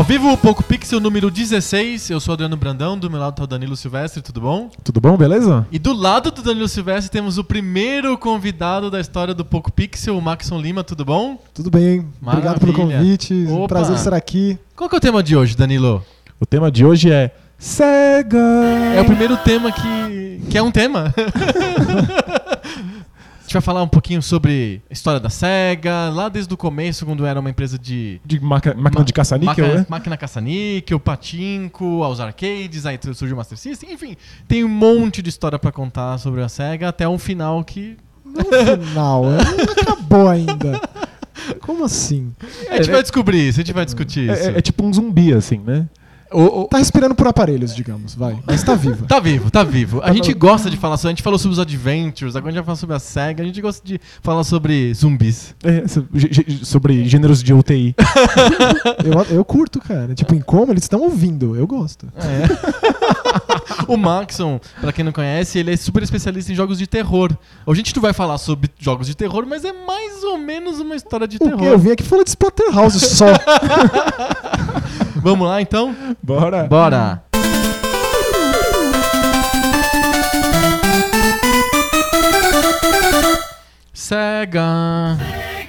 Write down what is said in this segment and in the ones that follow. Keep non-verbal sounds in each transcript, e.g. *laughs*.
Ao vivo, o Poco Pixel número 16. Eu sou Adriano Brandão, do meu lado tá o Danilo Silvestre, tudo bom? Tudo bom, beleza? E do lado do Danilo Silvestre temos o primeiro convidado da história do Poco Pixel, o Maxon Lima, tudo bom? Tudo bem, obrigado pelo Maravilha. convite. Opa. Prazer estar aqui. Qual que é o tema de hoje, Danilo? O tema de hoje é Sega. É o primeiro tema que, que é um tema. *laughs* A gente vai falar um pouquinho sobre a história da SEGA, lá desde o começo, quando era uma empresa de de maca- máquina de caça-níquel, Máquina, né? máquina caça-níquel, patinco, aos arcades, aí surgiu o Master System, enfim, tem um monte de história pra contar sobre a SEGA até um final que No *laughs* final, é, não acabou ainda. Como assim? a gente É, vai descobrir isso, a gente vai discutir isso. É, é- é tipo um zumbi, assim, né? O- o- Tá respirando por aparelhos, digamos, vai. Mas tá viva. Tá vivo, tá vivo. A Tá gente gosta de falar sobre. A gente falou sobre os Adventures, agora a gente vai falar sobre a SEGA, a gente gosta de falar sobre zumbis. É, sobre gêneros de UTI. *laughs* Eu, eu curto, cara. Tipo, em como eles estão ouvindo, eu gosto. É. *laughs* o Maxon, pra quem não conhece, ele é super especialista em jogos de terror. Hoje a gente não vai falar sobre jogos de terror, mas é mais ou menos uma história de O quê? Eu terror. vim aqui falar de Splatterhouse só. *laughs* Vamos lá então? Bora. Bora! Sega.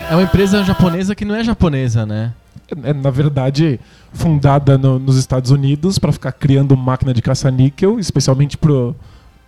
É uma empresa japonesa que não é japonesa, né? É, na verdade, fundada no- nos Estados Unidos para ficar criando máquina de caça-níquel, especialmente pro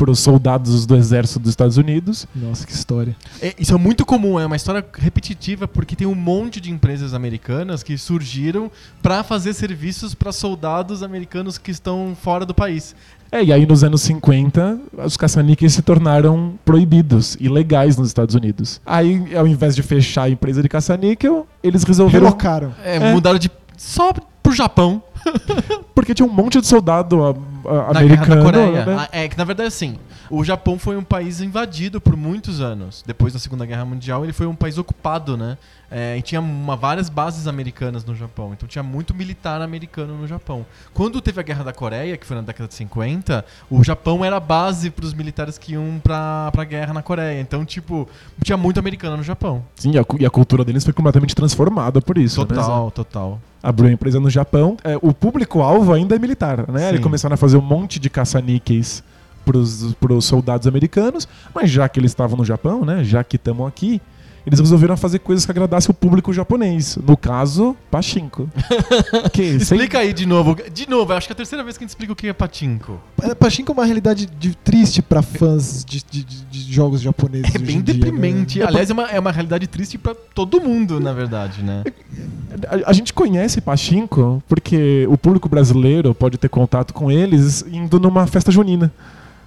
os soldados do exército dos Estados Unidos. Nossa, que história. É, Isso é muito comum, é uma história repetitiva porque tem um monte de empresas americanas que surgiram para fazer serviços para soldados americanos que estão fora do país. É, e aí nos anos 50, os caça-níqueis se tornaram proibidos, ilegais nos Estados Unidos. Aí, ao invés de fechar a empresa de caça-níquel, eles resolveram... Relocaram. É, É. Mudaram de só pro Japão *laughs* Porque tinha um monte de soldado a- a- na americano. Guerra da Coreia. né? Ah, É que na verdade assim, o Japão foi um país invadido por muitos anos. Depois da Segunda Guerra Mundial, ele foi um país ocupado, né? É, e tinha uma- várias bases americanas no Japão. Então tinha muito militar americano no Japão. Quando teve a Guerra da Coreia, que foi na década de 50, o Japão era a base para os militares que iam pra, pra guerra na Coreia. Então, tipo, tinha muito americano no Japão. Sim, a cu- e a cultura deles foi completamente transformada por isso. né? Total, total. Abriu a empresa no Japão. É, o público-alvo ainda é militar, né? Sim. Eles começaram a fazer um monte de caça-níqueis pros, pros soldados americanos, mas já que eles estavam no Japão, né? Já que estamos aqui, eles resolveram fazer coisas que agradassem o público japonês. No caso, pachinko. *laughs* que, sem- Explica aí de novo. De novo, eu acho que é a terceira vez que a gente explica o que é patinco. É, Pachinko é uma realidade de- triste pra fãs de, de- de- jogos japoneses. É hoje bem em dia, deprimente. né? Aliás, é uma, é uma realidade triste pra todo mundo, na verdade, né? A, a gente conhece Pachinko porque o público brasileiro pode ter contato com eles indo numa festa junina.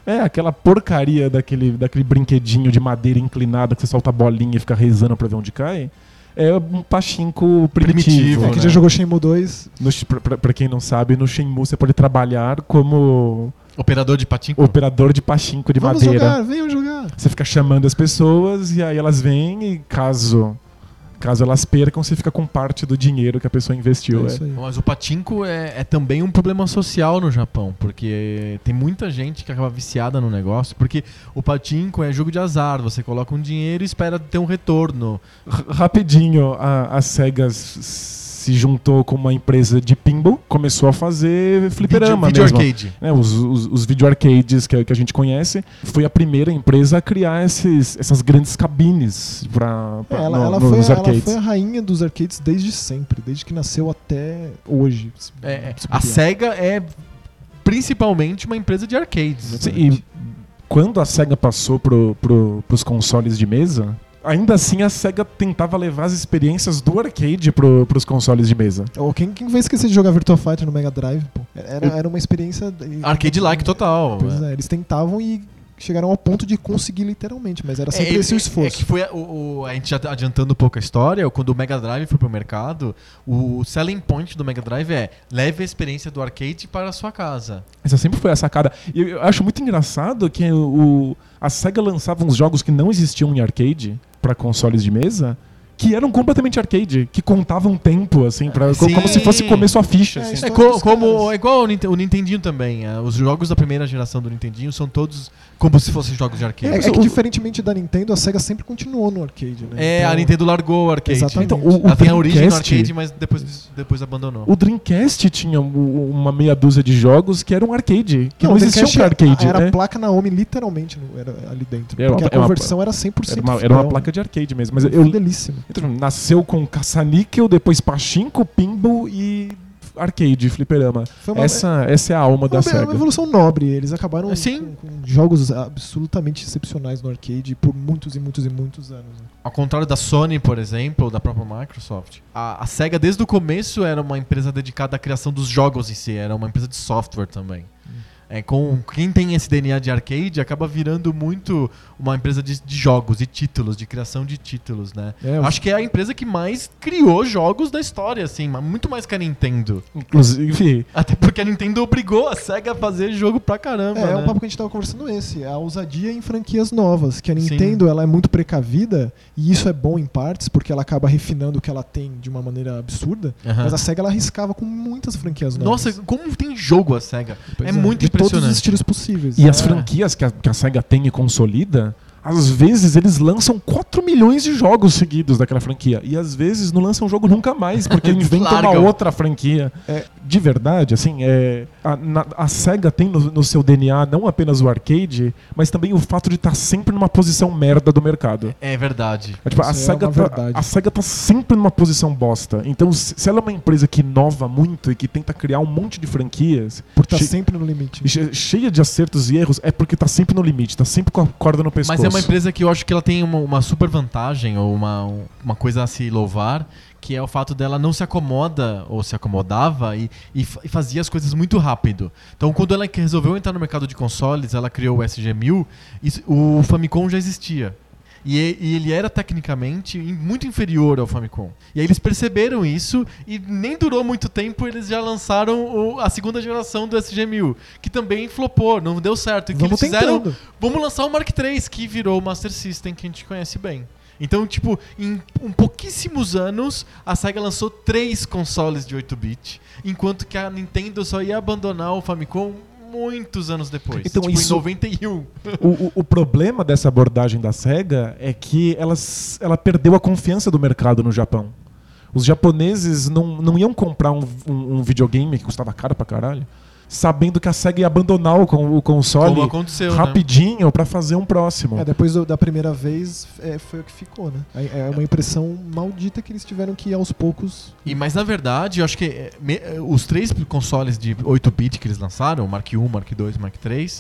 É, aquela porcaria daquele, daquele brinquedinho de madeira inclinada que você solta a bolinha e fica rezando pra ver onde cai. É um Pachinko primitivo. Primitivo, É, que né? já jogou Shenmue 2. No, pra, pra- pra quem não sabe, no Shenmue você pode trabalhar como Operador de patinco. operador de Pachinko de Vamos madeira. jogar, venham jogar. Você fica chamando as pessoas e aí elas vêm e caso, caso elas percam, você fica com parte do dinheiro que a pessoa investiu. É é. isso aí. Mas o patinco é, é também um problema social no Japão, porque tem muita gente que acaba viciada no negócio, porque o patinco é jogo de azar, você coloca um dinheiro e espera ter um retorno. R- Rapidinho, a, a SEGA s- se juntou com uma empresa de pinball, começou a fazer fliperama Vídeo, vídeo mesmo. arcade. né, os, os, os video arcades que, a- que a gente conhece, foi a primeira empresa a criar esses, essas grandes cabines pra, É, ela, no- ela nos foi, ela arcades. foi a rainha dos arcades desde sempre, desde que nasceu até hoje. se- É, é, se a. SEGA é principalmente uma empresa de arcades. Sim, e quando a SEGA passou pro, pro, pros consoles de mesa, ainda assim a SEGA tentava levar as experiências do arcade pro, pros consoles de mesa. Quem, quem vai esquecer de jogar Virtua Fighter no Mega Drive? Pô? Era, era uma experiência. Arcade-like total. Pois é. é, eles tentavam e chegaram ao ponto de conseguir literalmente, mas era sempre É, esse o é- esforço. É que foi a, o, o- a gente já tá adiantando um pouco a história, quando o Mega Drive foi pro mercado, o selling point do Mega Drive é leve a experiência do arcade para a sua casa. Essa sempre foi a sacada. E eu acho muito engraçado que o, a SEGA lançava uns jogos que não existiam em arcade pra consoles de mesa que eram completamente arcade, que contavam tempo, assim, pra, Sim. como se fosse começo a ficha. É, assim. É, co- dos como, é igual o, Nint- o Nintendinho também. é, os jogos da primeira geração do Nintendinho são todos como se fossem jogos de É, arcade. é que o- diferentemente da Nintendo, a SEGA sempre continuou no arcade, né? É, Então, a Nintendo largou o arcade. Exatamente. Então, o, o Ela tem a origem no Dreamcast- arcade, mas depois, depois abandonou. O Dreamcast tinha uma meia dúzia de jogos que eram arcade, que não, o existiam pra arcade. Era né? placa Naomi, literalmente, era ali dentro. Era uma- porque era a uma- conversão era 100% Era uma, era uma placa de arcade mesmo. Mas eu, Fidelíssimo. então, nasceu com caça-níquel, depois pachinko, pinball e arcade, fliperama. Uma, Essa, essa é a alma da uma, SEGA. uma evolução nobre. Eles acabaram Sim. com, com jogos absolutamente excepcionais no arcade por muitos e muitos e muitos anos. né? Ao contrário da Sony, por exemplo, ou da própria Microsoft, a, a SEGA desde o começo era uma empresa dedicada à criação dos jogos em si, era uma empresa de software também. É, com quem tem esse DNA de arcade acaba virando muito uma empresa de, de jogos, de títulos, de criação de títulos, né? É, Acho que é a empresa que mais criou jogos da história, assim, mas muito mais que a Nintendo. Inclusive, Até porque a Nintendo obrigou a SEGA a fazer jogo pra caramba. É, é né? um papo que a gente tava conversando esse, a ousadia em franquias novas, que a Sim. Nintendo ela é muito precavida e isso é bom em partes porque ela acaba refinando o que ela tem de uma maneira absurda, mas a Sega ela arriscava com muitas franquias novas. Nossa, como tem jogo a SEGA? Pois é muito todos os estilos possíveis. E as É. franquias que a, que a SEGA tem e consolida, às vezes eles lançam 4 milhões de jogos seguidos daquela franquia. E às vezes não lançam jogo nunca mais, porque *laughs* inventam uma outra franquia. É. De verdade, assim, é, a, na- a SEGA tem no, no seu DNA não apenas o arcade, mas também o fato de estar sempre numa posição merda do mercado. É verdade. É, tipo, a, é SEGA uma tá, verdade. a SEGA tá sempre numa posição bosta. Então, se, se ela é uma empresa que inova muito e que tenta criar um monte de franquias, por estar che- sempre no limite. che- cheia de acertos e erros, é porque tá sempre no limite, tá sempre com a corda no pescoço. É uma empresa que eu acho que ela tem uma, uma super vantagem, ou uma, uma coisa a se louvar, que é o fato dela não se acomoda, ou se acomodava, e, e, fa- fazia as coisas muito rápido. Então, quando ela resolveu entrar no mercado de consoles, ela criou o SG-1000, isso- o Famicom já existia. E, e- ele era tecnicamente muito inferior ao Famicom. E aí eles perceberam isso e nem durou muito tempo, eles já lançaram o- a segunda geração do SG-1000, que também flopou, não deu certo. E que Vamos eles fizeram tentando. Vamos lançar o Mark III, que virou o Master System que a gente conhece bem. Então, tipo, em um pouquíssimos anos, a SEGA lançou três consoles de 8-bit, enquanto que a Nintendo só ia abandonar o Famicom muitos anos depois. Então, tipo, isso- em 91. O, o- o problema dessa abordagem da SEGA é que ela, ela perdeu a confiança do mercado no Japão. Os japoneses não, não iam comprar um, um- um videogame que custava caro pra caralho, sabendo que a SEGA ia abandonar o, o console Como aconteceu, né? rapidinho pra fazer um próximo. É, depois do- da primeira vez é, foi o que ficou, né? É, é uma impressão maldita que eles tiveram que ir aos poucos. E, mas na verdade, eu acho que é, me- é, os três consoles de 8-bit que eles lançaram, o Mark I, Mark II Mark III,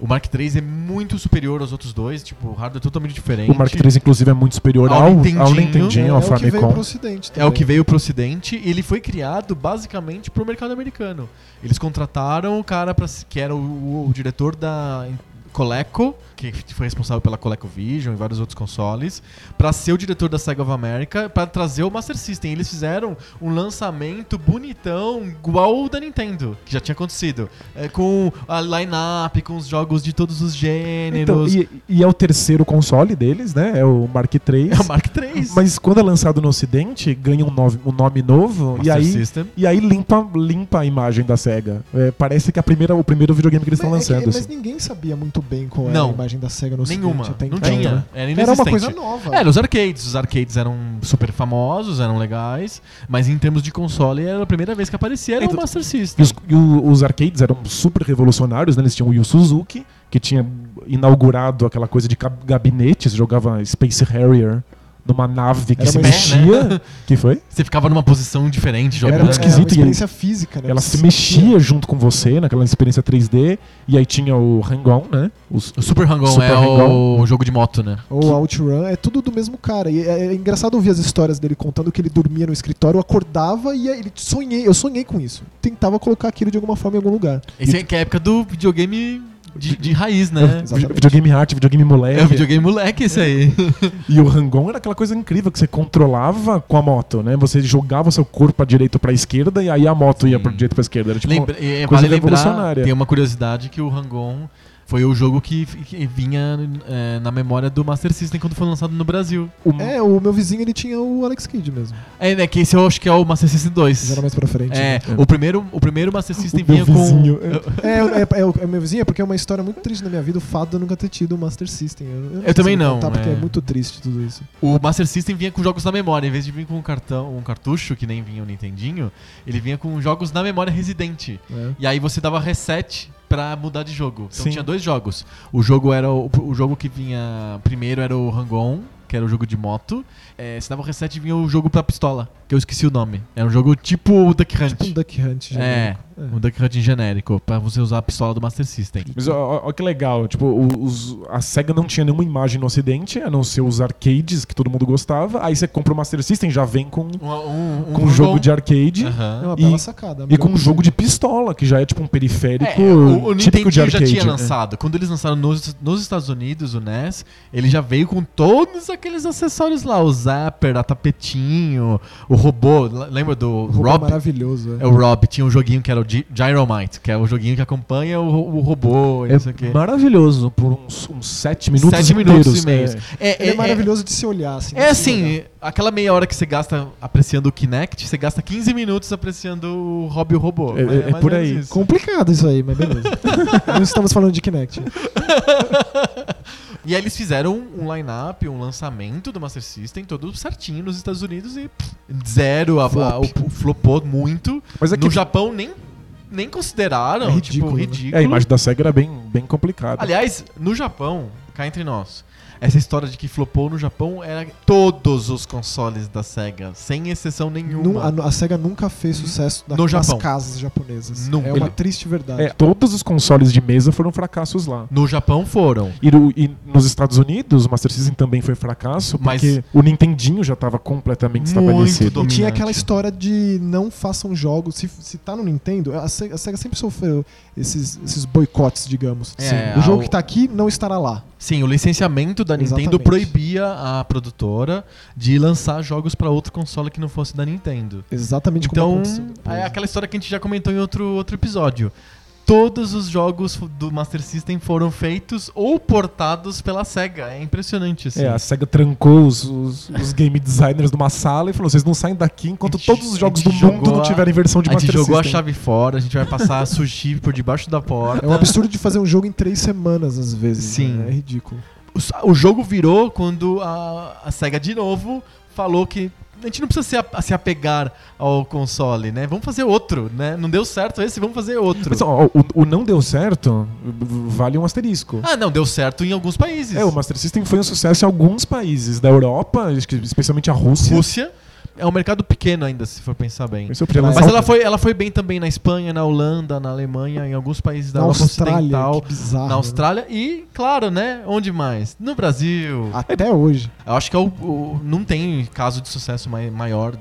o Mark III é muito superior aos outros dois, tipo, o hardware é totalmente diferente. O Mark III, inclusive, é muito superior Ao ao, Nintendinho. ao Nintendinho, é, é o que veio pro Famicom. ocidente É o que veio pro ocidente e ele foi criado basicamente pro mercado americano. Eles contrataram o cara pra, que era o, o diretor da Coleco, que foi responsável pela ColecoVision e vários outros consoles, pra ser o diretor da Sega of America, pra trazer o Master System. Eles fizeram um lançamento bonitão, igual o da Nintendo, que já tinha acontecido, é, com a line-up, com os jogos de todos os Então, gêneros. e, e é o terceiro console deles, né? É o Mark III. é o Mark III. Mas quando é lançado no ocidente, ganha um, nove- um nome novo e Master aí, System. e aí limpa, limpa a imagem da SEGA. É, parece que é a primeira, o primeiro videogame que eles estão Mas, é que- lançando. mas assim. ninguém sabia muito bem qual era Não. a imagem da SEGA no ocidente Nenhuma. até Não então, tinha. né? Era Era uma coisa nova. Era os arcades. Os arcades eram super famosos, eram legais, mas em termos de console era a primeira vez que aparecia era Então, o Master System. os, e o- os arcades eram super revolucionários, né? Eles tinham o Yu Suzuki, que tinha inaugurado aquela coisa de gabinetes, jogava Space Harrier numa nave que Era se mexia. *laughs* que foi? Você ficava numa posição diferente Era jogando. muito esquisito, uma e experiência física, né? Ela se mexia junto com você naquela experiência 3D. E aí tinha o Hang-On, né? Os- O Super Hang-On Super é Hang-On. o jogo de moto, né? Ou Outrun, é tudo do mesmo cara. E é, é engraçado ouvir as histórias dele contando que ele dormia no escritório, acordava e ele sonhei, eu sonhei com isso. Tentava colocar aquilo de alguma forma em algum lugar. Esse é que é a época do videogame de, de raiz, né? *laughs* Exatamente. videogame arte, videogame moleque. É o videogame moleque esse aí. *laughs* E o Hang-On era aquela coisa incrível que você controlava com a moto, né? Você jogava o seu corpo pra direita ou pra esquerda e aí a moto ia Sim. pra direita ou pra esquerda. Era tipo Lembra- é, coisa vale lembrar, revolucionária. tem uma curiosidade que o Hang-On Foi o jogo que, que vinha é, na memória do Master System quando foi lançado no Brasil. O- É, o meu vizinho ele tinha o Alex Kidd mesmo. É, né, que esse eu acho que é o Master System 2. Já era mais pra frente. É, né? o primeiro, o primeiro Master *laughs* System O meu vinha com. vizinho. *laughs* É, é, é, o- é o meu vizinho, é porque é uma história muito triste na minha vida o fato de eu nunca ter tido o Master System. Eu, Eu também sei não, contar, porque é. é muito triste tudo isso. O Master System vinha com jogos na memória, em vez de vir com um cartão, um cartucho, que nem vinha o Nintendinho, ele vinha com jogos na memória residente. E aí você dava reset pra mudar de jogo. Então Sim. tinha dois jogos. O jogo era o, o jogo que vinha primeiro era o Hang-On, que era o jogo de moto. É, você dava o reset e vinha o jogo pra pistola, que eu esqueci o nome. Era um jogo tipo o Duck Hunt. Tipo um Duck Hunt. É, genérico. um Duck Hunt genérico, pra você usar a pistola do Master System. Mas ó que legal, tipo, os- a SEGA não tinha nenhuma imagem no ocidente, a não ser os arcades que todo mundo gostava. Aí você compra o Master System, já vem com, Um, um, com um jogo de arcade Aham. É uma E- bela sacada. e com um jogo de pistola, que já é tipo um periférico É, o, o típico de Nintendo já arcade. tinha É. lançado. Quando eles lançaram nos, nos Estados Unidos, o NES, ele já veio com todos aqueles acessórios lá. O Zapper, a tapetinho, o robô. Lembra do O robô Rob? maravilhoso. É o Rob. Tinha um joguinho que era o Gy- Gyromite, que é o joguinho que acompanha o, o robô e É não sei o quê. maravilhoso, por uns, uns sete minutos Sete minutos e meio. É. É, Ele é, maravilhoso de se olhar. Assim, É se olhar. assim, aquela meia hora que você gasta apreciando o Kinect, você gasta 15 minutos apreciando o Rob e o robô. É- é- é por aí. isso. Complicado isso aí, mas beleza. *laughs* Não estamos falando de Kinect. E aí eles fizeram um line-up, um lançamento do Master System, todo certinho nos Estados Unidos e pff, zero, a, a, o, o flopou muito. Mas é que No Japão nem, nem consideraram, É ridículo, tipo, né? ridículo. é, a imagem da SEGA era bem, bem complicada. Aliás, no Japão, cá entre nós, essa história de que flopou no Japão era todos os consoles da SEGA, sem exceção nenhuma. Nu- a, a SEGA nunca fez sucesso na- No nas Japão. casas japonesas. Nunca. É uma triste verdade. É, todos os consoles de mesa foram fracassos lá. No Japão foram. E, no- e nos Estados Unidos, o Master System também foi fracasso, Mas- porque o Nintendinho já estava completamente Muito estabelecido. E dominante. tinha aquela história de não façam jogos. Se, se tá no Nintendo, a SEGA, a SEGA sempre sofreu esses, esses boicotes, digamos. É, o jogo a- que tá aqui não estará lá. Sim, o licenciamento da Nintendo Exatamente. proibia a produtora de lançar jogos pra outro console que não fosse da Nintendo. Exatamente como Então, é aquela história que a gente já comentou em outro, outro episódio. Todos os jogos do Master System foram feitos ou portados pela SEGA. É impressionante, assim. É, a SEGA trancou os, os- os game designers numa sala e falou: vocês não saem daqui enquanto gente- todos os jogos do mundo não tiverem versão de a gente Master jogou System. a chave fora, a gente vai passar sushi por debaixo da porta. *laughs* É um absurdo de fazer um jogo em três semanas, às vezes. Sim. né? É ridículo. O, o jogo virou quando a, a SEGA de novo falou que a gente não precisa se, a- se apegar ao console, né? Vamos fazer outro, né? Não deu certo esse, vamos fazer outro. Mas, ó, o, o não deu certo vale um asterisco. Ah, não, deu certo em alguns países. É, o Master System foi um sucesso em alguns países da Europa, especialmente a Rússia. Rússia é um mercado pequeno ainda, se for pensar bem. É o Mas ela foi, ela foi bem também na Espanha, na Holanda, na Alemanha, em alguns países da Na Europa Austrália, Ocidental, bizarro. na né? Austrália e, claro, né? Onde mais? No Brasil. Até hoje. Eu acho que é o, o- não tem caso de sucesso mai- maior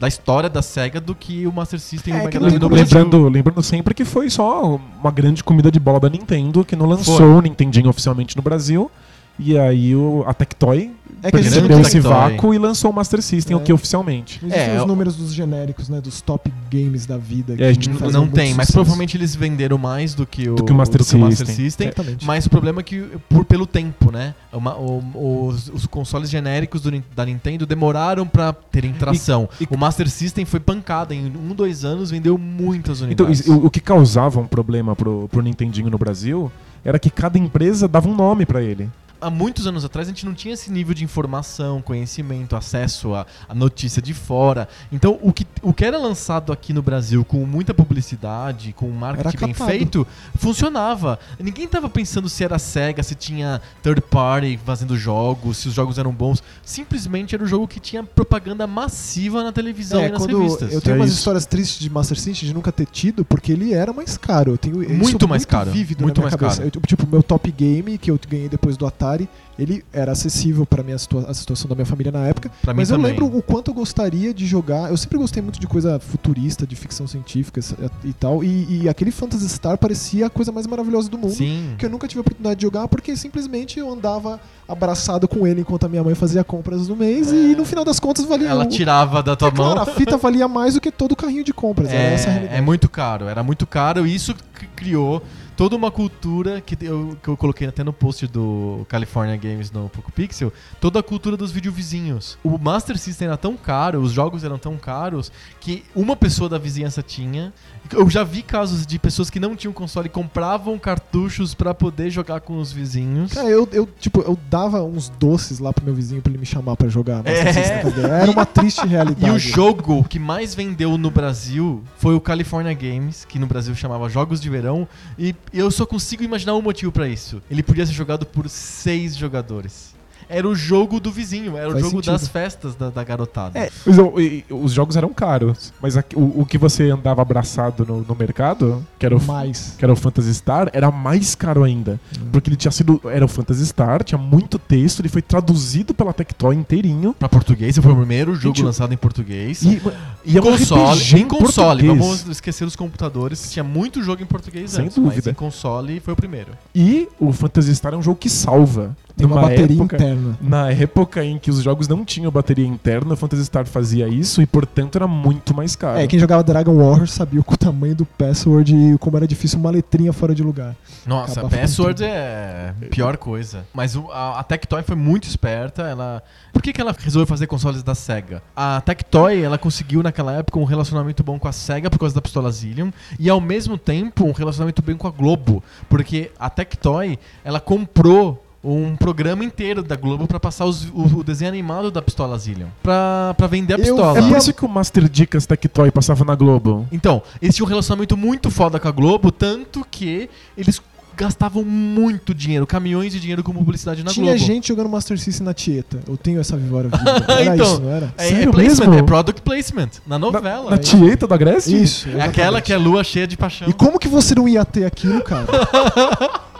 da história da SEGA do que o Master System e É, o que Mega Drive no Brasil. Lembrando, lembrando sempre que foi só uma grande comida de bola da Nintendo que não lançou Foi. o Nintendinho oficialmente no Brasil. E aí o, a Tectoy É que percebeu esse Tectoy. vácuo e lançou o Master System É. aqui oficialmente. Não existem É, os eu- números dos genéricos, né? Dos top games da vida. É, a gente que não- Não tem, mas provavelmente eles venderam mais do que o, Do que o Master System. System. Certamente. Mas o problema é que, por, pelo tempo, né? Uma- o- os, os consoles genéricos do da Nintendo demoraram pra terem tração. e- o Master System foi pancada. Em um, dois anos vendeu muitas Então, unidades. isso- o, o que causava um problema pro, pro Nintendinho no Brasil era que cada empresa dava um nome pra ele. Há muitos anos atrás a gente não tinha esse nível de informação, conhecimento, acesso à, à notícia de fora. Então o que, o que era lançado aqui no Brasil com muita publicidade, com um marketing bem feito, funcionava. Ninguém tava pensando se era Sega, se tinha third party fazendo jogos, se os jogos eram bons. Simplesmente era um jogo que tinha propaganda massiva na televisão É, e nas quando revistas. eu tenho É umas isso. histórias tristes de Master System de nunca ter tido, porque ele era mais caro. Eu tenho Muito mais caro, vívido muito na minha mais cabeça. caro. Eu, tipo, meu top game que eu ganhei depois do Atari Atari, ele era acessível para minha situa a situação da minha família na época. Pra mim Mas eu também. lembro o quanto eu gostaria de jogar. Eu sempre gostei muito de coisa futurista, de ficção científica e tal. E, e aquele Phantasy Star parecia a coisa mais maravilhosa do mundo. Sim. Que eu nunca tive a oportunidade de jogar porque simplesmente eu andava abraçado com ele enquanto a minha mãe fazia compras do mês e no final das contas valia. Ela o- tirava da tua É claro, mão. a fita valia mais do que todo o carrinho de compras. É, realidade. é muito caro, era muito caro e isso criou toda uma cultura que eu, que eu coloquei até no post do California Games no Poco Pixel, toda a cultura dos videovizinhos. O Master System era tão caro, os jogos eram tão caros que uma pessoa da vizinhança tinha. Eu já vi casos de pessoas que não tinham console e compravam cartuchos pra poder jogar com os vizinhos. Cara, eu, eu, tipo, eu dava uns doces lá pro meu vizinho pra ele me chamar pra jogar. É. Era uma triste *laughs* realidade. E o jogo que mais vendeu no Brasil foi o California Games, que no Brasil chamava Jogos de Verão, e eu só consigo imaginar um motivo pra isso. Ele podia ser jogado por seis jogadores. Era o jogo do vizinho, era o Faz jogo sentido. das festas da, da garotada. É, mas o- os jogos eram caros, mas aqui- o, o que você andava abraçado no, no mercado, que era, o, Mais. que era o Phantasy Star, era mais caro ainda. Porque ele tinha sido. Era o Phantasy Star, tinha muito texto, ele foi traduzido pela Tectoy inteirinho. Pra português, foi o primeiro jogo Gente, lançado em português. E, E é um console, RPG em console, vamos esquecer os computadores, tinha muito jogo em português Sem antes, mas dúvida. em console foi o primeiro. E o Phantasy Star é um jogo que salva. Tem uma bateria época- interna. Na época em que os jogos não tinham bateria interna, o Phantasy Star fazia isso e, portanto, era muito mais caro. É, quem jogava Dragon Warrior sabia o tamanho do password e como era difícil uma letrinha fora de lugar. Nossa, Acaba Password é a pior coisa. Mas a, a Tectoy foi muito esperta. Ela, por que, que ela resolveu fazer consoles da Sega? A Tectoy ela conseguiu naquela época um relacionamento bom com a Sega por causa da pistola Zillion e ao mesmo tempo um relacionamento bem com a Globo, porque a Tectoy ela comprou um programa inteiro da Globo pra passar os- o, o desenho animado da pistola Zillion pra, pra vender a Eu pistola. É vi por isso que o Master Dicas Tectoy passava na Globo. Então, eles tinham um relacionamento muito foda com a Globo, tanto que eles gastavam muito dinheiro, caminhões de dinheiro com publicidade na Tinha Globo. gente jogando Master System na Tieta. Eu tenho essa *laughs* viva. Era Então, isso, não era? É, é Sério placement, mesmo? é product placement. Na novela. Na é, Tieta da Grécia? Isso. é aquela que é lua cheia de paixão. E como que você não ia ter aquilo, cara? *laughs*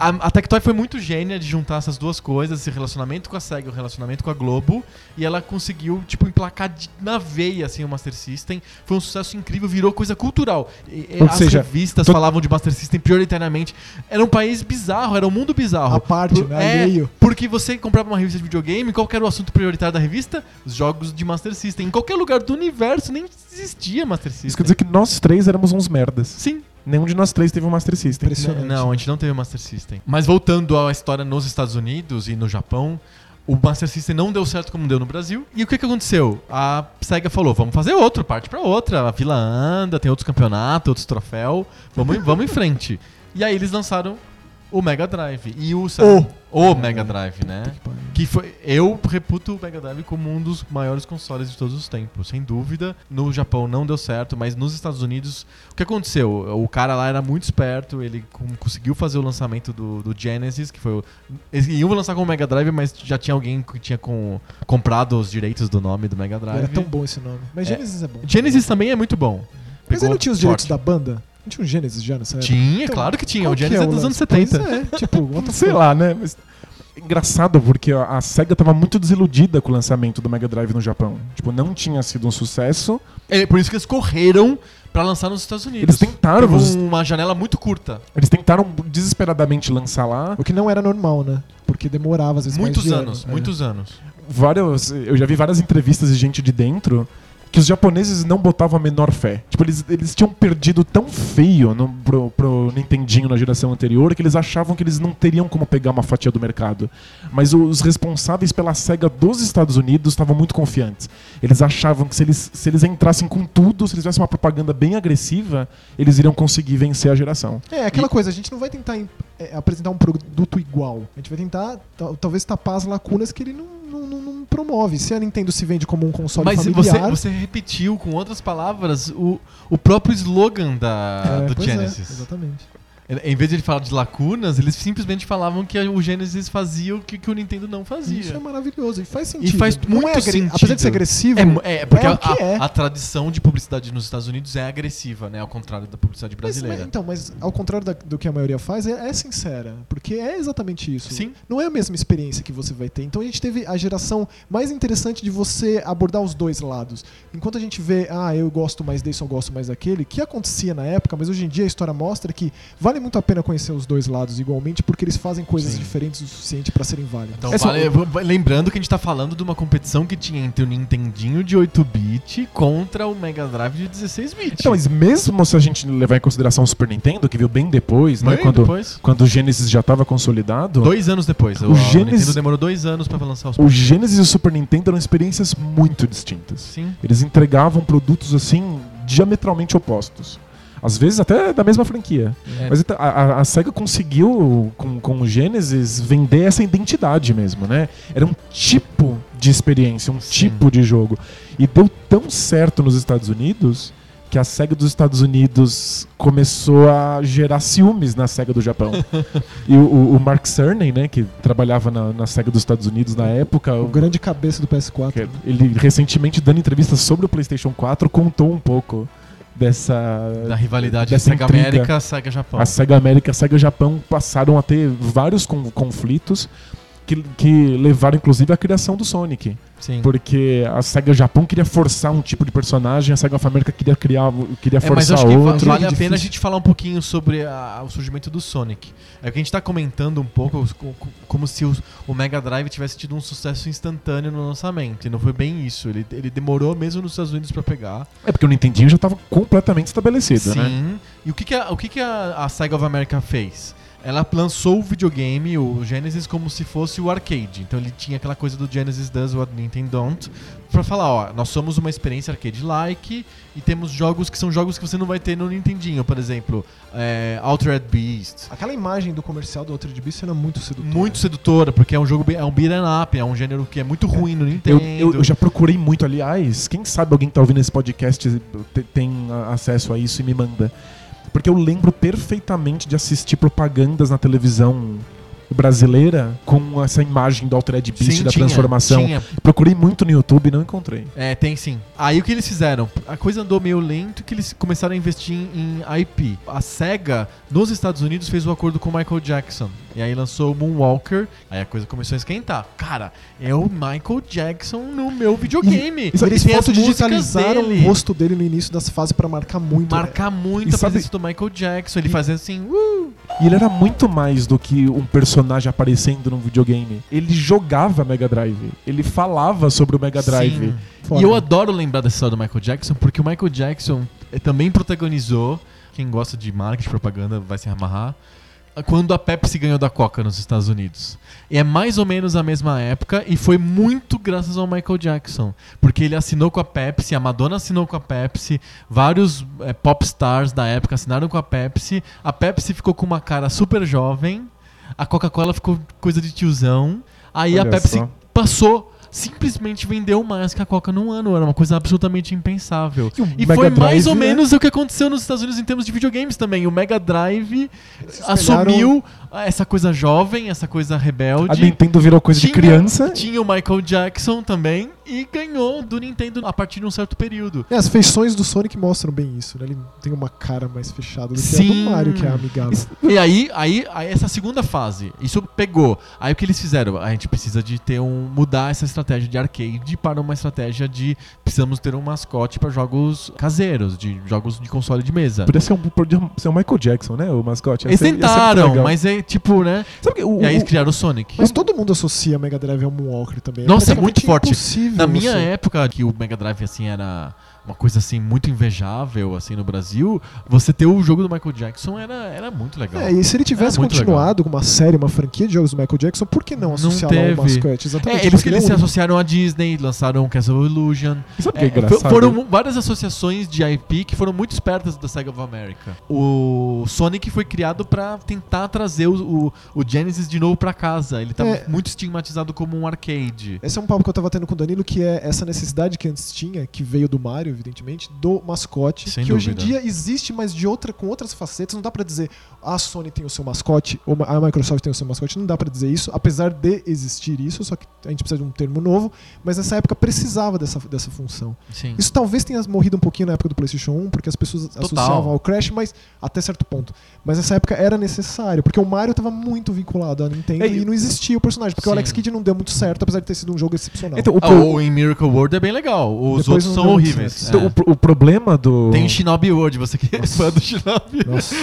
A, a Tectoy foi muito gênia de juntar essas duas coisas, esse relacionamento com a SEGA o relacionamento com a Globo, e ela conseguiu, tipo, emplacar de- na veia, assim, o Master System. Foi um sucesso incrível, virou coisa cultural. E- as seja, revistas to- falavam de Master System prioritariamente. Era um país bizarro, era um mundo bizarro. A parte, Por- né? É, Alheio. porque você comprava uma revista de videogame, qual era o assunto prioritário da revista? Os jogos de Master System. Em qualquer lugar do universo nem existia Master System. Isso quer dizer que nós três éramos uns merdas. Sim. Nenhum de nós três teve um Master System. Impressionante. Não, a gente não teve o Master System. Mas voltando à história nos Estados Unidos e no Japão, o Master System não deu certo como deu no Brasil. E o que, que aconteceu? A SEGA falou: vamos fazer outro, parte pra outra. A fila anda, tem outros campeonatos, outros troféus. Vamos, vamos em frente. E aí eles lançaram o Mega Drive. E o, o Mega Drive, né? Que foi. Eu reputo o Mega Drive como um dos maiores consoles de todos os tempos. Sem dúvida. No Japão não deu certo, mas nos Estados Unidos. O que aconteceu? O cara lá era muito esperto, ele conseguiu fazer o lançamento do, do Genesis, que foi o. Eles iam lançar com o Mega Drive, mas já tinha alguém que tinha com- comprado os direitos do nome do Mega Drive. Era tão bom esse nome. Mas É. Genesis é bom. Genesis também é muito bom. Mas Pegou aí não tinha os forte. direitos da banda? Não tinha um Genesis já nessa época? Tinha, Então, claro que tinha. O que Genesis é, o dos anos 70. Pois é, tipo, *laughs* what the Sei lá, né? Mas engraçado porque a SEGA tava muito desiludida com o lançamento do Mega Drive no Japão. Tipo, não tinha sido um sucesso. É por isso que eles correram pra lançar nos Estados Unidos. Eles tentaram, Teve uma janela muito curta. Eles tentaram desesperadamente lançar lá. O que não era normal, né? Porque demorava às vezes mais Muitos de anos, ano. É. muitos anos. Vários, eu já vi várias entrevistas de gente de dentro que os japoneses não botavam a menor fé. Tipo, eles, eles tinham perdido tão feio no, pro, pro Nintendinho na geração anterior que eles achavam que eles não teriam como pegar uma fatia do mercado. Mas os responsáveis pela SEGA dos Estados Unidos estavam muito confiantes. Eles achavam que se eles, se eles entrassem com tudo, se eles fizessem uma propaganda bem agressiva, eles iriam conseguir vencer a geração. É, aquela coisa, a gente não vai tentar é, apresentar um produto igual. A gente vai tentar, tal- talvez, tapar as lacunas que ele não, não- não- promove. Se a Nintendo se vende como um console Mas você, familiar... você repetiu, com outras palavras, o, o próprio slogan da, É, do é, Genesis. exatamente. Em vez de ele falar de lacunas, eles simplesmente falavam que o Genesis fazia o que, que o Nintendo não fazia. Isso é maravilhoso e faz sentido. E faz Não muito é sentido. Apesar de ser agressivo, É, é, porque é a, que é. a- a tradição de publicidade nos Estados Unidos é agressiva, né? Ao contrário da publicidade Mas- brasileira. mas- então, mas ao contrário da- do que a maioria faz, é, é sincera. Porque é exatamente isso. Sim. Não é a mesma experiência que você vai ter. Então a gente teve a geração mais interessante de você abordar os dois lados. Enquanto a gente vê, ah, eu gosto mais desse, eu gosto mais daquele, que acontecia na época, mas hoje em dia a história mostra que vale muito a pena conhecer os dois lados igualmente, porque eles fazem coisas Sim. diferentes o suficiente pra serem válidas. Então, Essa- vale- v- lembrando que a gente tá falando de uma competição que tinha entre o Nintendinho de 8-bit contra o Mega Drive de 16-bit. Então, mas mesmo se a gente levar em consideração o Super Nintendo, que veio bem depois, né? Bem Quando, depois. quando o Genesis já estava consolidado. Dois anos depois. O O, Genesis- Nintendo demorou dois anos pra lançar os O Genesis e o Super Nintendo eram experiências muito distintas. Sim. Eles entregavam produtos assim diametralmente opostos. Às vezes até da mesma franquia. É. Mas então, a, a- SEGA conseguiu, com, com o Genesis, vender essa identidade mesmo, né? Era um tipo de experiência, um Sim. tipo de jogo. E deu tão certo nos Estados Unidos que a SEGA dos Estados Unidos começou a gerar ciúmes na SEGA do Japão. *laughs* e o, o- o Mark Cerny, né, que trabalhava na, na SEGA dos Estados Unidos na época, O grande cabeça do PS4. que ele recentemente dando entrevistas sobre o PlayStation 4 contou um pouco dessa Da rivalidade dessa Sega intriga. América, Sega Japão. A SEGA América e a SEGA Japão passaram a ter vários con- conflitos que, que levaram inclusive à criação do Sonic. Sim. Porque a SEGA Japão queria forçar um tipo de personagem, a SEGA América queria criar, queria É, mas forçar acho que va- outro. vale a difícil. pena a gente falar um pouquinho sobre a- o surgimento do Sonic. É que a gente tá comentando um pouco como se os- o Mega Drive tivesse tido um sucesso instantâneo no lançamento. E não foi bem isso. Ele, ele demorou mesmo nos Estados Unidos pra pegar. É porque o Nintendinho já estava completamente estabelecido, Sim. né? E o que, que, a, o que, que a, a Sega of America fez? Ela lançou o videogame, o Genesis, como se fosse o arcade. Então ele tinha aquela coisa do Genesis does what Nintendo don't. Pra falar, ó, nós somos uma experiência arcade-like e temos jogos que são jogos que você não vai ter no Nintendinho. Por exemplo, é, Altered Beast. Aquela imagem do comercial do Altered Beast era muito sedutora. Muito sedutora, porque é um jogo, é um beat'em up, é um gênero que é muito ruim no Eu, Nintendo. eu- eu já procurei muito, aliás. Quem sabe alguém que tá ouvindo esse podcast te- tem acesso a isso e me manda. Porque eu lembro perfeitamente de assistir propagandas na televisão brasileira com essa imagem do Altered Beast Sim, da tinha, transformação. tinha. Procurei muito no YouTube e não encontrei. É, tem sim. Aí o que eles fizeram? A coisa andou meio lento que eles começaram a investir em IP. A SEGA, nos Estados Unidos, fez o acordo com o Michael Jackson. E aí lançou o Moonwalker. Aí a coisa começou a esquentar. Cara, é o Michael Jackson no meu videogame. E eles Tem as músicas fotodigitalizaram dele. o rosto dele no início das fases pra marcar muito. Marcar muito E a sabe- presença do Michael Jackson. Ele fazendo assim, uh, E ele era muito mais do que um personagem aparecendo num videogame. Ele jogava Mega Drive. Ele falava sobre o Mega Drive. E eu adoro lembrar dessa história do Michael Jackson, porque o Michael Jackson eh, também protagonizou. Quem gosta de marketing e propaganda vai se amarrar. Quando a Pepsi ganhou da Coca nos Estados Unidos. E é mais ou menos a mesma época e foi muito graças ao Michael Jackson. Porque ele assinou com a Pepsi, a Madonna assinou com a Pepsi, vários eh, pop stars da época assinaram com a Pepsi. A Pepsi ficou com uma cara super jovem, a Coca-Cola ficou coisa de tiozão. Aí a Olha Pepsi só. passou, simplesmente vendeu mais que a Coca num ano. Era uma coisa absolutamente impensável. E E foi mais Drive, ou né? menos o que aconteceu nos Estados Unidos em termos de videogames também. O Mega Drive Eles assumiu essa coisa jovem, essa coisa A rebelde. Nintendo virou coisa de Tinha- criança. Tinha o Michael Jackson também e ganhou do Nintendo a partir de um certo período. É, as feições do Sonic mostram bem isso, né? Ele tem uma cara mais fechada do que a Sim. do Mario, que é amigável. E aí, aí, aí essa segunda fase, isso pegou. Aí o que eles fizeram? A gente precisa de ter um mudar essa estratégia de arcade para uma estratégia de precisamos ter um mascote para jogos caseiros, de jogos de console de mesa. Podia ser um, podia ser um Michael Jackson, né? O mascote. Eles tentaram, mas é tipo, né? Sabe que o, E aí eles criaram o Sonic. Mas todo mundo associa Mega Drive ao Moonwalker também. Nossa, é muito forte. Na minha você- época, que o Mega Drive assim era uma coisa assim muito invejável assim no Brasil, você ter o jogo do Michael Jackson era, era muito legal. É, e se ele tivesse É continuado com uma série, uma franquia de jogos do Michael Jackson, por que não Não associá-lo ao mascote? Exatamente. É, eles ele eles é se associaram à Disney, lançaram Castle Illusion. E sabe o que é, É, foram várias associações de IP que foram muito espertas da Sega of America. O Sonic foi criado pra tentar trazer o, o, o Genesis de novo pra casa. Ele tava É. muito estigmatizado como um arcade. Esse é um papo que eu tava tendo com o Danilo, que é essa necessidade que antes tinha, que veio do Mario, evidentemente, do mascote, Sem que hoje em dúvida. dia existe, mas de outra, com outras facetas. Não dá pra dizer a Sony tem o seu mascote, ou a Microsoft tem o seu mascote. Não dá pra dizer isso, apesar de existir isso, só que a gente precisa de um termo novo. Mas nessa época precisava dessa, dessa função. Sim. Isso talvez tenha morrido um pouquinho na época do PlayStation 1, porque as pessoas associavam ao Crash, mas até certo ponto. Mas nessa época era necessário, porque o Mario estava muito vinculado à Nintendo É, e não existia o personagem, porque o Sim. Alex Kidd não deu muito certo, apesar de ter sido um jogo excepcional. Então, o, Ah, pro- o em Miracle World é bem legal. Os Depois outros são horríveis. certo. então, É. o o problema do. Tem Shinobi World, você que é fã do Shinobi. Nossa.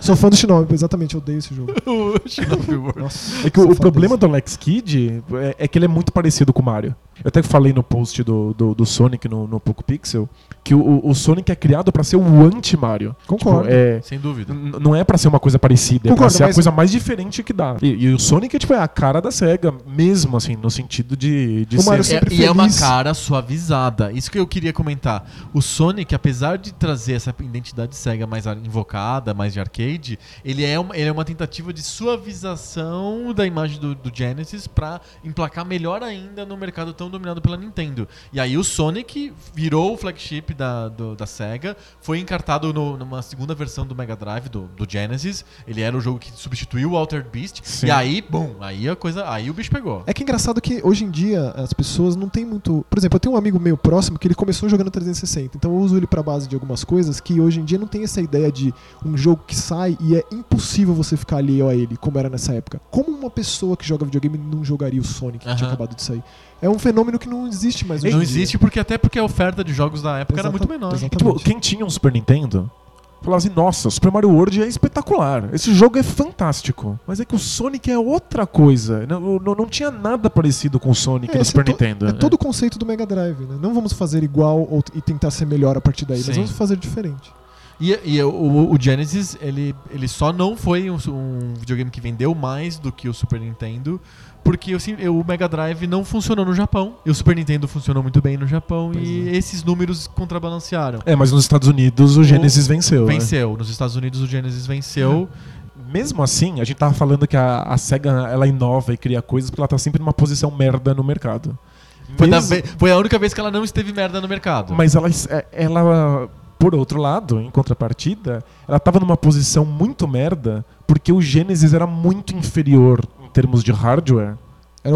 Sou fã do Shinobi, exatamente, eu odeio esse jogo. *laughs* o Shinobi *laughs* World. Nossa. É que o, o problema desse. do Alex Kidd é, é que ele é muito parecido com o Mario. Eu até falei no post do, do, do Sonic no, no Poco Pixel que o, o Sonic é criado pra ser o anti-Mario. Concordo. Tipo, é, Sem dúvida. não é pra ser uma coisa parecida, é pra Concordo, ser a mas- coisa mais diferente que dá. E, e o Sonic tipo, é a cara da SEGA, mesmo, assim, no sentido de, de O ser. Mario É- sempre e é uma cara suavizada. Isso que eu queria comentar. O Sonic, apesar de trazer essa identidade cega mais invocada, mais de arcade, ele é uma, ele é uma tentativa de suavização da imagem do, do Genesis pra emplacar melhor ainda no mercado tão dominado pela Nintendo. E aí o Sonic virou o flagship da, do- da SEGA, foi encartado no- numa segunda versão do Mega Drive, do, do Genesis. Ele era o jogo que substituiu o Altered Beast. Sim. E aí, bum, aí a coisa. Aí o bicho pegou. É que é engraçado que hoje em dia as pessoas não têm muito. Por exemplo, eu tenho um amigo meio próximo que ele começou jogando 360, então eu uso ele pra base de algumas coisas que hoje em dia não tem essa ideia de um jogo que sai e é impossível você ficar alheio a ele, como era nessa época. Como uma pessoa que joga videogame não jogaria o Sonic que tinha Aham. acabado de sair? É um fenômeno que não existe mais hoje Não em dia. existe porque até porque a oferta de jogos da época era Exata- muito menor. exatamente. Tipo, quem tinha um Super Nintendo falava assim, nossa, o Super Mario World é espetacular. Esse jogo é fantástico. Mas é que o Sonic é outra coisa. Não, não, não tinha nada parecido com o Sonic É, no esse Super é to- Nintendo. É todo o conceito do Mega Drive, né? Não vamos fazer igual ou- e tentar ser melhor a partir daí, mas Sim. vamos fazer diferente. E, e o, o Genesis, ele, ele só não foi um, um videogame que vendeu mais do que o Super Nintendo, porque o, sim- o Mega Drive não funcionou no Japão, e o Super Nintendo funcionou muito bem no Japão, Pois e é. esses números contrabalancearam. É, mas nos Estados Unidos o Genesis venceu. né? Venceu. Nos Estados Unidos o Genesis venceu. Mesmo assim, a gente tava falando que a, a SEGA ela inova e cria coisas porque ela tá sempre numa posição merda no mercado. Foi, da Mesmo- ve- foi a única vez que ela não esteve merda no mercado. Mas ela, ela, por outro lado, em contrapartida, ela tava numa posição muito merda porque o Genesis era muito inferior termos de hardware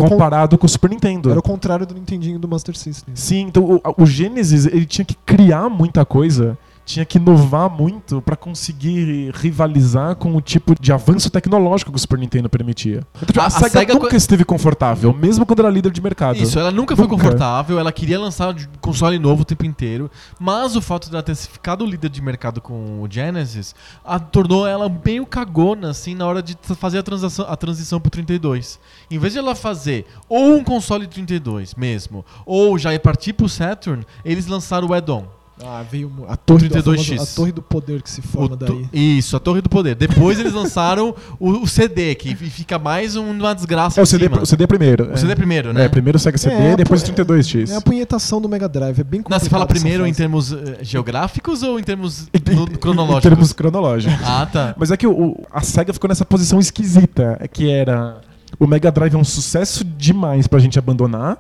comparado com o Super Nintendo. era o contrário do Nintendinho do Master System. Sim, então o, o Genesis ele tinha que criar muita coisa, tinha que inovar muito pra conseguir rivalizar com o tipo de avanço tecnológico que o Super Nintendo permitia. Então, tipo, A- a, SEGA, SEGA nunca co- esteve confortável, mesmo quando era líder de mercado. Isso, ela nunca foi Nunca. confortável, ela queria lançar de- console novo o tempo inteiro, mas o fato dela ter ficado líder de mercado com o Genesis a, tornou ela meio cagona, assim, na hora de fazer a, transação, a transição pro 32. Em vez de ela fazer ou um console 32 mesmo, ou já ir partir pro Saturn, eles lançaram o add-on. Ah, veio a torre, do, a, 32X. famosa- a torre do poder que se forma to- daí. Isso, a Torre do Poder. Depois eles lançaram o, o CD, que fica mais um- uma desgraça É o CD, cima. o CD primeiro. O CD primeiro, né? É, primeiro Sega CD, É, depois pô, 32X. É a punhetação do Mega Drive, é bem Não, complicado. você fala primeiro em termos eh, geográficos ou em termos *laughs* no- em- cronológicos? Em termos cronológicos. Ah, tá. Mas é que o, o- a SEGA ficou nessa posição esquisita, é que era o Mega Drive é um sucesso demais pra gente abandonar,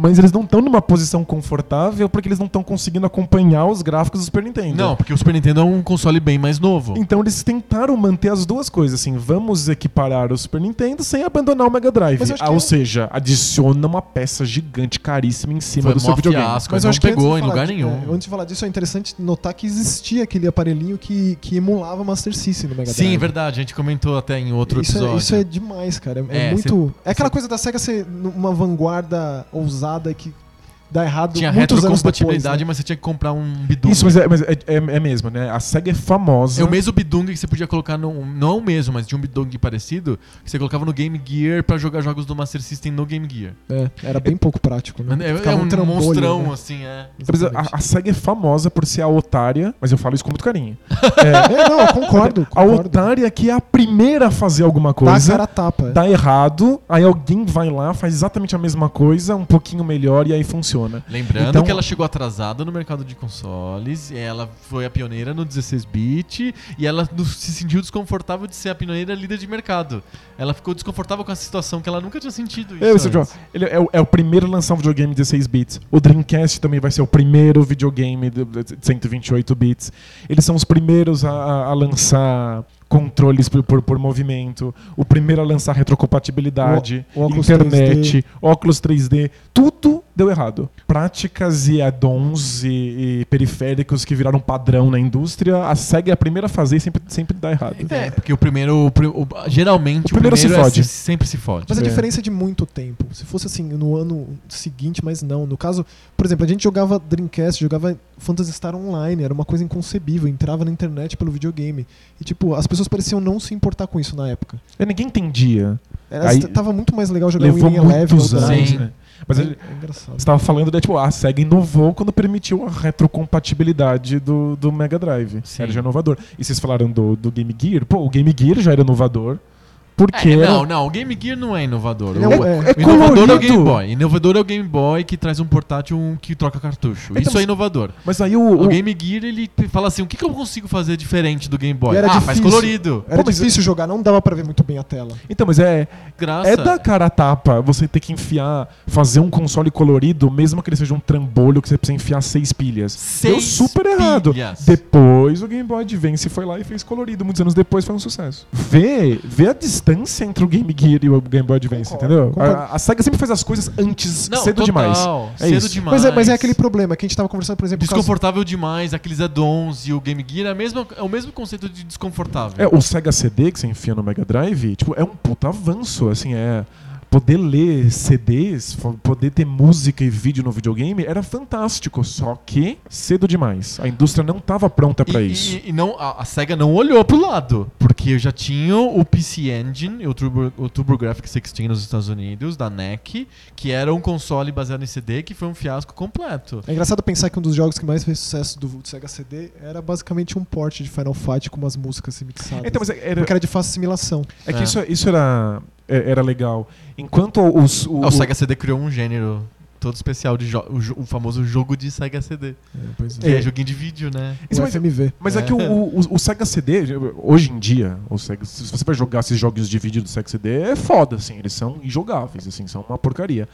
mas eles não estão numa posição confortável porque eles não estão conseguindo acompanhar os gráficos do Super Nintendo. Não, porque o Super Nintendo é um console bem mais novo. Então eles tentaram manter as duas coisas, assim, vamos equiparar o Super Nintendo sem abandonar o Mega Drive. Ah, ou é- seja, adiciona uma peça gigante, caríssima em cima Foi do seu videogame. fiasco. Mas não eu acho que pegou em lugar de- nenhum. é, antes de falar disso, é interessante notar que existia aquele aparelhinho que, que emulava Master System no Mega Drive. Sim, é verdade. A gente comentou até em outro isso episódio. É, isso é demais, cara. É, É, muito. cê- é aquela cê- coisa da SEGA ser uma vanguarda ousada que dá errado Tinha muitos anos depois. retrocompatibilidade, Né? mas você tinha que comprar um bidung. Isso, mas, é, mas é, é- é mesmo, né? A SEGA é famosa. É o mesmo bidung que você podia colocar num. Não é o mesmo, mas de um bidung parecido, que você colocava no Game Gear pra jogar jogos do Master System no Game Gear. É, era bem pouco prático, né? É, é um trambolho, monstrão, né? assim, é. A, a SEGA é famosa por ser a otária, mas eu falo isso com muito carinho. *laughs* É, não, eu concordo. A concordo. otária que é a primeira a fazer alguma Dá a coisa, cara a tapa. é. dá errado, aí alguém vai lá, faz exatamente a mesma coisa, um pouquinho melhor e aí funciona. Funciona. Lembrando Então- que ela chegou atrasada no mercado de consoles, e ela foi a pioneira no 16-bit e ela se sentiu desconfortável de ser a pioneira líder de mercado. Ela ficou desconfortável com a situação que ela nunca tinha sentido isso. É, ele é, o, é o primeiro a lançar um videogame 16 bits. O Dreamcast também vai ser o primeiro videogame de de 128 bits. Eles são os primeiros a, a- a lançar controles por, por, por movimento. O primeiro a lançar retrocompatibilidade, O- óculos internet, óculos 3D. Tudo deu errado. Práticas e add-ons e, e periféricos que viraram padrão na indústria. A SEGA é a primeira a fazer e sempre, sempre dá errado. É, porque o primeiro. o o- geralmente O primeiro se é fode. sempre se fode. Mas a É. diferença é de muito tempo. Se fosse assim no ano seguinte, mas não. No caso, por exemplo, a gente jogava Dreamcast, jogava Phantasy Star Online, era uma coisa inconcebível, entrava na internet pelo videogame. E tipo, as pessoas pareciam não se importar com isso na época. E ninguém entedia. Era, Aí- tava muito mais legal jogar Winning Eleven anos. Sim. né? Mas é, é engraçado. Você estava falando, né, tipo, a SEGA inovou quando permitiu a retrocompatibilidade do, do Mega Drive. Sim. Era já inovador. E vocês falaram do, do Game Gear. Pô, o Game Gear já era inovador. Porque É, não, não, o Game Gear não é inovador. Ele o, é É, é- é o inovador é o. Game Boy. Inovador é o Game Boy que traz um portátil que troca cartucho. Então, Isso é inovador. Mas aí o... O, o- Game Gear, ele fala assim, o que, que eu consigo fazer diferente do Game Boy? Era ah, faz difícil. colorido. Era Pô, difícil jogar, não dava pra ver muito bem a tela. Então, mas é... Graça. É da cara a tapa você ter que enfiar... Fazer um console colorido, mesmo que ele seja um trambolho que você precisa enfiar seis pilhas. Deu Seis super errado. pilhas. Depois o Game Boy Advance foi lá e fez colorido. Muitos anos depois foi um sucesso. Vê, vê a distância entre o Game Gear e o Game Boy Advance, Concordo, entendeu? concordo. A, a SEGA sempre faz as coisas antes, Não, cedo total, demais. É cedo isso. demais. Mas é, mas é aquele problema que a gente tava conversando, por exemplo, Desconfortável demais, aqueles add-ons e o Game Gear é, a mesma, é o mesmo conceito de desconfortável. É, o Sega CD que você enfia no Mega Drive, tipo, é um puta avanço, assim, é... Poder ler CDs, poder ter música e vídeo no videogame era fantástico, só que cedo demais. A indústria não estava pronta pra e, isso. E, e não, a, a SEGA não olhou pro lado, porque eu já tinha o PC Engine, o Turbo, o TurboGrafx 16 nos Estados Unidos, da NEC, que era um console baseado em CD que foi um fiasco completo. É engraçado pensar que um dos jogos que mais fez sucesso do Sega CD era basicamente um port de Final Fight com umas músicas mixadas. Então, mas era, Porque era de fácil assimilação. é que É. isso, isso era, é- era legal. Enquanto os, o, o, Sega CD criou um gênero todo especial de o, o famoso jogo de Sega CD. pois Que é, joguinho de vídeo, né? Isso, mas- FMV. Mas é, É. que o, o, o Sega CD, hoje em dia, o Sega, se você vai jogar esses jogos de vídeo do Sega CD, é foda, assim, eles são injogáveis, assim, são uma porcaria.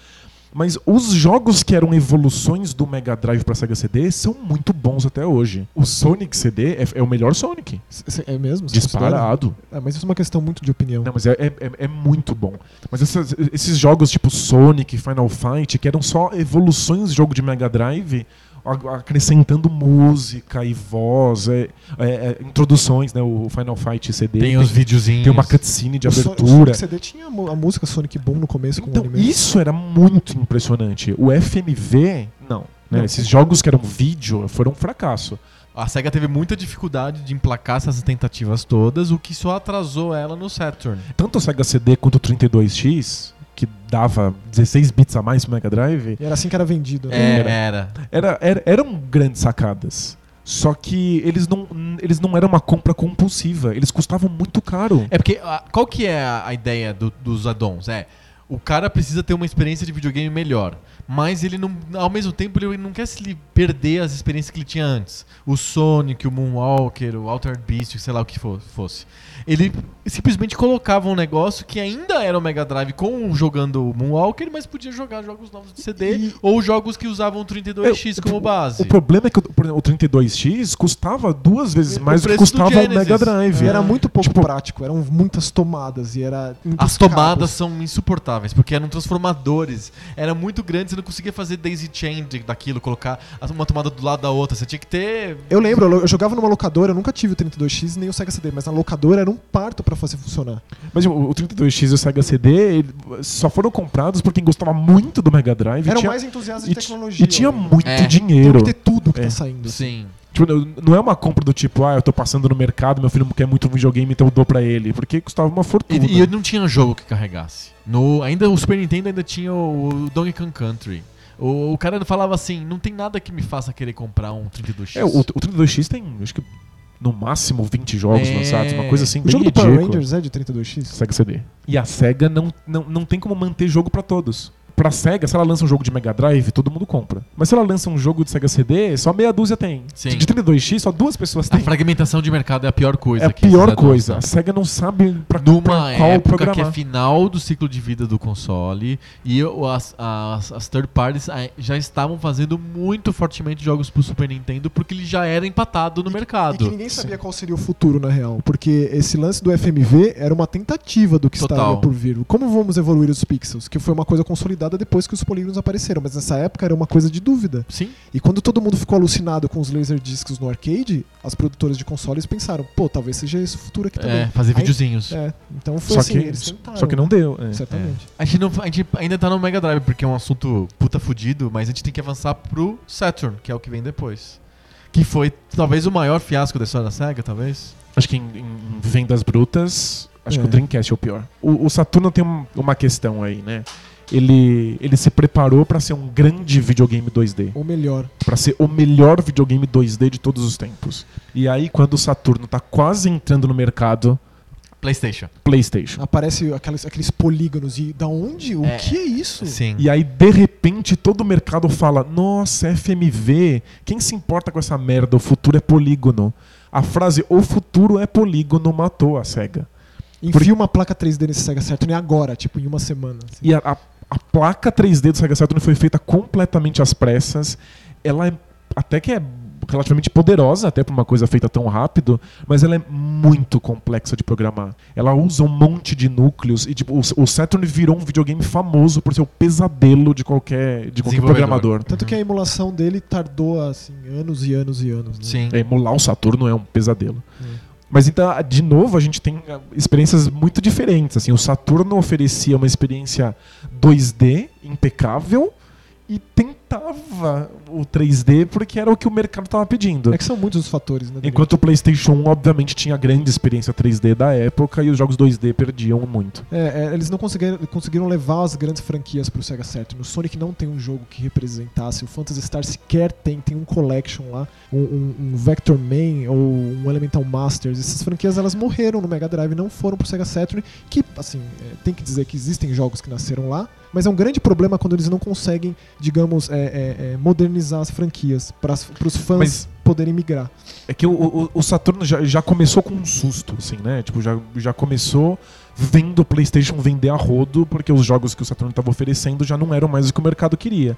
Mas os jogos que eram evoluções do Mega Drive pra Sega CD são muito bons até hoje. O Sonic CD é, é o melhor Sonic, É mesmo? Disparado. É, mas isso é uma questão muito de opinião. Não, mas é, é, é- é muito bom. Mas essas- esses jogos tipo Sonic, Final Fight, que eram só evoluções de jogo de Mega Drive, acrescentando música e voz, é- é- é, introduções, né? O Final Fight CD. Tem os videozinhos. tem uma cutscene de O So- O abertura. Sonic CD tinha a a música Sonic Boom no começo com o Então, anime. isso era muito impressionante. O FMV, não. né? Não, Esses jogos que eram vídeo foram um fracasso. A SEGA teve muita dificuldade de emplacar essas tentativas todas, o que só atrasou ela no Saturn. Tanto o Sega CD quanto o 32X, que dava 16 bits a mais pro Mega Drive, E era assim que era vendido. né? É, Era. era. era, era- eram grandes sacadas. Só que eles não, eles não eram uma compra compulsiva, eles custavam muito caro. É porque a- qual que é a, a ideia do- dos addons? É, o cara precisa ter uma experiência de videogame melhor, mas ele não, ao mesmo tempo ele não quer se perder as experiências que ele tinha antes. O Sonic, o Moonwalker, o Altered Beast, sei lá o que fo- fosse. Ele simplesmente colocava um negócio que ainda era o Mega Drive com jogando o Moonwalker, mas podia jogar jogos novos de CD E- ou jogos que usavam o 32X como o, base. O problema é que o, o 32X custava duas vezes mais do que custava o. Mega Drive. E era muito pouco Tipo- prático, eram muitas tomadas e era. As tomadas são insuportáveis, porque eram transformadores. Era muito grande, você não conseguia fazer daisy chain daquilo, colocar uma tomada do lado da outra. Você tinha que ter. Eu lembro, eu jogava numa locadora, eu nunca tive o 32X nem o Sega CD, mas na locadora era um parto pra fazer funcionar. Mas o, o 32X e o Sega CD só foram comprados por quem gostava muito do Mega Drive. e Eram tinha, mais entusiastas de tecnologia. e tinha muito É. Tem dinheiro. que ter tudo que É. tá saindo. Sim. Tipo, não- é uma compra do tipo, ah, eu tô passando no mercado, meu filho quer muito um videogame, então eu dou pra ele. Porque custava uma fortuna. E, e não tinha jogo que carregasse. No, ainda o Super Nintendo ainda tinha o, o Donkey Kong Country. O, o cara falava assim: não tem nada que me faça querer comprar um 32X. É, o, o 32X tem, acho que, no máximo 20 jogos É. lançados, uma coisa assim, O jogo do Power. Rangers é de 32X? Sega CD. E a Sega não, não, não tem como manter jogo pra todos. Pra SEGA, se ela lança um jogo de Mega Drive, todo mundo compra. Mas se ela lança um jogo de Sega CD, só meia dúzia tem. Sim. De 32X, só duas pessoas A têm. fragmentação de mercado é a pior coisa. É a que pior coisa. A SEGA não sabe pra, Numa pra qual época que programar. é final do ciclo de vida do console e o- as, as, as third parties já estavam fazendo muito fortemente jogos pro Super Nintendo porque ele já era empatado no E mercado. que ninguém sabia qual seria o futuro, na real. Porque esse lance do FMV era uma tentativa do que Total. estaria por vir. Como vamos evoluir os pixels? Que foi uma coisa consolidada depois que os polígonos apareceram. Mas nessa época era uma coisa de dúvida. Sim. E quando todo mundo ficou alucinado com os laserdiscs no arcade, as produtoras de consoles pensaram, pô, talvez seja esse o futuro aqui também. É, fazer Aí- videozinhos. É, então foi Só assim, que, eles tentaram. só que não deu. é. Certamente. A gente, não, a gente ainda tá no Mega Drive porque é um assunto puta fudido, mas a gente tem que avançar pro Saturn, que é o que vem depois. Que foi talvez o maior fiasco da história da SEGA, talvez. Acho que em, em vendas brutas, acho É. que o Dreamcast é o pior. O, o Saturno tem um- uma questão aí, né? Ele, ele se preparou pra ser um grande videogame 2D. Ou melhor. Pra ser o melhor videogame 2D de todos os tempos. E aí, quando o Saturno tá quase entrando no mercado, PlayStation. PlayStation. Aparece aqueles, aqueles polígonos e da onde? O É, que é isso? Sim. E aí, de repente, todo o mercado fala: Nossa, FMV, quem se importa com essa merda? O futuro é polígono. A frase O futuro é polígono matou a SEGA. Enfia uma placa 3D nesse Sega Saturn e agora, tipo, em uma semana. assim. E a, a- a placa 3D do Sega Saturn foi feita completamente às pressas. Ela é até que é relativamente poderosa, até para uma coisa feita tão rápido, mas ela é muito complexa de programar. Ela usa um monte de núcleos e tipo, o, Saturn virou um videogame famoso por ser o pesadelo de qualquer, de qualquer programador. Tanto que a emulação dele tardou, assim, anos e anos e anos. Né? Sim. É, emular o Saturno é um pesadelo. Hum. Mas então, de novo, a gente tem ah, experiências muito diferentes. Assim, o Saturno oferecia uma experiência 2D impecável e tentava o 3D porque era o que o mercado estava pedindo. É que são muitos os fatores, né? Enquanto o PlayStation 1, obviamente, tinha grande experiência 3D da época e os jogos 2D perdiam muito. É, é, eles não conseguiram, conseguiram levar as grandes franquias pro Sega Saturn. O Sonic não tem um jogo que representasse. O Phantasy Star sequer tem. Tem um Collection lá, um, um- um Vector Man ou um Elemental Masters. Essas franquias elas morreram no Mega Drive, não foram pro Sega Saturn. Que, assim, é, tem que dizer que existem jogos que nasceram lá. Mas é um grande problema quando eles não conseguem, digamos, é, é, é, modernizar as franquias para os fãs Mas- poderem migrar. É que o, o- o Saturno já, já começou com um susto, assim, né? Tipo, já, já começou vendo o PlayStation vender a rodo, porque os jogos que o Saturno estava oferecendo já não eram mais o que o mercado queria.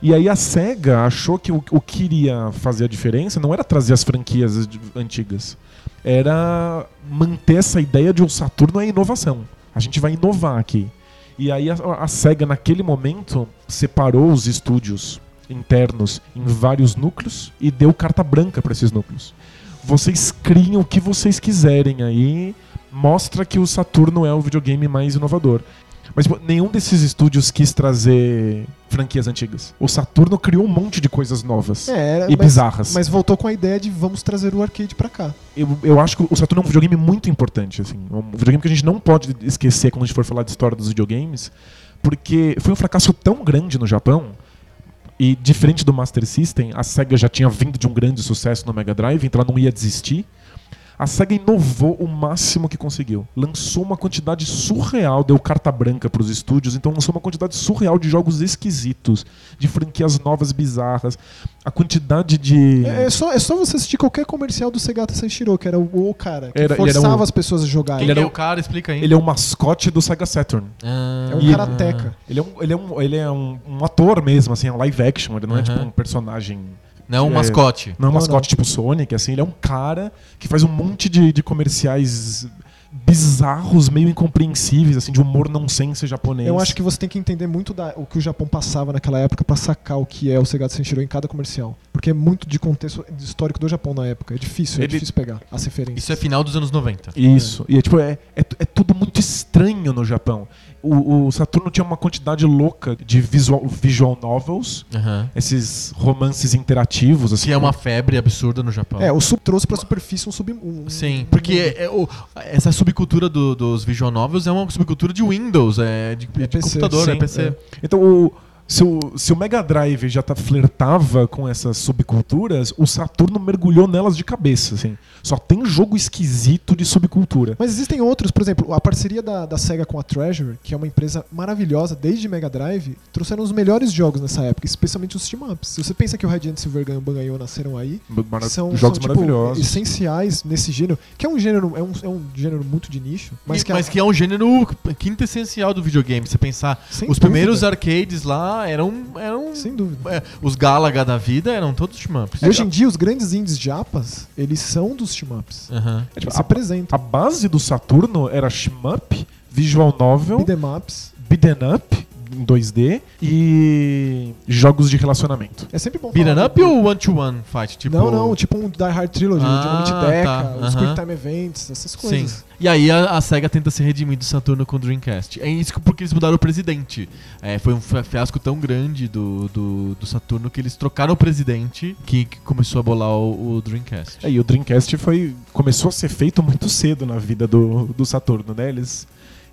E aí a SEGA achou que o, o que iria fazer a diferença não era trazer as franquias antigas, era manter essa ideia de o Saturno é inovação. A gente vai inovar aqui. E aí a, a SEGA, naquele momento, separou os estúdios internos em vários núcleos e deu carta branca para esses núcleos. Vocês criem o que vocês quiserem aí, mostra que o Saturno é o videogame mais inovador. Mas nenhum desses estúdios quis trazer franquias antigas. O Saturno criou um monte de coisas novas É, era- e mas, bizarras. mas voltou com a ideia de vamos trazer o arcade pra cá. eu, eu acho que o Saturno é um videogame muito importante, assim. Um videogame que a gente não pode esquecer quando a gente for falar de história dos videogames, porque foi um fracasso tão grande no Japão. E diferente do Master System, a SEGA já tinha vindo de um grande sucesso no Mega Drive, então ela não ia desistir. A SEGA inovou o máximo que conseguiu. Lançou uma quantidade surreal, deu carta branca para os estúdios, então lançou uma quantidade surreal de jogos esquisitos, de franquias novas bizarras. A quantidade de. É, é só, é só você assistir qualquer comercial do Segata Sanshiro, que era o, o cara que Era- ele era forçava um- as pessoas a jogar. Ele era é o- cara? Explica aí. Ele é o mascote do Sega Saturn. Ah, É um karateca. Ele é um, ele é um, ele é um, um ator mesmo, assim, é um live action. Ele não é tipo um personagem. Não, um É. mascote. Não é um Não, mascote tipo Sonic, assim. Ele é um cara que faz um monte de, de comerciais bizarros, meio incompreensíveis, assim, de humor nonsense japonês. Eu acho que você tem que entender muito da- o que o Japão passava naquela época pra sacar o que é o Segata Sanshiro em cada comercial. Porque é muito de contexto histórico do Japão na época. É difícil, é Ele- difícil pegar as referências. Isso é final dos anos 90. Isso. E é, tipo, é, é, é tudo muito estranho no Japão. O, o Saturno tinha uma quantidade louca de visual, visual novels, Aham. esses romances interativos, assim. Que é uma febre absurda no Japão. É, o sub trouxe pra superfície um sub. Um, Sim, porque é- é o- essa subcultura do- dos visual novels é uma subcultura de Windows, é de, É de PC, computador, é sim, PC. é. Então, o, Se o, se o Mega Drive já tá, flertava com essas subculturas, o Saturno mergulhou nelas de cabeça, assim. Só tem jogo esquisito de subcultura. Mas existem outros, por exemplo, a parceria da, da SEGA com a Treasure, que é uma empresa maravilhosa desde Mega Drive, trouxeram os melhores jogos nessa época, especialmente os team-ups. Se você pensa que o Radiant Silver Gun e o Banganyo nasceram aí, Mara- são, jogos são, tipo, maravilhosos. essenciais nesse gênero, que é um gênero, é um, é um gênero muito de nicho, mas Mas, que, mas que é um gênero quintessencial do videogame. Você pensar, Sem os dúvida. primeiros arcades lá eram. eram sem dúvida. é, os Galaga da vida eram todos shmups. Hoje em dia, os grandes indies japas, eles são dos team-ups. Aham. É, tipo, se a, apresentam. a base do Saturno era shmup, visual novel, Beat'em ups. beat'em up em 2D e jogos de relacionamento. É sempre bom Beat'em falar- up ou one-to-one fight? Tipo... Não, não, tipo um Die Hard Trilogy, Ah, de Unity Deca, tá, os aham. Quick Time Events, essas Sim. coisas. E aí a, a SEGA tenta se redimir do Saturno com o Dreamcast. É isso que- porque eles mudaram o presidente. É, foi um fi- fiasco tão grande do, do, do Saturno que eles trocaram o presidente que, que começou a bolar o, o Dreamcast. É, e o Dreamcast foi começou a ser feito muito cedo na vida do, do Saturno, né? Eles,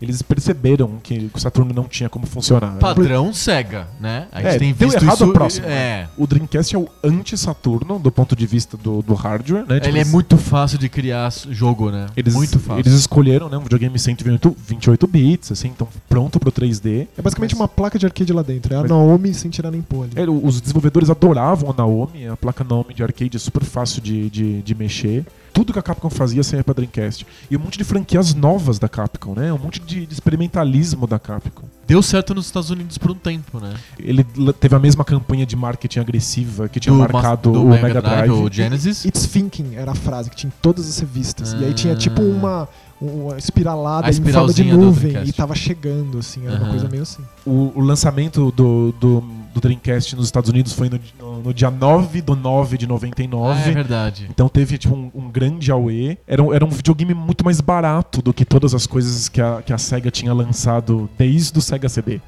eles perceberam que o Saturno não tinha como funcionar. Padrão SEGA, né? A gente É, tem deu visto errado isso. o próximo, É. O Dreamcast é o anti-Saturno do ponto de vista do, do hardware, né? Tipo, Ele é muito fácil de criar jogo, né? Eles, muito fácil. eles escolheram né, um videogame 128 28 bits, assim, então pronto pro 3D. É basicamente Mas- uma placa de arcade lá dentro. É a Mas- Naomi sem tirar nem pôr ali. É, os desenvolvedores adoravam a Naomi, a placa Naomi de arcade é super fácil de, de, de mexer. Tudo que a Capcom fazia saía pra Dreamcast. E um monte de franquias novas da Capcom, né? Um monte de, de experimentalismo da Capcom. Deu certo nos Estados Unidos por um tempo, né? Ele teve a mesma campanha de marketing agressiva que tinha Do marcado do o Mega, Drive. o Genesis. It's Thinking era a frase que tinha em todas as revistas. E aí tinha tipo Ah. uma, uma espiralada em forma de nuvem e tava chegando, assim. Era uma Aham. coisa meio assim. O, o lançamento do, do, do Dreamcast nos Estados Unidos foi no, no, no dia 9 do 9 de 99. Ah, é verdade. Então teve tipo um, um grande AUE. Era um, era um videogame muito mais barato do que todas as coisas que a, que a SEGA tinha lançado desde o Sega CD.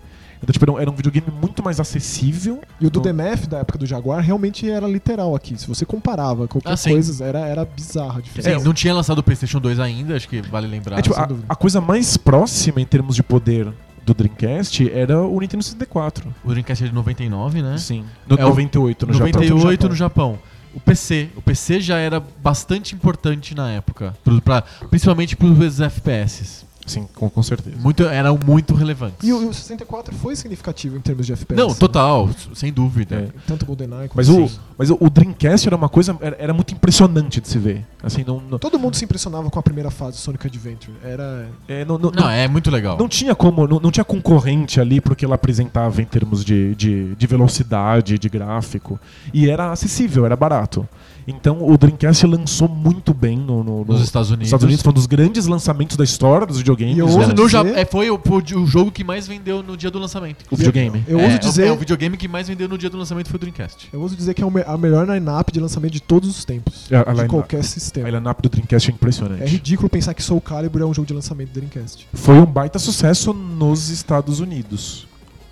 Então, tipo, era um, era um videogame muito mais acessível. E o do No- DMF da época do Jaguar realmente era literal aqui. Se você comparava qualquer Ah, sim. coisa, era, era bizarro a diferença. Sim, não tinha lançado o PlayStation 2 ainda, acho que vale lembrar. É, tipo, sem a, a coisa mais próxima em termos de poder do Dreamcast era o Nintendo 64. O Dreamcast é de 99, né? Sim. No É o 98 no 98 Japão. no Japão. O PC. O PC já era bastante importante na época. pro- pra- principalmente para os FPS. Sim, com, com certeza. Muito, eram muito relevantes. E o, o 64 foi significativo em termos de FPS. Não, né? total, sem dúvida. É. Tanto GoldenEye como Mas, o, mas o, o Dreamcast era uma coisa. Era, era muito impressionante de se ver. Assim, não. não, Todo mundo se impressionava com a primeira fase do Sonic Adventure. Era. é, não, não, Não, é muito legal. Não tinha como, não, não tinha concorrente ali porque ela apresentava em termos de, de, de velocidade, de gráfico. E era acessível, era barato. Então o Dreamcast lançou muito bem no, no- no- Nos Estados Unidos. Estados Unidos. Foi um dos grandes lançamentos da história dos videogames. Eu né? ouso No dizer- é, foi o, o jogo que mais vendeu no dia do lançamento. O videogame. Eu é, ouso o- dizer. É, o videogame que mais vendeu no dia do lançamento foi o Dreamcast. Eu ouso dizer que é a melhor line-up de lançamento de todos os tempos. É, a de qualquer A sistema. lineup do Dreamcast é impressionante. É ridículo pensar que Soul Calibur é um jogo de lançamento do Dreamcast. Foi um baita sucesso nos Estados Unidos.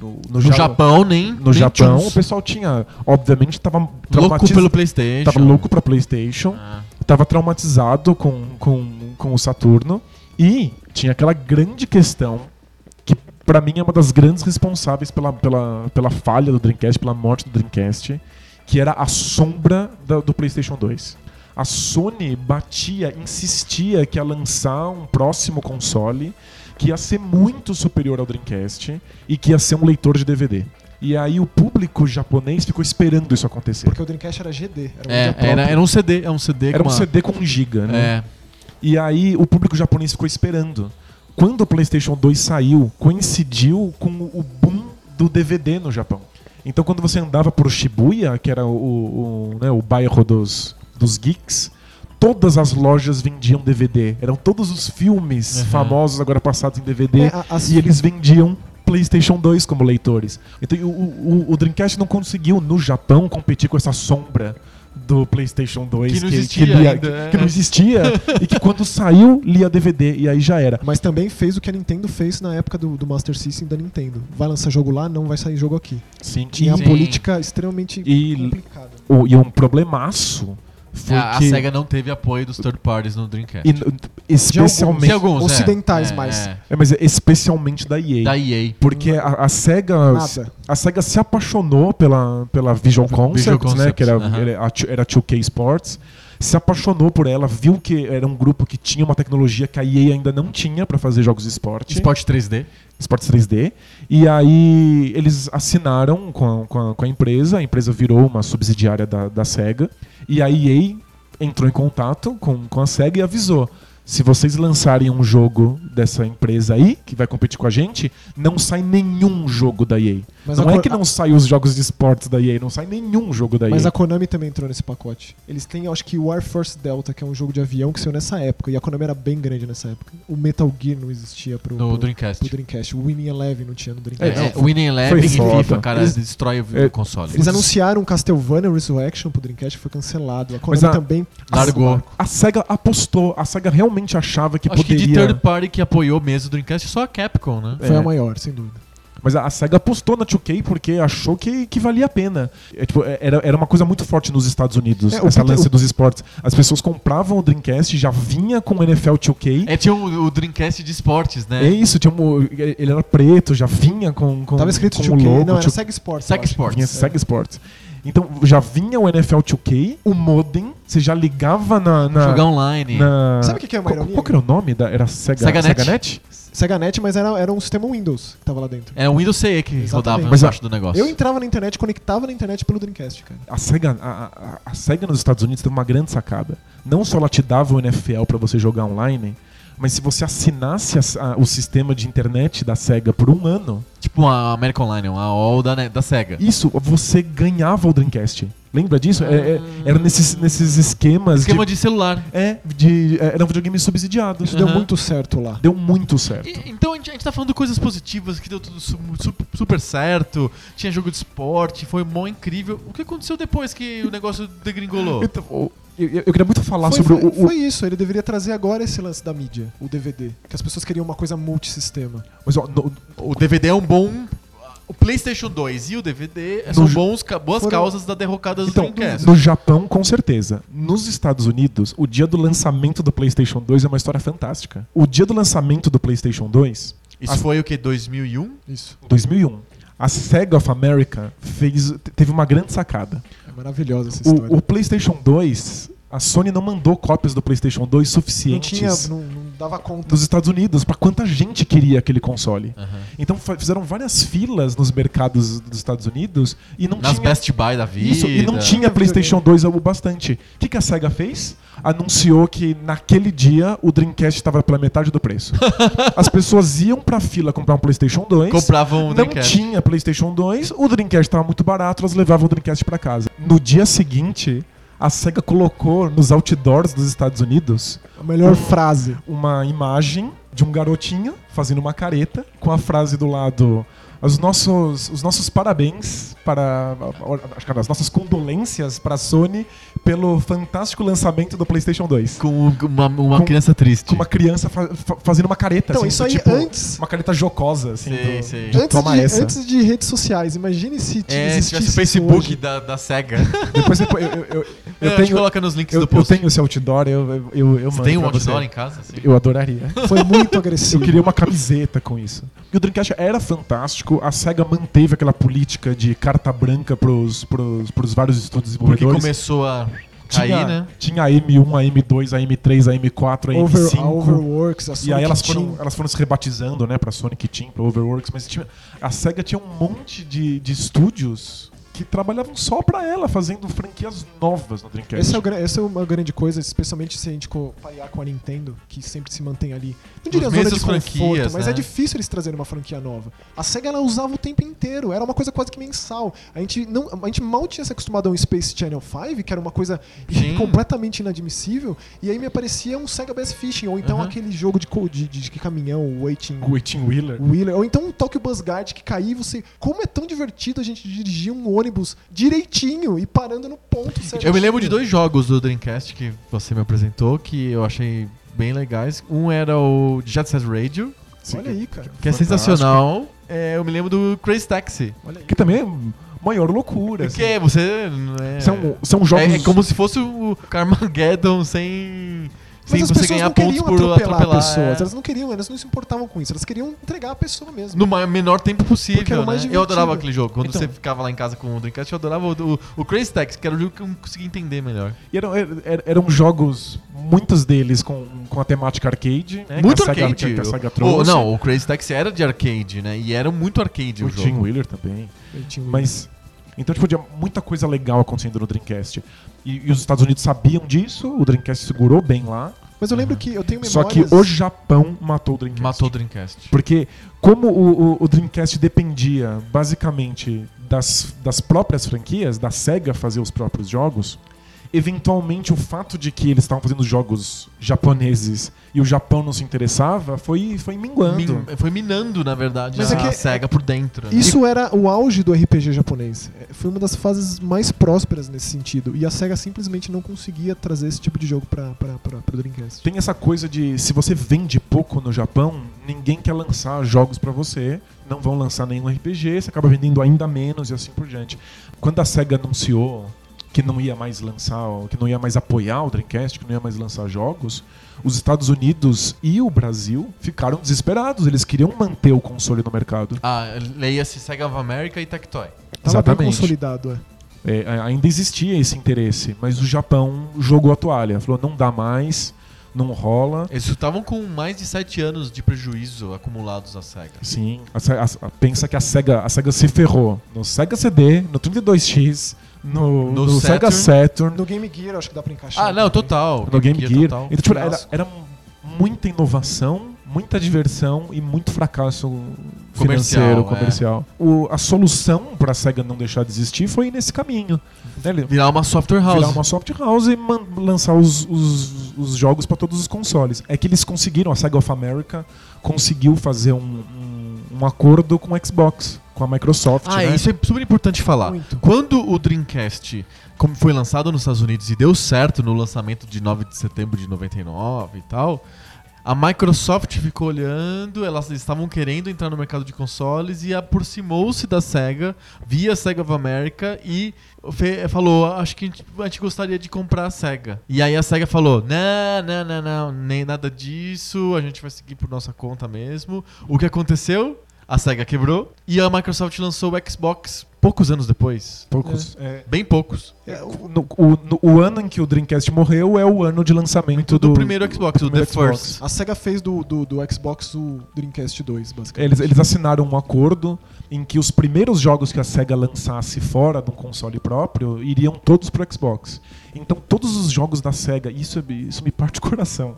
No, No Ja- Japão, nem. No nem Japão, o pessoal tinha, obviamente, tava Louco pelo PlayStation. Tava louco pra PlayStation. Ah. Tava traumatizado com, com, com o Saturno. E tinha aquela grande questão que, pra mim, é uma das grandes responsáveis pela, pela, pela falha do Dreamcast, pela morte do Dreamcast, que era a sombra da- do PlayStation 2. A Sony batia, insistia que ia lançar um próximo console que ia ser muito superior ao Dreamcast e que ia ser um leitor de DVD. E aí o público japonês ficou esperando isso acontecer. Porque o Dreamcast era GD. Era, um É, era, era um CD, é um CD Era com um uma- CD com 1 giga, né? É. E aí o público japonês ficou esperando. Quando o PlayStation 2 saiu, coincidiu com o boom do DVD no Japão. Então quando você andava por Shibuya, que era o, o, né, o bairro dos, dos geeks, todas as lojas vendiam DVD. Eram todos os filmes Uhum. famosos agora passados em DVD. É, a- as- E eles vendiam PlayStation 2 como leitores. Então o, o, o Dreamcast não conseguiu no Japão competir com essa sombra do PlayStation 2 Que não existia lia- ainda, que- é. que não existia e que quando saiu lia DVD e aí já era. Mas também fez o que a Nintendo fez na época do, do Master System da Nintendo. Vai lançar jogo lá, não vai sair jogo aqui. Sim, Tinha Sim. a política extremamente E- complicada. o- e um problemaço foi A, a. SEGA não teve apoio dos third parties no Dreamcast. e especialmente... Tem alguns, ocidentais é, mais. é. É, mas é especialmente da EA. Da EA. Porque a, a SEGA. Nada. A SEGA se apaixonou pela, pela Visual Concepts, Visual né? Concepts, Que era, aham. era, a, Two- era 2K Sports. Se apaixonou por ela, viu que era um grupo que tinha uma tecnologia que a EA ainda não tinha pra fazer jogos de esporte. Esporte 3D. Esportes 3D. E aí eles assinaram com a, com a, com a empresa, a empresa virou uma subsidiária da, da SEGA. E a EA entrou em contato com, com a SEGA e avisou. Se vocês lançarem um jogo dessa empresa aí, que vai competir com a gente, não sai nenhum jogo da EA. Mas não a é que não sai os jogos de esportes da EA, não sai nenhum jogo da Mas EA. a Konami também entrou nesse pacote. Eles têm, acho que, War Force Delta, que é um jogo de avião que saiu nessa época. E a Konami era bem grande nessa época. O Metal Gear não existia pro, No pro, Dreamcast. pro Dreamcast. O Winning Eleven não tinha no É, Dreamcast. é, Winning Eleven e. FIFA, cara, Eles- destrói o, É, o console. Eles anunciaram Castlevania Resurrection pro Dreamcast, foi cancelado. A Konami Mas a- também Largou. A SEGA apostou, a SEGA realmente achava que Acho que de poderia... third party que apoiou mesmo o Dreamcast só a Capcom, né? Foi É. a maior, sem dúvida. Mas a a SEGA apostou na 2K porque achou que, que valia a pena. É, tipo, é, era, era uma coisa muito forte nos Estados Unidos, É, o essa Peter- lance o- dos esportes. As pessoas compravam o Dreamcast, já vinha com o NFL 2K. É, tinha o, o Dreamcast de esportes, né? É isso, tinha um, ele era preto, já vinha com, com Tava escrito com 2K, o logo. não, era Sega Sports. Sega acho. Sports. vinha É. Sega Sports. Então já vinha o NFL 2K, o modem, você já ligava na. na Jogar online. na- Sabe o que que é uma qual, ironia? qual que era o nome? Da, era Sega, SegaNet. SegaNet? SegaNet, mas era, era um sistema Windows que tava lá dentro. É o Windows CE que Exatamente. rodava Mas a- embaixo do negócio. Eu entrava na internet, conectava na internet pelo Dreamcast, cara. A SEGA, a, a- a SEGA nos Estados Unidos teve uma grande sacada. Não só ela te dava o NFL pra você jogar online, mas se você assinasse a- a- o sistema de internet da SEGA por um ano, Tipo a American Online, uma AOL da, da SEGA. isso você ganhava o Dreamcast. Lembra disso? É- é- era nesses, nesses esquemas. Esquema de, de celular. É, de, é, eram videogames subsidiados. Isso deu Aham. muito certo lá. Deu muito certo. E- então a gente, a gente tá falando de coisas positivas, que deu tudo su- su- super certo, tinha jogo de esporte, foi mó incrível. O que aconteceu depois que o negócio degringolou? Então, eu, eu queria muito falar Foi, sobre foi, o, o- foi isso, ele deveria trazer agora esse lance da mídia, o DVD. Que as pessoas queriam uma coisa multissistema. Mas, ó, no- O DVD é um bom. O PlayStation 2 e o DVD são No Ju- bons, boas Foram- causas da derrocada do Então, Dreamcast. no Japão, com certeza. Nos Estados Unidos, o dia do lançamento do PlayStation 2 é uma história fantástica. O dia do lançamento do PlayStation 2, Isso As- foi o que? 2001? Isso. 2001, a SEGA of America fez, teve uma grande sacada. É maravilhosa essa história. O, o PlayStation 2, a Sony não mandou cópias do PlayStation 2 não suficientes tinha, não, não dava conta. dos Estados Unidos para quanta gente queria aquele console. Aham. Então fizeram várias filas nos mercados dos Estados Unidos e não Nas tinha Best Buy da vida. Isso, e não tinha PlayStation 2 o bastante. O que, que a SEGA fez? Anunciou que naquele dia o Dreamcast estava pela metade do preço. *laughs* As pessoas iam pra fila comprar um PlayStation 2. Compravam o não Dreamcast. tinha PlayStation 2, o Dreamcast estava muito barato, elas levavam o Dreamcast pra casa. No dia seguinte, a SEGA colocou nos outdoors dos Estados Unidos A melhor frase. uma imagem de um garotinho fazendo uma careta com a frase do lado os nossos, os nossos parabéns para acho que as nossas condolências para a Sony pelo fantástico lançamento do PlayStation 2. Com uma, uma Com- criança triste. Com uma criança fa- fa- fazendo uma careta, Então, assim, isso do aí tipo, antes- uma careta jocosa, assim. Sei, do- sei. de Antes toma de, essa. antes de redes sociais, imagine se É, se existisse tivesse o Facebook hoje. da, da SEGA. Depois você põe- eu, eu, eu, Eu, eu a gente tenho, coloca nos links eu, do eu post. tenho esse outdoor, eu, eu, eu, eu Você mando tem um outdoor você. em casa? Assim? Eu adoraria. Foi muito *laughs* Eu agressivo. queria uma camiseta com isso. E o Dreamcast era fantástico. A SEGA manteve aquela política de carta branca pros, pros, pros vários estúdios Porque desenvolvedores. começou a cair, tinha, né? tinha a M1, a M2, a M3, a M4, a Over, M5. a Overworks, a E Sonic aí elas Team. foram, elas foram se rebatizando, né, pra Sonic Team, pra Overworks, mas tinha, a SEGA tinha um monte de, de estúdios que trabalhavam só pra ela, fazendo franquias novas no Dreamcast. Essa é, o essa é uma grande coisa, especialmente se a gente parear com a Nintendo, que sempre se mantém ali. Não diria Os zona de conforto, franquias, mas né? é difícil eles trazerem uma franquia nova. A SEGA ela usava o tempo inteiro, era uma coisa quase que mensal. A gente, não, a gente mal tinha se acostumado a um Space Channel 5, que era uma coisa Sim. completamente inadmissível, e aí me aparecia um Sega Bass Fishing, ou então Uhum. aquele jogo de, de, de, de caminhão, o Waiting O 18 Wheeler. Wheeler, ou então um Tokyo Bus Guide que caía e você. Como é tão divertido a gente dirigir um ônibus direitinho e parando no ponto certinho. Eu me lembro de dois jogos do Dreamcast que você me apresentou que eu achei bem legais. Um era o Jet Set Radio, Olha aí, cara. que é Fantástico. sensacional. É, eu me lembro do Crazy Taxi. Olha aí. Que também é maior loucura. assim. Porque você. não É, São, são jogos. é, é como se fosse o Carmageddon sem. Mas Sem as você pessoas ganhar não pontos queriam por atropelar atropelar. pessoas. é. Elas não queriam, elas não se importavam com isso. Elas queriam entregar a pessoa mesmo. No menor tempo possível, o né? Eu adorava aquele jogo. Quando Então. você ficava lá em casa com o Dreamcast, eu adorava o, o, o Crazy Taxi, que era o jogo que eu não conseguia entender melhor. E eram, er- eram jogos, muitos deles com, com a temática arcade. Né, muito arcade. Que a Sega O- trouxe. não, o Crazy Taxi era de arcade, né? E era muito arcade o, o jogo. Jim Wheeler também. Mas. Então, tipo, tinha muita coisa legal acontecendo no Dreamcast. E, e os Estados Unidos sabiam disso, o Dreamcast segurou bem lá. Mas eu lembro que eu tenho memórias... Só que o Japão matou o Dreamcast. Matou o Dreamcast. Porque como o, o- o Dreamcast dependia basicamente das, das próprias franquias, da SEGA fazer os próprios jogos, eventualmente o fato de que eles estavam fazendo jogos japoneses e o Japão não se interessava foi, foi minguando. Min- foi minando, na verdade, Mas a, é que- a SEGA por dentro. né? Isso era o auge do RPG japonês. É, Foi uma das fases mais prósperas nesse sentido. E a SEGA simplesmente não conseguia trazer esse tipo de jogo para o Dreamcast. Tem essa coisa de se você vende pouco no Japão, ninguém quer lançar jogos pra você, não vão lançar nenhum RPG, você acaba vendendo ainda menos e assim por diante. Quando a SEGA anunciou que não ia mais lançar, que não ia mais apoiar o Dreamcast, que não ia mais lançar jogos, os Estados Unidos e o Brasil ficaram desesperados, eles queriam manter o console no mercado. Ah, leia-se SEGA of America e Tectoy. Tava bem consolidado, é. É, ainda existia esse interesse, mas o Japão jogou a toalha, falou não dá mais, não rola. Eles estavam com mais de 7 anos de prejuízo acumulados à SEGA. Sim, a a- a- pensa que a SEGA, a SEGA se ferrou no Sega CD, no 32X, no, No no Sega Saturn. Saturn, No Game Gear, acho que dá pra encaixar. Ah, não, também. total. no Game Gear. total. Então, tipo, era, era muita inovação, muita diversão e muito fracasso financeiro, Comercial, é. comercial. O- a solução para a SEGA não deixar de existir foi nesse caminho. Né? Virar uma software house. Virar uma soft house e lançar os, os, os jogos para todos os consoles. É que eles conseguiram, a Sega of America conseguiu fazer um, um, um acordo com o Xbox, com a Microsoft. Ah, né? isso é super importante falar. Muito. Quando o Dreamcast como foi lançado nos Estados Unidos e deu certo no lançamento de 9 de setembro de 99 e tal, a Microsoft ficou olhando, elas estavam querendo entrar no mercado de consoles e aproximou-se da Sega via Sega of America e falou: Acho que a gente, a gente gostaria de comprar a Sega. E aí a Sega falou: Não, não, não, não, nem nada disso, a gente vai seguir por nossa conta mesmo. O que aconteceu? A Sega quebrou e a Microsoft lançou o Xbox poucos anos depois. Poucos. é, Bem poucos. É, o- no- o, no- o ano em que o Dreamcast morreu é o ano de lançamento Do, do, primeiro Xbox, do o The primeiro First. a SEGA fez do, do, do Xbox o Dreamcast 2, basicamente. Eles, eles assinaram um acordo em que os primeiros jogos que a SEGA lançasse fora de um console próprio iriam todos pro Xbox. Então todos os jogos da SEGA, isso, é- isso me parte o coração,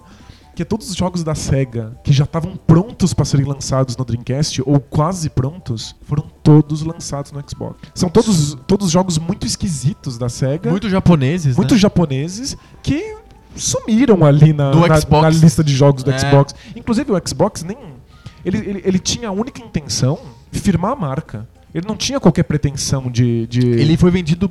que todos os jogos da SEGA que já estavam prontos para serem lançados no Dreamcast, ou quase prontos, foram todos lançados no Xbox. São todos, todos jogos muito esquisitos da SEGA, Muito japoneses, muito né? japoneses, que sumiram ali na, na- na lista de jogos do É. Xbox. Inclusive o Xbox nem. Ele, ele, ele tinha a única intenção de firmar a marca. Ele não tinha qualquer pretensão de. de- Ele foi vendido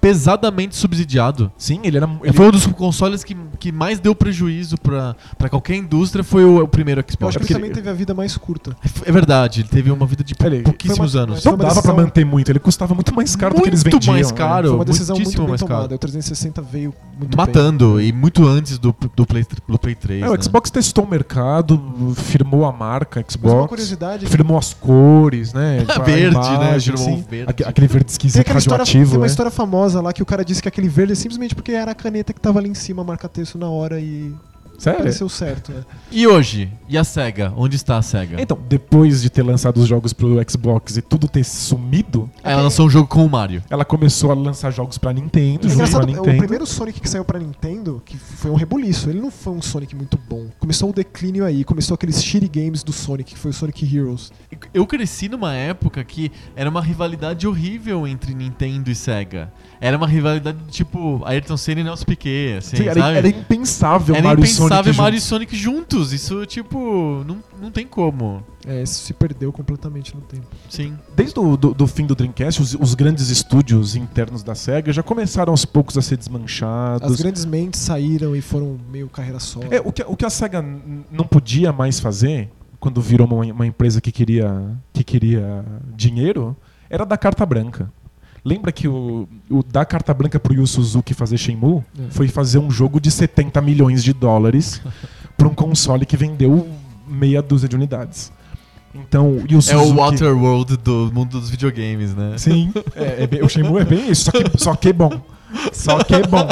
pesadamente subsidiado. Sim, ele era. Ele, Foi um dos consoles que, que mais deu prejuízo pra, pra qualquer indústria, foi o, o primeiro Eu Xbox. acho que ele também ele- teve a vida mais curta. É verdade, ele teve uma vida de Ele- pouquíssimos uma- anos. não dava pra decisão- manter muito, ele custava muito mais caro do que eles Muito vendiam. mais né? caro. Foi uma decisão muito bem mais caro. tomada. O 360 veio muito Matando, e muito antes do, do, Play, do Play 3. É, o né? Xbox testou o mercado, firmou a marca bem. Mas uma Xbox. curiosidade... é Firmou as cores, né? *laughs* Verde, né? Imagem, Firmou assim. verde. Aque- Aquele verde Tem esquisito aquela história, radioativo. tem uma né? história famosa lá que o cara disse que aquele verde é simplesmente porque era a caneta que tava ali em cima, marca texto na hora e Sério? pareceu certo. né? E hoje? E a SEGA? Onde está a SEGA? Então, depois de ter lançado os jogos pro Xbox e tudo ter sumido, Ela lançou um jogo com o Mario. ela começou a lançar jogos pra Nintendo, É junto com a engraçado, o Nintendo. primeiro Sonic que saiu pra Nintendo, que foi um rebuliço, ele não foi um Sonic muito bom. Começou o declínio aí, começou aqueles shitty games do Sonic, que foi o Sonic Heroes. Eu cresci numa época que era uma rivalidade horrível entre Nintendo e SEGA. Era uma rivalidade tipo Ayrton Senna e Nelson Piquet, assim, Sim, era, sabe? era impensável Era Mario e impensável Sonic Mario e juntos. Sonic juntos. Isso, tipo, não, não tem como. É, isso se perdeu completamente no tempo. Sim. Desde o do, do fim do Dreamcast, os, os grandes estúdios internos da SEGA já começaram aos poucos a ser As desmanchados. grandes mentes saíram e foram meio carreira solo. É, o, que, o que a SEGA não podia mais fazer, quando virou uma, uma empresa que queria, que queria dinheiro, era dar carta branca. Lembra que o, o dar carta branca pro Yu Suzuki fazer Shenmue É. foi fazer um jogo de 70 milhões de dólares *laughs* pra um console que vendeu meia dúzia de unidades. Então, o Yu É Suzuki... o Waterworld do mundo dos videogames, né? Sim, *laughs* é, é bem- o Shenmue é bem isso, só que, só que é bom. Só que é bom.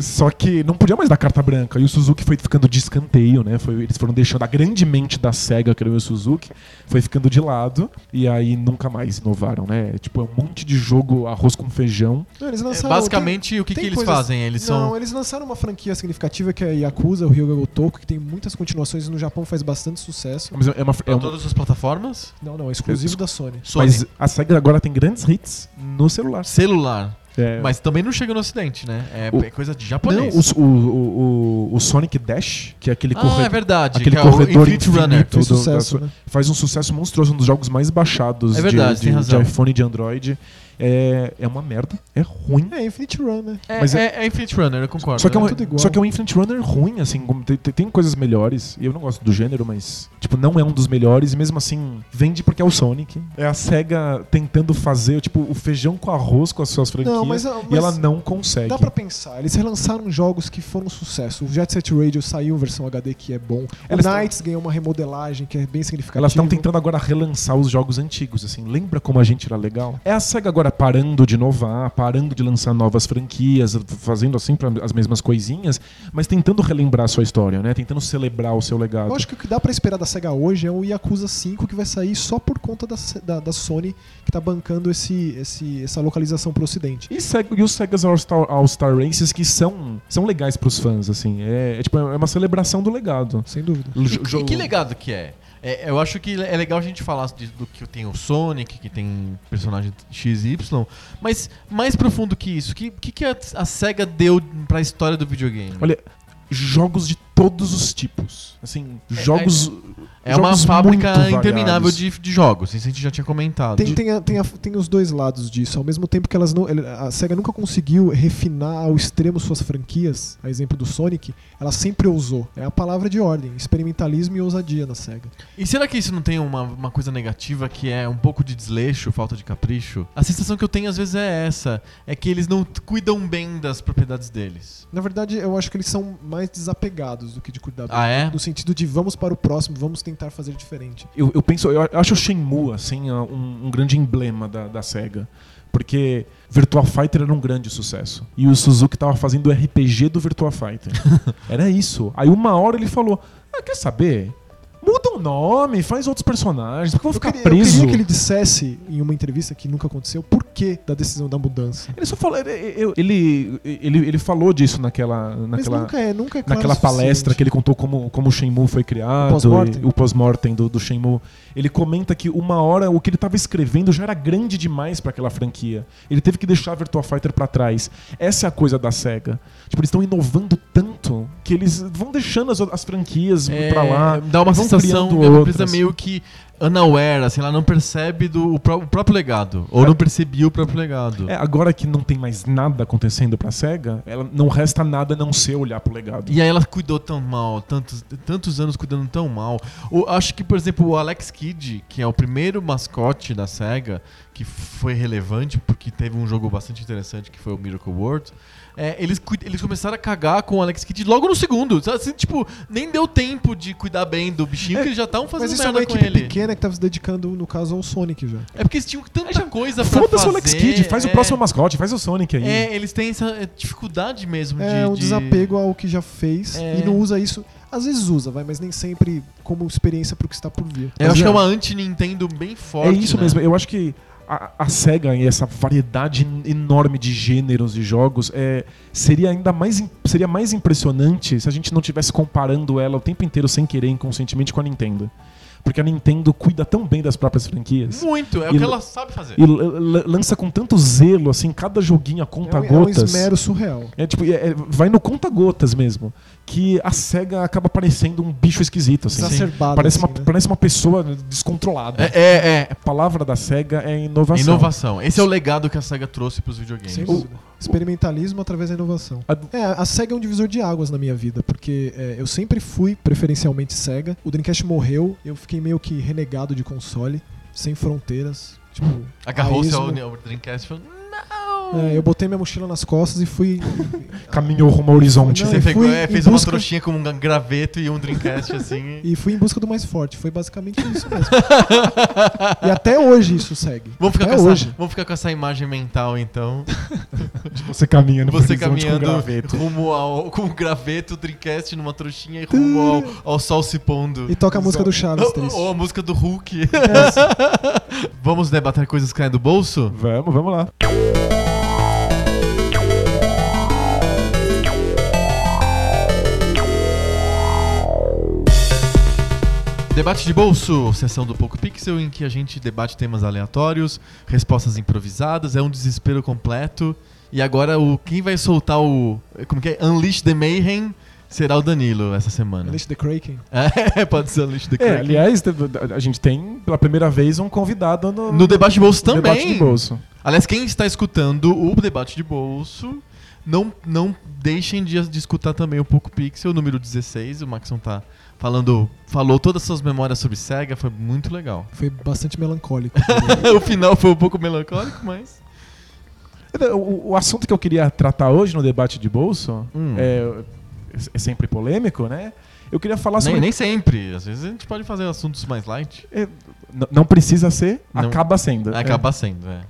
Só que não podia mais dar carta branca. E o Suzuki foi ficando de escanteio, né? Foi- eles foram deixando a grande mente da SEGA, que era o Suzuki, foi ficando de lado. E aí nunca mais inovaram, né? Tipo, é um monte de jogo arroz com feijão. Não, eles É, lançaram, basicamente, o que, tem que eles coisas- fazem? Eles não, são. eles lançaram uma franquia significativa que é a Yakuza, o Ryuga Gotoku, que tem muitas continuações e no Japão faz bastante sucesso. Mas é uma, é Pra um- todas as plataformas? Não, não, é exclusivo Ex- da Sony. Sony. mas a SEGA agora tem grandes hits no celular. Celular. É, Mas também não chega no ocidente, né? É, O- é coisa de não, japonês. o, o, o, o Sonic Dash, que é aquele ah, corredor. é verdade. aquele que é o corredor Runner. infinito. Do- sucesso, sua- né? faz um sucesso monstruoso, um dos jogos mais baixados É verdade, de, de- de iPhone e de Android. É, é uma merda, é ruim. É, Infinite Run, né? É, Mas é, é Infinite Runner, eu concordo. Só que, é um, tudo igual. só que é um Infinite Runner ruim, assim, como tem, tem- tem coisas melhores. E eu não gosto do gênero, mas, tipo, não é um dos melhores. E mesmo assim, vende porque é o Sonic. É a SEGA tentando fazer, tipo, o feijão com arroz com as suas franquias. Não, mas, e mas ela não consegue. dá pra pensar. Eles relançaram jogos que foram um sucesso. O Jet Set Radio saiu versão HD que é bom. O Elas tão- Knights ganhou uma remodelagem que é bem significativa. Elas estão tentando agora relançar os jogos antigos, assim. Lembra como a gente era legal? É a SEGA agora parando de inovar, parando de lançar novas franquias, fazendo assim as mesmas coisinhas, mas tentando relembrar a sua história, né? Tentando celebrar o seu legado. Eu acho que o que dá pra esperar da SEGA hoje é o Yakuza 5 que vai sair só por conta da, da, da Sony que tá bancando esse, esse, essa localização pro ocidente. E, Sega- e os Sega's All-Star All Star Races que são, são legais pros fãs, assim. É, é tipo, é uma celebração do legado. Sem dúvida. E, e que legado que é? É, Eu acho que é legal a gente falar de- do que tem o Sonic, que tem personagem XY, mas mais profundo que isso, o que, que, que a, a SEGA deu pra história do videogame? Olha, jogos de todos os tipos. Assim, jogos. é uma jogos fábrica muito interminável de, de jogos, isso a gente já tinha comentado. Tem, tem, a- tem, a- tem os dois lados disso. Ao mesmo tempo que elas não, a SEGA nunca conseguiu refinar ao extremo suas franquias, a exemplo do Sonic, ela sempre ousou. É a palavra de ordem, experimentalismo e ousadia na SEGA. E será que isso não tem uma, uma coisa negativa que é um pouco de desleixo, falta de capricho? A sensação que eu tenho às vezes é essa: é que eles não cuidam bem das propriedades deles. Na verdade, eu acho que eles são mais desapegados do que de cuidar bem. Ah, é? No sentido de vamos para o próximo, vamos tentar fazer diferente. Eu, eu penso, eu acho o Shenmue assim um, um grande emblema da, da Sega, porque Virtua Fighter era um grande sucesso e o Suzuki tava fazendo o RPG do Virtua Fighter. *laughs* era isso. Aí uma hora ele falou: ah, quer saber? Muda o nome, faz outros personagens, porque eu vou Eu ficar queria, eu preso. queria que ele dissesse em uma entrevista que nunca aconteceu por que da decisão da mudança. Ele só falou, ele, ele, ele, ele falou disso naquela, Mas naquela, nunca é, nunca é claro naquela palestra que ele contou como, como o Shenmue foi criado, O pós-mortem. pós-mortem do, do Shenmue. Ele comenta que uma hora o que ele estava escrevendo já era grande demais para aquela franquia. Ele teve que deixar a Virtua Fighter para trás. Essa é a coisa da SEGA. Tipo, eles estão inovando tanto que eles vão deixando as, as franquias É, pra lá. Dá uma sensação criando que a empresa outras. meio que unaware, assim, ela não percebe do, o, pró- o próprio legado. Ou É. não percebia o próprio legado. É, agora que não tem mais nada acontecendo pra SEGA, ela não resta nada a não ser olhar pro legado. E aí ela cuidou tão mal, tantos, tantos anos cuidando tão mal. O- acho que, por exemplo, o Alex Kidd, que é o primeiro mascote da SEGA, que foi relevante porque teve um jogo bastante interessante que foi o Miracle World. É, eles, eles começaram a cagar com o Alex Kidd logo no segundo. Assim, tipo, nem deu tempo de cuidar bem do bichinho, É, que eles já estavam fazendo Mas isso é merda uma com equipe ele. pequena que tava se dedicando, no caso, ao Sonic já. É porque eles tinham tanta coisa pra Foda-se fazer. o Alex Kidd, faz o é, próximo mascote, faz o Sonic aí. É, eles têm essa é, dificuldade mesmo É de... um de- desapego ao que já fez É. e não usa isso. Às vezes usa, vai, mas nem sempre como experiência pro que está por vir. Eu Mas acho que é é- uma anti-Nintendo bem É forte. isso né? mesmo. Eu acho que a, a SEGA e essa variedade en- enorme de gêneros e jogos é, seria ainda mais, seria mais impressionante se a gente não tivesse comparando ela o tempo inteiro sem querer, inconscientemente, com a Nintendo. Porque a Nintendo cuida tão bem das próprias franquias. Muito, é o que ela sabe fazer. E lança com tanto zelo, assim, cada joguinho a É um, é um conta-gotas. esmero surreal. É, tipo, é- é- vai no conta-gotas mesmo. Que a SEGA acaba parecendo um bicho esquisito, assim. Exacerbado. Parece, assim, uma, né? parece uma pessoa descontrolada. É, é, é. A palavra da SEGA é inovação. Inovação. Esse é o legado que a SEGA trouxe pros videogames. Sem dúvida. Experimentalismo através da inovação. A- É, a SEGA é um divisor de águas na minha vida, porque é, eu sempre fui preferencialmente SEGA. O Dreamcast morreu, eu fiquei meio que renegado de console, sem fronteiras. Tipo, Agarrou-se a ao, Dreamcast e falou: É, eu botei minha mochila nas costas e fui. *laughs* Caminhou rumo ao horizonte. Não, Você pegou, é, fez uma busca- trouxinha com um graveto e um Dreamcast assim. *laughs* E fui em busca do mais forte. Foi basicamente isso mesmo. *laughs* e até hoje isso segue. Vamos ficar, até com hoje. essa, vamos ficar com essa imagem mental, então. Você caminhando Você horizonte com caminhando graveto. rumo ao, com o graveto, Dreamcast numa trouxinha e rumo ao, ao sol se pondo. E toca a música do Chaves, Ou, triste. ou a música do Hulk. vamos debater coisas que caem do bolso? Vamos, vamos lá. Debate de bolso, sessão do Poco Pixel, em que a gente debate temas aleatórios, respostas improvisadas, é um desespero completo. E agora o quem vai soltar o. Como que é? Unleash the Mayhem será o Danilo essa semana. Unleash the Kraken. *laughs* É, pode ser Unleash the É, Kraken. aliás, a gente tem pela primeira vez um convidado no, No debate de bolso também. debate de bolso. Aliás, quem está escutando o debate de bolso, não, não deixem de, de escutar também o Poco Pixel, número 16. O Maxon tá falando, falou todas as suas memórias sobre Sega, foi muito legal. *laughs* Foi bastante melancólico. *laughs* o final foi um pouco melancólico, mas. O, o assunto que eu queria tratar hoje no debate de bolso Hum. é, é sempre polêmico, né? Eu queria falar sobre. Nem, nem sempre. Às vezes a gente pode fazer assuntos mais light. É, não precisa ser, Não. acaba sendo. É. Acaba sendo, é.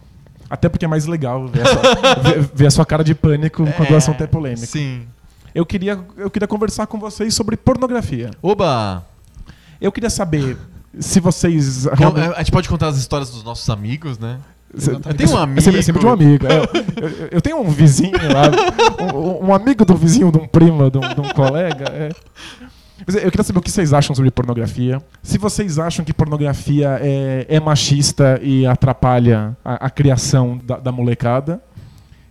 Até porque é mais legal ver a sua, *laughs* ver- ver a sua cara de pânico quando o assunto é polêmico. Sim. Eu queria, eu queria conversar com vocês sobre pornografia. Oba! Eu queria saber se vocês. Realmente- A gente pode contar as histórias dos nossos amigos, né? Eu tenho um sempre, é sempre de um amigo. amigo. é. Eu, eu- eu tenho um vizinho lá, um, um amigo do vizinho, de um primo, de um, de um colega. é. Eu queria saber o que vocês acham sobre pornografia. Se vocês acham que pornografia é, é machista e atrapalha a, a criação da, da molecada.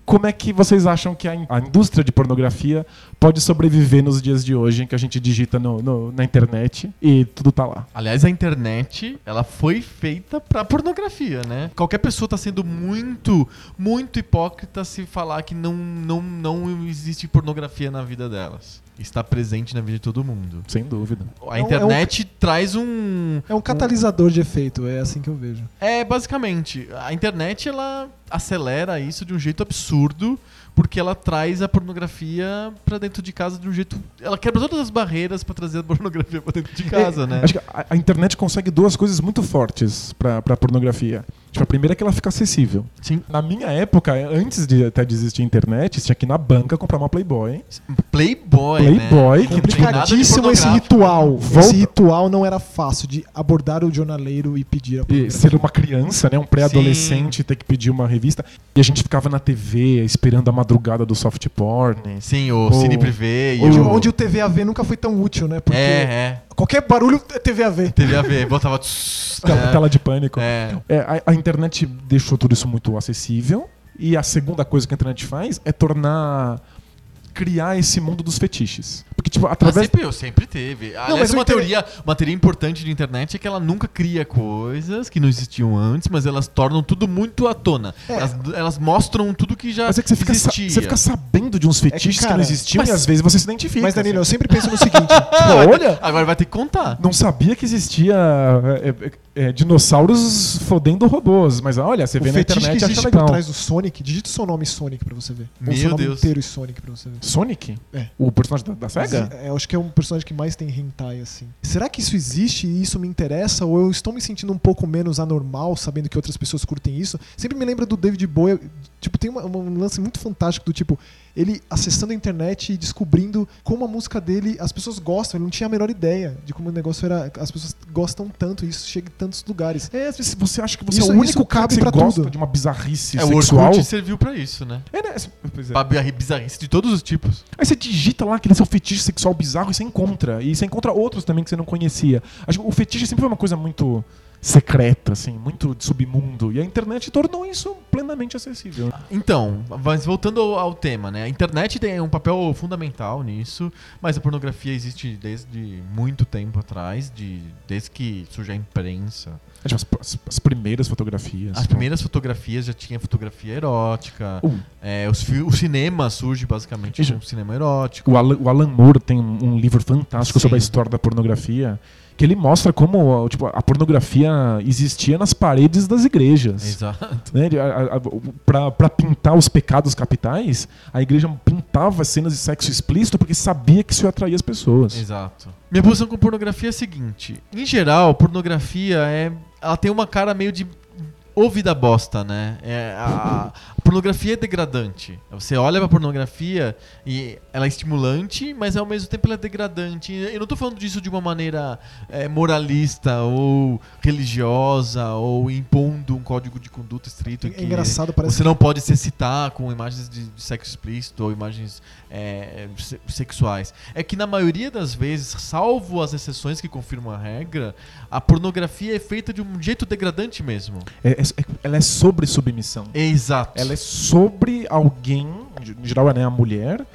Como é que vocês acham que a, in- a indústria de pornografia pode sobreviver nos dias de hoje, em que a gente digita no- no- na internet e tudo tá lá? Aliás, a internet, ela foi feita pra pornografia, né? Qualquer pessoa tá sendo muito, muito hipócrita se falar que não, não, não existe pornografia na vida delas. Está presente na vida de todo mundo. Sem dúvida. A É um- internet traz um... É um catalisador de efeito, é assim que eu vejo. É, basicamente, a internet, ela acelera isso de um jeito absurdo, porque ela traz a pornografia pra dentro de casa de um jeito... Ela quebra todas as barreiras pra trazer a pornografia pra dentro de casa, É, né? Acho que a, a internet consegue duas coisas muito fortes pra, pra pornografia. Tipo, a primeira é que ela fica acessível. Sim. Na minha época, antes de até de existir a internet, tinha que ir na banca comprar uma Playboy. Playboy, Playboy, né? Complicadíssimo esse ritual. Volta- Esse ritual não era fácil de abordar o jornaleiro e pedir a E ser uma criança, né, um pré-adolescente, ter que pedir uma revista. E a gente ficava na TV esperando a madrugada do soft porn. Sim, o Ou- Cine Privé e Onde, o... onde o TVAV nunca foi tão útil, né? Porque É, é. Qualquer barulho é TVAV. Teve a ver, botava... tss, *laughs* Tela, é. tela de pânico. É. É, a, a internet deixou tudo isso muito acessível. E a segunda coisa que a internet faz é tornar. criar esse mundo dos fetiches. Porque, tipo, através. sempre, eu sempre teve. Aliás, mas o uma, inter- teoria, uma teoria importante de internet é que ela nunca cria coisas que não existiam antes, mas elas tornam tudo muito à tona. É. Elas, elas mostram tudo que já Mas é que você fica, você fica sabendo de uns fetiches que, cara, não existiam mas- e às vezes você se identifica. Mas, Danilo, eu assim. sempre penso no seguinte. *laughs* Pô, olha- Agora vai ter que contar. Não sabia que existia é, dinossauros fodendo robôs, mas olha, você o vê na internet que acha existe por trás do Sonic, digita o seu nome Sonic pra você ver. Ou o Meu seu nome Deus. inteiro e Sonic pra você ver. Sonic? É. O personagem da, da SEGA? É, eu acho que é um personagem que mais tem hentai, assim. Será que isso existe e isso me interessa? Ou eu estou me sentindo um pouco menos anormal, sabendo que outras pessoas curtem isso? Sempre me lembra do David Bowie. Tipo, tem uma- um lance muito fantástico do tipo, ele acessando a internet e descobrindo como a música dele, as pessoas gostam. Ele não tinha a menor ideia de como o negócio era. As pessoas gostam tanto, e isso chega em tantos lugares. É, às vezes você acha que você Isso- é o único cabe que pra gosta tudo. de uma bizarrice É, o sexual. Orkut serviu pra isso, né? É, né? Pois é. Pra bizarri- bizarrice de todos os tipos. Aí você digita lá aquele seu fetiche sexual bizarro e você encontra. E você encontra outros também que você não conhecia. Acho que o fetiche sempre foi uma coisa muito secreta, assim, muito de submundo. E a internet tornou isso plenamente acessível. Então, mas voltando ao, tema, né? A internet tem um papel fundamental nisso, mas a pornografia existe desde muito tempo atrás, de, desde que surge a imprensa. As, as- as primeiras fotografias. As primeiras fotografias já tinha fotografia erótica. Uh, É, os o cinema surge basicamente como um cinema erótico. o, Alan, o Alan Moore tem um, um livro fantástico Sim. sobre a história da pornografia. Que ele mostra como tipo, a pornografia existia nas paredes das igrejas. Exato. Né? Ele- a- a- Pra pra pintar os pecados capitais, a igreja pintava cenas de sexo explícito porque sabia que isso ia atrair as pessoas. Exato. Minha posição com pornografia é a seguinte: em geral, pornografia é. Ela tem uma cara meio de. Ou vida bosta, né? É, a pornografia é degradante. Você olha pra pornografia e ela é estimulante, mas ao mesmo tempo ela é degradante. Eu não tô falando disso de uma maneira é, moralista ou religiosa ou impondo um código de conduta estrito. É que engraçado, parece você não pode se excitar com imagens de, de sexo explícito ou imagens é, se- sexuais. É que na maioria das vezes, salvo as exceções que confirmam a regra, a pornografia é feita de um jeito degradante mesmo. É- é- ela é sobre submissão. Exato. Ela é sobre alguém, em geral é né, a mulher.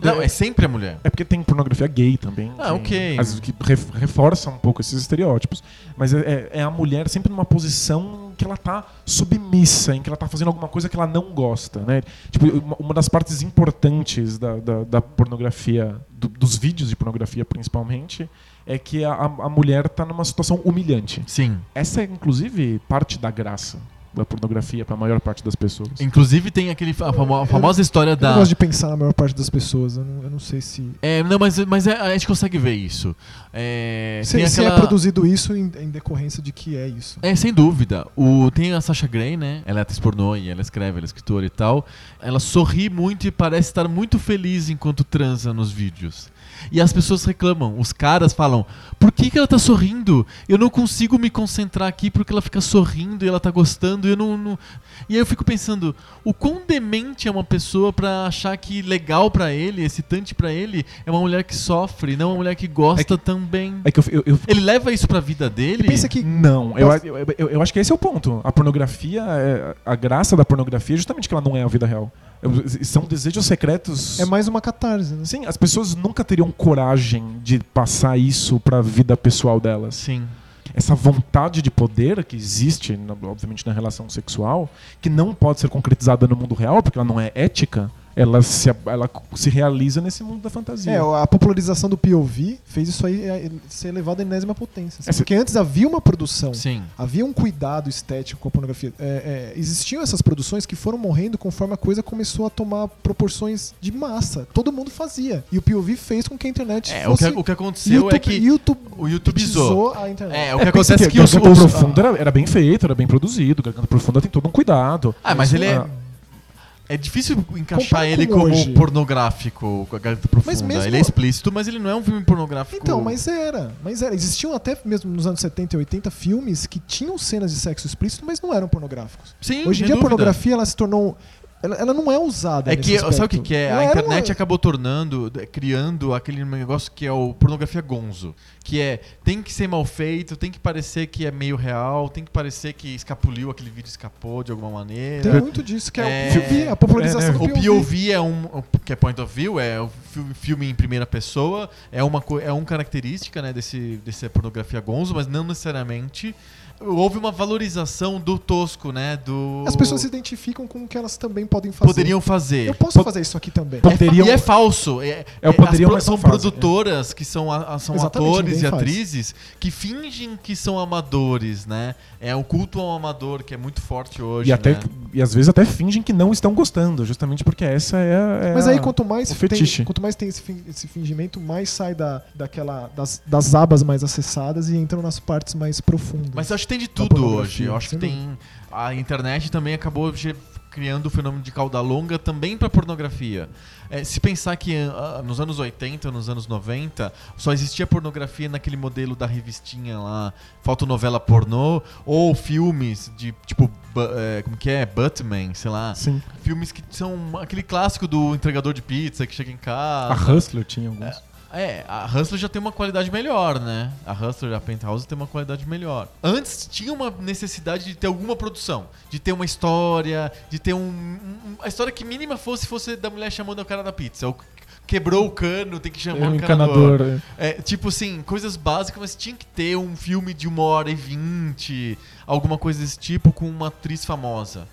Não, é sempre a mulher. É porque tem pornografia gay também. Ah, que, ok. às vezes que ref- reforça um pouco esses estereótipos. Mas é, é- é a mulher sempre numa posição que ela tá submissa, em que ela tá fazendo alguma coisa que ela não gosta, né? Tipo, uma, uma das partes importantes da, da, da pornografia, do- dos vídeos de pornografia principalmente, é que a, a a mulher tá numa situação humilhante. Sim. Essa é, inclusive, parte da graça da pornografia para a maior parte das pessoas. Inclusive tem aquele a famo- a famosa história Eu da. não gosto de pensar na maior parte das pessoas. Eu não, eu não sei se. É, não, mas, mas é- a gente consegue ver isso. É, Se, tem se é aquela- produzido isso em, em decorrência de que é isso. É, sem dúvida. O, tem a Sasha Grey, né? Ela é atriz pornô e ela escreve, ela é escritora e tal. Ela sorri muito e parece estar muito feliz enquanto transa nos vídeos. E as pessoas reclamam, os caras falam: por que, que ela tá sorrindo? Eu não consigo me concentrar aqui porque ela fica sorrindo e ela tá gostando. E eu não, não- E aí eu fico pensando: o quão demente é uma pessoa pra achar que legal pra ele, excitante pra ele, é uma mulher que sofre, não uma mulher que gosta também. É que eu, eu, eu- Ele leva isso pra vida dele? E pensa que Não, eu, eu, eu, eu acho que esse é o ponto. A pornografia, é- a graça da pornografia é justamente que ela não é a vida real. Eu- São desejos secretos. é mais uma catarse, né? Sim, as pessoas nunca teriam coragem de passar isso pra vida pessoal delas. Sim. Essa vontade de poder que existe, obviamente, na relação sexual, que não pode ser concretizada no mundo real, porque ela não é ética, ela se, ela se realiza nesse mundo da fantasia. É, a popularização do POV fez isso aí é, ser elevado à enésima potência. assim, Essa- Porque antes havia uma produção, Sim. havia um cuidado estético com a pornografia. É, é, existiam essas produções que foram morrendo conforme a coisa começou a tomar proporções de massa. Todo mundo fazia. E o POV fez com que a internet É, o fosse... que, o que aconteceu é que YouTube o YouTubeizou. a internet. É, o que É, acontece é que o. Garganta os- Profunda era, era bem feito, era bem produzido. O Garganta Profunda tem todo um cuidado. Ah, mas ele é... Ah, É difícil encaixar Compara ele com como hoje. pornográfico com a Garganta Profunda. Mas mesmo- Ele é explícito, mas ele não é um filme pornográfico. Então, mas era. Mas era. Existiam até mesmo nos anos 70 e 80 filmes que tinham cenas de sexo explícito, mas não eram pornográficos. Sim, Hoje em sem dia a dúvida. pornografia ela se tornou. Ela, ela não é usada. É que, sabe o que, que é? Ela A era internet uma- acabou tornando, criando aquele negócio que é o pornografia gonzo. Que é, tem que ser mal feito, tem que parecer que é meio real, tem que parecer que escapuliu, aquele vídeo escapou de alguma maneira. Tem muito disso, que é, É, o POV, a popularização é, do O POV. POV é um, que é point of view, é o fi- filme em primeira pessoa, é uma é uma característica, né, desse desse pornografia gonzo, mas não necessariamente houve uma valorização do tosco, né, do As pessoas se identificam com o que elas também podem fazer. poderiam fazer. Eu posso Pod- fazer isso aqui também. É poderiam- E é falso. É, É o é- poderiam, as são fazem, produtoras que são, a- são Exatamente, atores e faz. atrizes que fingem que são amadores, né? É o culto ao amador que é muito forte hoje. E, até, né? e às vezes até fingem que não estão gostando, justamente porque essa é, a- é Mas a- aí quanto mais o tem, fetiche. quanto mais tem esse, esse fingimento, mais sai da, daquela, das, das abas mais acessadas e entram nas partes mais profundas. Mas eu acho que tem de Da tudo hoje. Eu acho que tem. A internet também acabou criando o fenômeno de cauda longa também para pornografia. É, se pensar que ah, nos anos 80, nos anos 90, só existia pornografia naquele modelo da revistinha lá, fotonovela pornô, ou filmes de tipo, é, como que é? Buttman, sei lá. Sim. Filmes que são aquele clássico do entregador de pizza que chega em casa. A Hustler tinha alguns. É, a Hustler já tem uma qualidade melhor, né? A Hustler a Penthouse tem uma qualidade melhor. Antes tinha uma necessidade de ter alguma produção, de ter uma história, de ter um, um- a história que mínima fosse fosse da mulher chamando o cara da pizza. Ou quebrou o cano, tem que chamar É um o encanador. encanador. é. É, tipo assim, coisas básicas, mas tinha que ter um filme de uma hora e vinte, alguma coisa desse tipo com uma atriz famosa.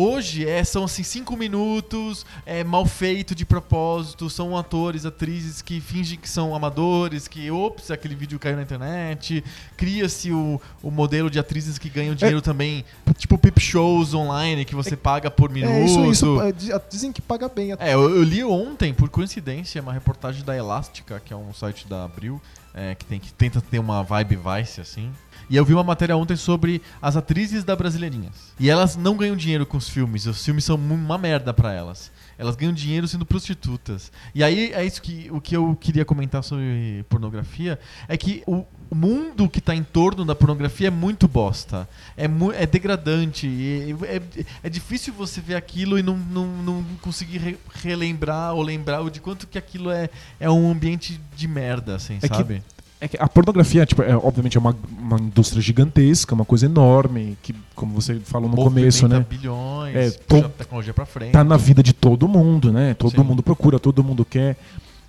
Hoje é, são assim cinco minutos, é mal feito de propósito, são atores, atrizes que fingem que são amadores, que ops, aquele vídeo caiu na internet. Cria-se o, o modelo de atrizes que ganham dinheiro também, tipo peep shows online que você paga por minuto. É, isso, isso. é, di- Dizem que paga bem. É, eu, eu li ontem, por coincidência, uma reportagem da Elástica, que é um site da Abril, é, que, tem, que tenta ter uma vibe Vice, assim. E eu vi uma matéria ontem sobre as atrizes da Brasileirinhas. E elas não ganham dinheiro com os filmes, os filmes são uma merda pra elas. Elas ganham dinheiro sendo prostitutas. E aí é isso que o que eu queria comentar sobre pornografia é que o, mundo que tá em torno da pornografia é muito bosta. É, mu- é degradante. e- é, é difícil você ver aquilo e não, não, não conseguir re- relembrar ou lembrar de quanto que aquilo é, é um ambiente de merda, assim, É que sabe? É que a pornografia, tipo, é, obviamente, é uma, uma indústria gigantesca, uma coisa enorme, que, como você falou no começo, né? bilhões, É, to- tecnologia pra frente. Tá na vida de todo mundo, né? Todo Sim. mundo procura, todo mundo quer.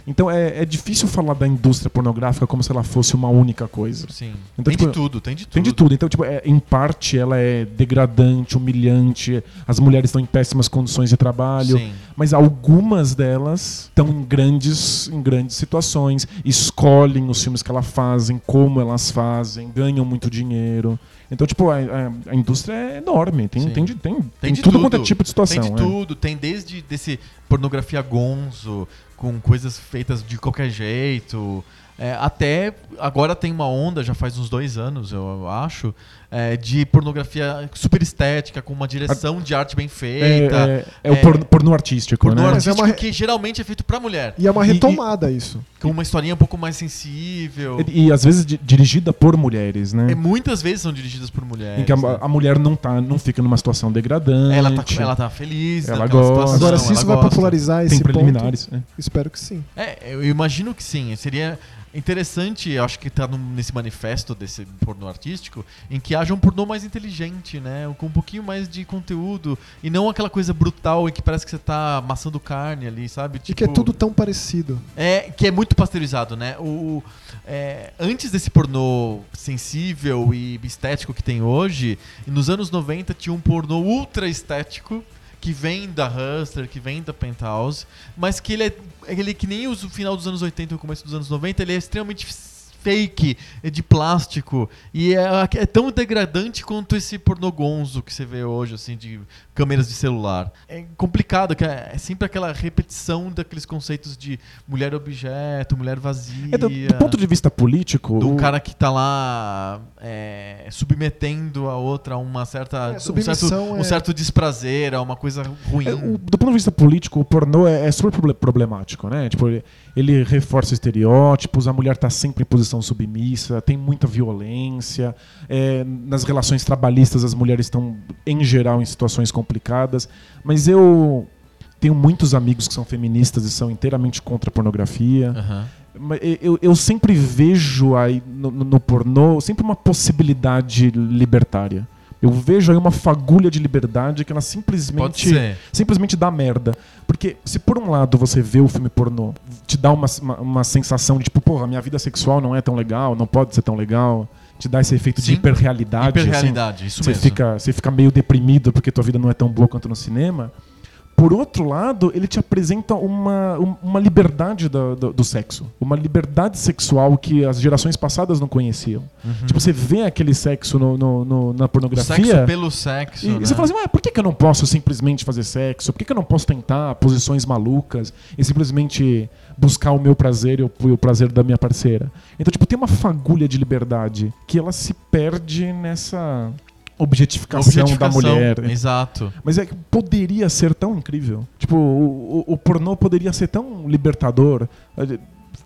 Então é, é difícil falar da indústria pornográfica como se ela fosse uma única coisa. Sim. Então, tem tipo, de tudo, tem de tudo. Tem de tudo. Então, tipo, é, em parte ela é degradante, humilhante, as mulheres estão em péssimas condições de trabalho. Sim. Mas algumas delas estão em grandes, em grandes situações, escolhem os filmes que elas fazem, como elas fazem, ganham muito dinheiro. Então, tipo, a, a- a indústria é enorme, tem, Sim. tem, de, tem, tem, de tudo quanto é tudo. tipo de situação. Tem de é. tudo, tem desde desse pornografia gonzo, com coisas feitas de qualquer jeito, é, até agora tem uma onda, já faz uns dois anos, eu acho, é, de pornografia super estética, com uma direção de arte bem É, feita. é, é o É, porno, porno artístico, Pornô né? É artístico uma- que geralmente é feito pra mulher. E é uma E- e- retomada isso. Com uma historinha um pouco mais sensível. E, e às vezes di- dirigida por mulheres, né? É, muitas vezes são dirigidas por mulheres. em que a, né? a mulher não, tá, não fica numa situação degradante. ela, tá, ela tá feliz Ela naquela gosta. situação. Agora, se isso vai gosta. popularizar tem esse ponto, preliminares. é. espero que sim. É, eu imagino que sim. Seria interessante, eu acho que tá num- nesse manifesto desse pornô artístico, em que haja um pornô mais inteligente, né? Com um pouquinho mais de conteúdo. E não aquela coisa brutal em que parece que você tá amassando carne ali, sabe? E que é tudo tão parecido. É, que é muito pasteurizado, né? O, é, antes desse pornô sensível e estético que tem hoje, nos anos 90 tinha um pornô ultra estético que vem da Hustler, que vem da Penthouse, mas que ele é, ele é que nem o final dos anos 80 e o começo dos anos 90, ele é extremamente fake, é de plástico e é, é tão degradante quanto esse pornô gonzo que você vê hoje, assim, de câmeras de celular. É complicado, que é, é sempre aquela repetição daqueles conceitos de mulher objeto, mulher vazia. É, do, do ponto de vista político, um o- cara que tá lá é, submetendo a outra a uma certa, É, um, certo, submissão um é- certo desprazer, a uma coisa ruim. É, o- do ponto de vista político, o pornô é, é super proble- problemático, né? Tipo, ele, reforça estereótipos, a mulher tá sempre em posição submissa, tem muita violência. é, nas relações trabalhistas, as mulheres estão, em geral, em situações complicadas. Mas eu tenho muitos amigos que são feministas e são inteiramente contra a pornografia. Mas eu, eu sempre vejo aí no- no pornô sempre uma possibilidade libertária. Eu vejo aí uma fagulha de liberdade que ela simplesmente simplesmente dá merda. Porque se por um lado você vê o filme pornô, te dá uma, uma, uma sensação de tipo, porra, minha vida sexual não é tão legal, não pode ser tão legal, te dá esse efeito de Sim. hiperrealidade. assim, Hiperrealidade, isso você mesmo. fica, você fica meio deprimido porque tua vida não é tão boa quanto no cinema. Por outro lado, ele te apresenta uma, um- uma liberdade do, do, do sexo. Uma liberdade sexual que as gerações passadas não conheciam. Uhum. Tipo, você vê aquele sexo no, no- no- na pornografia. sexo pelo sexo. E, e né? você fala assim, "Ué, por que, que eu não posso simplesmente fazer sexo? Por que, que eu não posso tentar posições malucas e simplesmente buscar o meu prazer e o, e o prazer da minha parceira? Então, tipo, tem uma fagulha de liberdade que ela se perde nessa objetificação, da mulher. Exato. Mas é que poderia ser tão incrível. Tipo, o, o- o pornô poderia ser tão libertador. eh,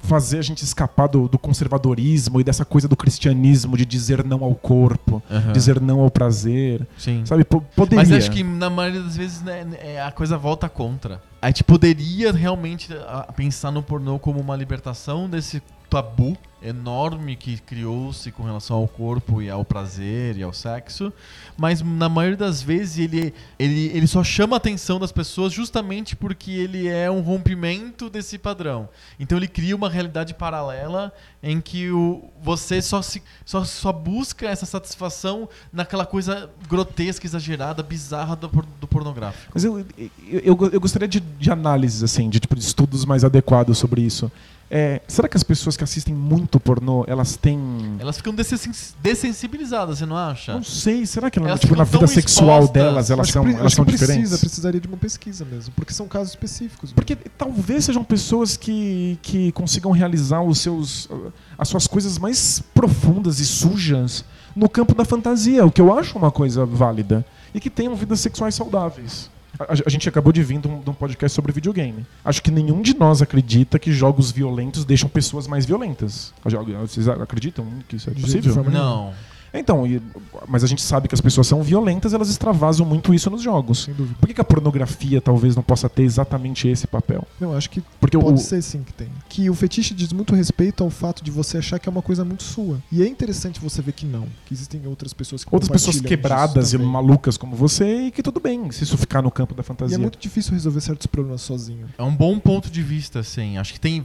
Fazer a gente escapar do, do conservadorismo e dessa coisa do cristianismo de dizer não ao corpo, Aham. dizer não ao prazer. Sim. Sabe, po- poderia. Mas acho que na maioria das vezes né, é, a coisa volta contra. A gente poderia realmente a, pensar no pornô como uma libertação desse tabu enorme que criou-se com relação ao corpo e ao prazer e ao sexo, mas na maioria das vezes ele, ele, ele só chama a atenção das pessoas justamente porque ele é um rompimento desse padrão. Então ele cria uma realidade paralela em que o, você só, se, só, só busca essa satisfação naquela coisa grotesca, exagerada, bizarra do, do pornográfico. Mas eu, eu, eu, eu gostaria de, de análises, assim, de, tipo, de estudos mais adequados sobre isso. É, será que as pessoas que assistem muito pornô, elas têm. Elas ficam dessensi- dessensibilizadas, você não acha? Não sei, será que ela, Elas tipo, na vida sexual expostas. delas elas Acho são, elas acho são que precisa, diferentes? precisaria de uma pesquisa mesmo, porque são casos específicos. mesmo. Porque talvez sejam pessoas que, que consigam realizar os seus, as suas coisas mais profundas e sujas no campo da fantasia, o que eu acho uma coisa válida. E que tenham vidas sexuais saudáveis. A, a gente acabou de vir de um, de um podcast sobre videogame. Acho que nenhum de nós acredita que jogos violentos deixam pessoas mais violentas. Vocês acreditam que isso é possível? Não. Então, e- mas a gente sabe que as pessoas são violentas, elas extravasam muito isso nos jogos. Sem dúvida. Por que, que a pornografia talvez não possa ter exatamente esse papel? Eu acho que Porque pode o, ser sim que tem. Que o fetiche diz muito respeito ao fato de você achar que é uma coisa muito sua. E é interessante você ver que não. Que existem outras pessoas que outras pessoas quebradas e malucas como você e que tudo bem se isso ficar no campo da E fantasia. é muito difícil resolver certos problemas sozinho. É um bom ponto de vista, assim. Acho que tem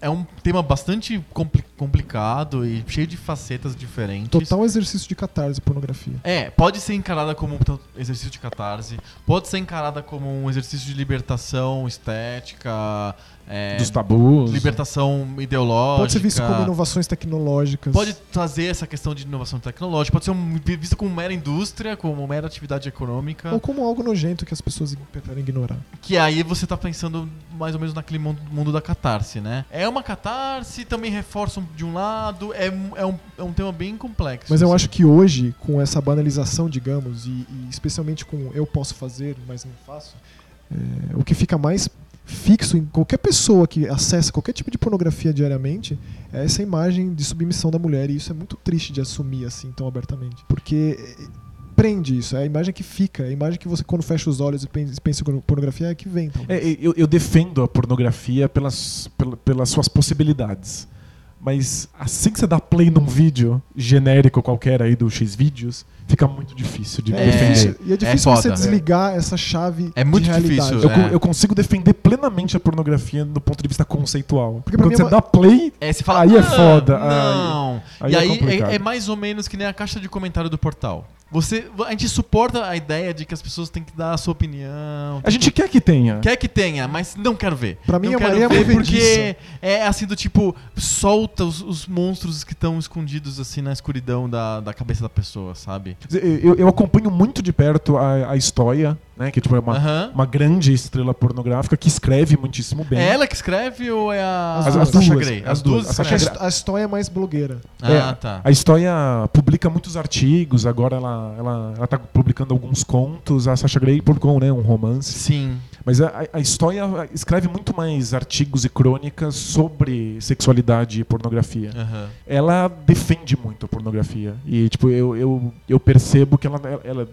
é um tema bastante compli- complicado e cheio de facetas diferentes. Total exercício de catarse, pornografia. É, pode ser encarada como um exercício de catarse, pode ser encarada como um exercício de libertação estética, é, Dos tabus. libertação ideológica. Pode ser visto como inovações tecnológicas. Pode trazer essa questão de inovação tecnológica, pode ser um, visto como mera indústria, como mera atividade econômica. Ou como algo nojento que as pessoas preferem ignorar. Que aí você tá pensando mais ou menos naquele mundo, mundo da catarse, né? É uma catarse, também reforça de um lado, é, um- é, um, é um tema bem complexo. Mas eu assim. acho que hoje, com essa banalização, digamos, e, e especialmente com eu posso fazer, mas não faço, é, o que fica mais fixo em qualquer pessoa que acessa qualquer tipo de pornografia diariamente é essa imagem de submissão da mulher. E isso é muito triste de assumir assim tão abertamente. Porque é, prende isso, é a imagem que fica, é a imagem que você, quando fecha os olhos e pensa, em pornografia, é que vem. É, eu, eu defendo a pornografia pelas, pela- pelas suas possibilidades. Mas assim que você dá play num vídeo genérico qualquer aí do X-Vídeos, fica muito difícil de É defender. e é difícil você foda. desligar essa chave É muito de realidade. difícil, Eu, É. eu consigo defender plenamente a pornografia do ponto de vista conceitual. Porque pra Quando mim é você uma- dá play, É, você fala, Aí é "Ah, foda, Não. aí e é aí é, é mais ou menos que nem a caixa de comentário do portal. Você, a gente suporta a ideia de que as pessoas têm que dar a sua opinião. a gente quer que tenha. Quer que tenha, mas não quero ver. Pra mim, não a quero Maria ver Movediça. porque é assim do tipo, solta os, os monstros que estão escondidos assim na escuridão da, da cabeça da pessoa, sabe? Eu, eu acompanho muito de perto a, a história, né? Que tipo, é uma, Aham. uma grande estrela pornográfica que escreve muitíssimo bem. É ela que escreve ou é a, As a duas. Sasha As Grey? duas. As duas. A história é mais blogueira. Ah, É, tá. A história publica muitos artigos, agora ela, ela, ela tá publicando alguns contos. A Sasha Grey publicou né, um romance. Sim. Mas a, a história escreve muito mais artigos e crônicas sobre sexualidade e pornografia. Aham. Ela defende muito a pornografia. E, tipo, eu, eu, eu percebo que ela, ela,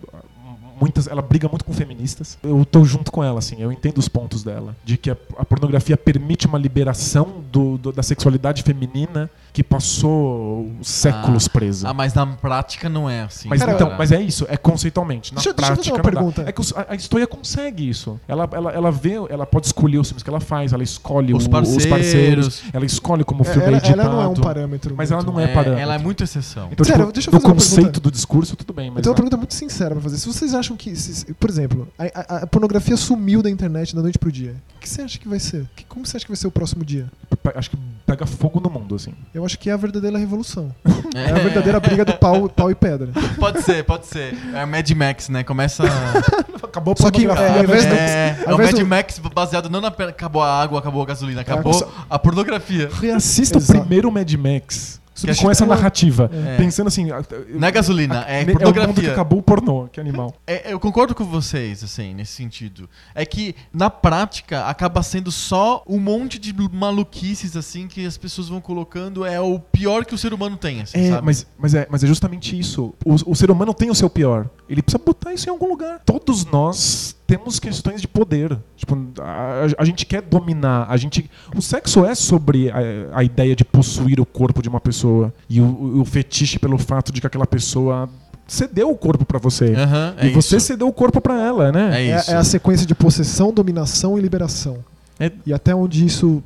muitas, ela briga muito com feministas. Eu tô junto com ela, assim, eu entendo os pontos dela. De que a, a pornografia permite uma liberação do, do- da sexualidade feminina que passou séculos presa. Ah, mas na prática não é assim. Mas, Cara, então, mas é isso, é conceitualmente. Na Deixa eu- deixa eu fazer prática, uma não dá. pergunta. É que a, a história consegue isso. Ela, ela, ela vê, ela pode escolher os filmes que ela faz, ela escolhe Os o- parceiros. os parceiros, ela escolhe como o É, filme é ela, editado. ela não é um parâmetro. Mas ela muito- não é parâmetro. Ela é muito exceção. Então, Sério, tipo, deixa eu no fazer uma conceito pergunta. do discurso, tudo bem, Eu mas. tenho uma a- pergunta muito sincera pra fazer. Se vocês acham que, se- por exemplo, a, a- a pornografia sumiu da internet da noite pro dia, o que você acha que vai ser? Que- como você acha que vai ser o próximo dia? acho que pega fogo no mundo, assim. Eu acho que é a verdadeira revolução. É a verdadeira briga do pau, pau e pedra. Pode ser, pode ser. É Mad Max, né? Começa. *laughs* Acabou a Só que, pornografia, é, ao invés né? do- é, é ao o Mad do- Max baseado não na. Acabou a água, acabou a gasolina, acabou a pornografia. Reassista Exato. o primeiro Mad Max. Que com essa narrativa. É. Pensando assim. a- Não é gasolina, é o mundo que pornografia. acabou o pornô, que animal. É, eu concordo com vocês, assim, nesse sentido. É que, na prática, acaba sendo só um monte de maluquices, assim, que as pessoas vão colocando. É o pior que o ser humano tem, assim, É, sabe? mas, mas, é, mas é justamente isso. O, o ser humano tem o seu pior. Ele precisa botar isso em algum lugar. Todos nós temos questões de poder. Tipo, a, a gente quer dominar. A gente, o sexo é sobre a, a ideia de possuir o corpo de uma pessoa e o, o fetiche pelo fato de que aquela pessoa cedeu o corpo pra você. Aham, é e você isso. cedeu o corpo pra ela, né? É É, isso. é a sequência de possessão, dominação e liberação. É- E até onde isso.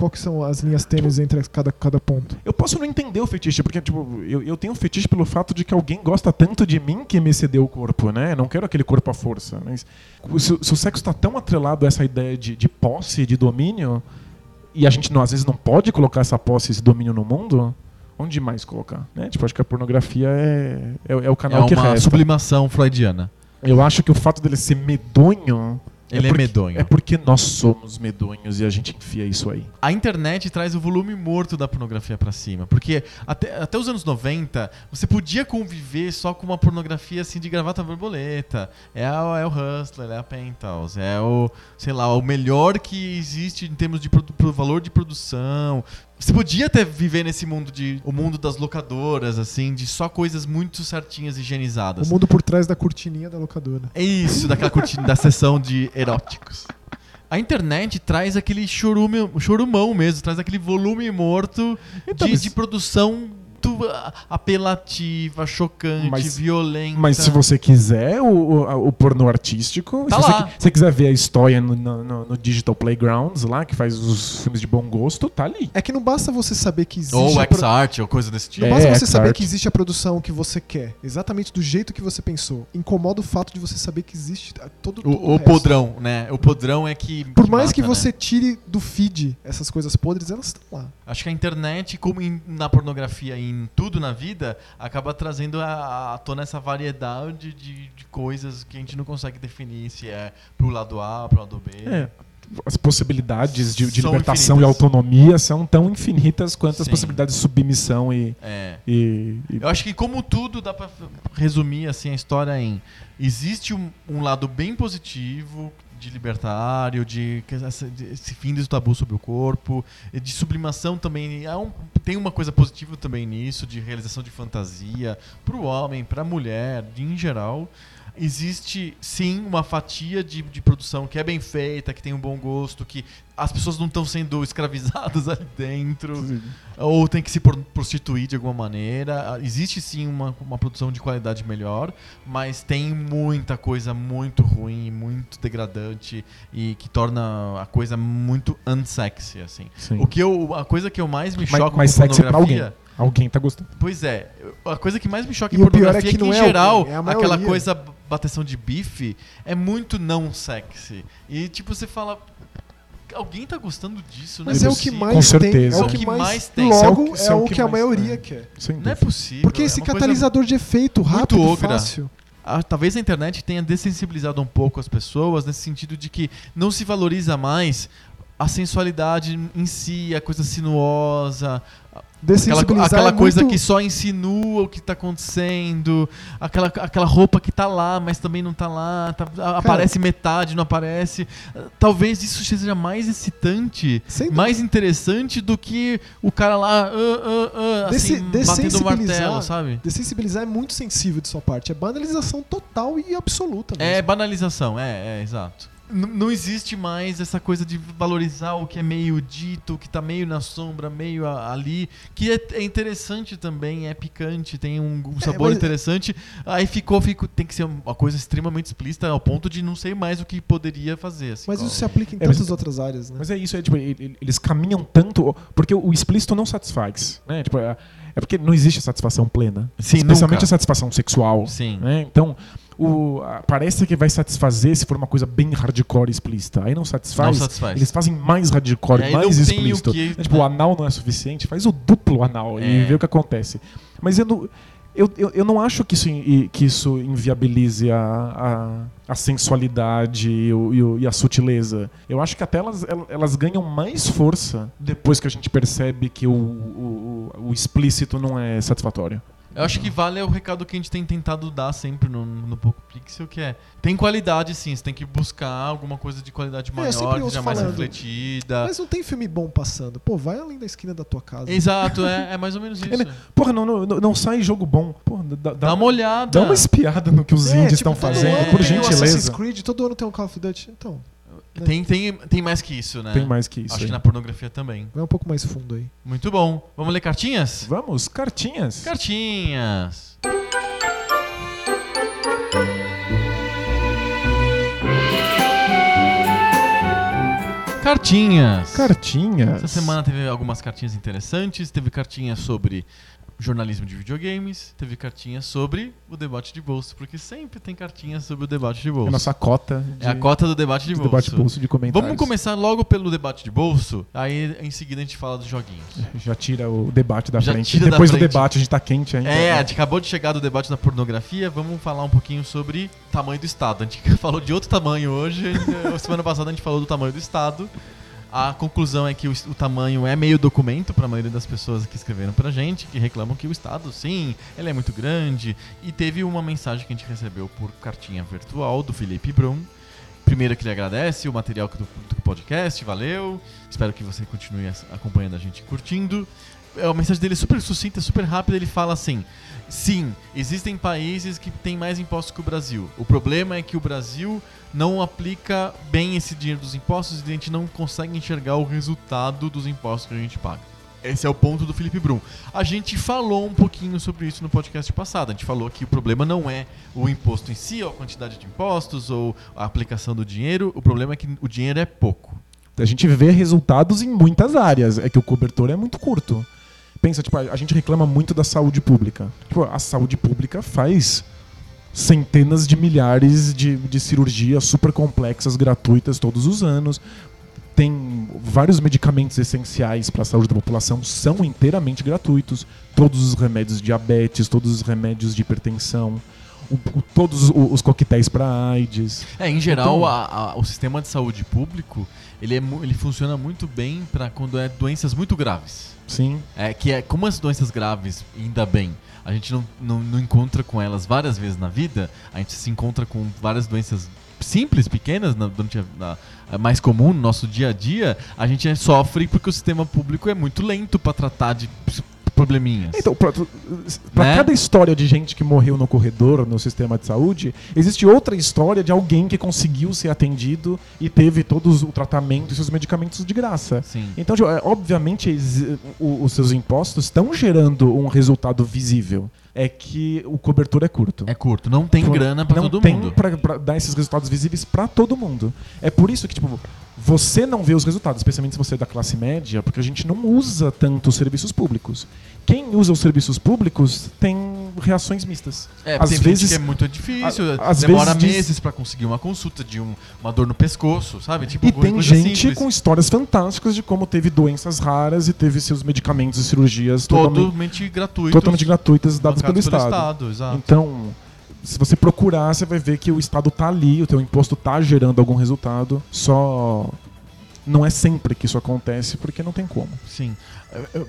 Qual que são as linhas tênues entre cada, cada ponto? Eu posso não entender o fetiche, porque tipo, eu, eu tenho um fetiche pelo fato de que alguém gosta tanto de mim que me cedeu o corpo, né? Eu não quero aquele corpo à força. Mas se, se o sexo está tão atrelado a essa ideia de, de posse, de domínio, e a gente não, às vezes não pode colocar essa posse, esse domínio no mundo, onde mais colocar? Né? Tipo, acho que a pornografia é, é, é o É canal que uma resta. sublimação freudiana. Eu acho que o fato dele ser medonho. Ele é porque, medonho. É porque nós somos medonhos e a gente enfia isso aí. A internet traz o volume morto da pornografia pra cima. Porque até, até os anos 90, você podia conviver só com uma pornografia assim de gravata borboleta. É, a, é o Hustler, é a Penthouse, é o, sei lá, o melhor que existe em termos de produ- pro valor de produção. Você podia até viver nesse mundo de o mundo das locadoras, assim, de só coisas muito certinhas e O higienizadas. mundo por trás da cortininha da locadora. É isso, daquela cortina da sessão de eróticos. A internet traz aquele chorume, chorumão mesmo, traz aquele volume morto Então, de, mas- de produção muito apelativa, chocante, Mas- violenta. Mas se você quiser o, o, o pornô artístico, Tá se você, qui- você quiser ver a história no, no- no- Digital Playgrounds lá, que faz os filmes de bom gosto, tá ali. É que não basta você saber que existe. Ou a pro- X-Art, ou coisa desse tipo. Não É, basta você X saber que existe a produção que você quer, exatamente do jeito que você pensou. Incomoda o fato de você saber que existe todo, todo O, o resto. podrão, né? O podrão é que. Por mais que mata, né? você tire do feed essas coisas podres, elas estão lá. Acho que a internet, como em- na pornografia e em tudo na vida, acaba trazendo à à tona essa variedade de, de coisas que a gente não consegue definir se é pro lado A, pro lado B. É, as possibilidades de, de libertação infinitas. e autonomia são tão infinitas quanto as Sim. possibilidades de submissão e. É. e- e- Eu acho que como tudo dá pra resumir assim a história em existe um, um lado bem positivo de libertário, de, esse fim do tabu sobre o corpo, de sublimação também. Há um- tem uma coisa positiva também nisso, de realização de fantasia para o homem, para a mulher, em geral. Existe sim uma fatia de, de produção que é bem feita, que tem um bom gosto, que as pessoas não estão sendo escravizadas *laughs* ali dentro ou tem que se prostituir de alguma maneira. Ah, Existe sim uma, uma produção de qualidade melhor, mas tem muita coisa muito ruim, muito degradante e que torna a coisa muito unsexy, assim. Sim. O que eu, a coisa que eu mais me Mas- choca mas com sexy é pra pornografia, Alguém tá gostando. Pois é, a coisa que mais me choca E em é pornografia é que que, não em é geral, alguém, é aquela coisa bateção de bife é muito não sexy. E tipo, você fala, alguém tá gostando disso, não Mas é é o que mais Com tem. certeza. É o É o que que mais, tem. Logo, é o- é, é que, que a maioria tem. quer. Sem Não é possível. Porque é esse catalisador de efeito rápido e ogra. fácil. Ah, talvez a internet tenha dessensibilizado um pouco as pessoas nesse sentido de que não se valoriza mais a sensualidade em si, a coisa sinuosa, aquela, aquela é coisa muito- que só insinua o que tá acontecendo, aquela, aquela roupa que tá lá, mas também não tá lá, tá- a- aparece metade, não aparece. Talvez isso seja mais excitante, mais interessante do que o cara lá, ah, ah, Desse- assim, batendo o martelo, sabe? Dessensibilizar é muito sensível de sua parte. É banalização total e absoluta. É mesmo. banalização, é, é, exato. Não existe mais essa coisa de valorizar o que é meio dito, o que tá meio na sombra, meio a- ali, que é, é interessante também, é picante, tem um, um sabor mas- interessante. Aí ficou, ficou, tem que ser uma coisa extremamente explícita ao ponto de não sei mais o que poderia fazer. assim, Mas qual- isso se aplica em É, mas- tantas outras áreas, né? Mas é isso, é, tipo, eles caminham tanto. Porque o explícito não satisfaz. Né? Tipo, é, é porque não existe a satisfação plena. Sim, especialmente nunca. a satisfação sexual. Sim. né? Então, o, parece que vai satisfazer se for uma coisa bem hardcore e explícita. Aí não satisfaz. Não satisfaz. Eles fazem mais hardcore, E aí mais explícito. que- É, tipo, o anal não é suficiente, faz o duplo anal e É. vê o que acontece. Mas eu não. Eu, eu, eu não acho que isso, que isso inviabilize a, a, a sensualidade e, o- e e a sutileza. Eu acho que até elas, el- elas ganham mais força depois que a gente percebe que o, o- o explícito não é satisfatório. Eu acho que vale é o recado que a gente tem tentado dar sempre no, no Poco Pixel, que é tem qualidade sim, você tem que buscar alguma coisa de qualidade É, maior, ouço seja mais falando. refletida. Mas não tem filme bom passando. Pô, vai além da esquina da tua casa. Exato, é, é mais ou menos *laughs* isso. É, né? Porra, não, não, não sai jogo bom. Porra, dá, Dá uma olhada. Dá uma espiada no que os É, indies tipo, estão todo fazendo, por o Assassin's gentileza. Creed, todo ano tem um Call of Duty. Então, Tem, tem, tem mais que isso, né? Tem mais que isso. Acho aí. que na pornografia também. vai um pouco mais fundo aí. Muito bom. Vamos ler cartinhas? Vamos, cartinhas. Cartinhas. Cartinhas. Cartinhas. Essa semana teve algumas cartinhas interessantes. Teve cartinha sobre jornalismo de videogames. Teve cartinha sobre o debate de bolso. Porque sempre tem cartinha sobre o debate de bolso. É a nossa cota de, É a cota do debate de bolso. debate bolso de comentários. Vamos começar logo pelo debate de bolso. Aí em seguida a gente fala dos joguinhos. Já tira o debate da Já frente. tira da Depois do frente. debate, a gente tá quente ainda. É, a gente acabou de chegar do debate da pornografia. Vamos falar um pouquinho sobre tamanho do Estado. A gente *laughs* falou de outro tamanho hoje. *laughs* Semana passada a gente falou do tamanho do Estado. A conclusão é que o, o tamanho é meio documento para a maioria das pessoas que escreveram pra gente, que reclamam que o Estado, sim, ele é muito grande. E teve uma mensagem que a gente recebeu por cartinha virtual do Felipe Brum. Primeiro que ele agradece o material do, do podcast, valeu. Espero que você continue acompanhando a gente curtindo. É, A mensagem dele é super sucinta, super rápida. Ele fala assim: Sim, existem países que têm mais impostos que o Brasil. O problema é que o Brasil não aplica bem esse dinheiro dos impostos e a gente não consegue enxergar o resultado dos impostos que a gente paga. Esse é o ponto do Felipe Brum. A gente falou um pouquinho sobre isso no podcast passado. A gente falou que o problema não é o imposto em si, ou a quantidade de impostos, ou a aplicação do dinheiro. O problema é que o dinheiro é pouco. A gente vê resultados em muitas áreas. É que o cobertor é muito curto. Pensa, tipo, a gente reclama muito da saúde pública. Tipo, a saúde pública faz centenas de milhares de, de cirurgias super complexas, gratuitas todos os anos. Tem vários medicamentos essenciais para a saúde da população, são inteiramente gratuitos. Todos os remédios de diabetes, todos os remédios de hipertensão, o- o- todos o- os coquetéis para AIDS. É, em geral, Então- a- a- o sistema de saúde público ele, é ele funciona muito bem para quando é doenças muito graves. Sim. É que é como as doenças graves, ainda bem, a gente não, não, não encontra com elas várias vezes na vida, a gente se encontra com várias doenças simples, pequenas, na, durante a, na- mais comum no nosso dia a dia, a gente sofre porque o sistema público é muito lento para tratar de probleminhas. Então, pra Né? cada história de gente que morreu no corredor, no sistema de saúde, existe outra história de alguém que conseguiu ser atendido e teve todos o tratamento e seus medicamentos de graça. Sim. Então, é, obviamente, os seus impostos estão gerando um resultado visível. É que o cobertor é curto. É curto, não tem grana para não todo tem mundo. Pra, pra dar esses resultados visíveis pra todo mundo. É por isso que, tipo, você não vê os resultados, especialmente se você é da classe média, porque a gente não usa tanto os serviços públicos. Quem usa os serviços públicos tem reações mistas. É, às vezes é muito difícil, a- demora vezes meses pra conseguir uma consulta de um- uma dor no pescoço, sabe? Tipo, E tem gente simples. com histórias fantásticas de como teve doenças raras e teve seus medicamentos e cirurgias totalmente, gratuito. totalmente gratuitas dadas pelo Estado. Estado exato. Então, se você procurar, você vai ver que o Estado tá ali, o teu imposto tá gerando algum resultado, só não é sempre que isso acontece, porque não tem como. Sim.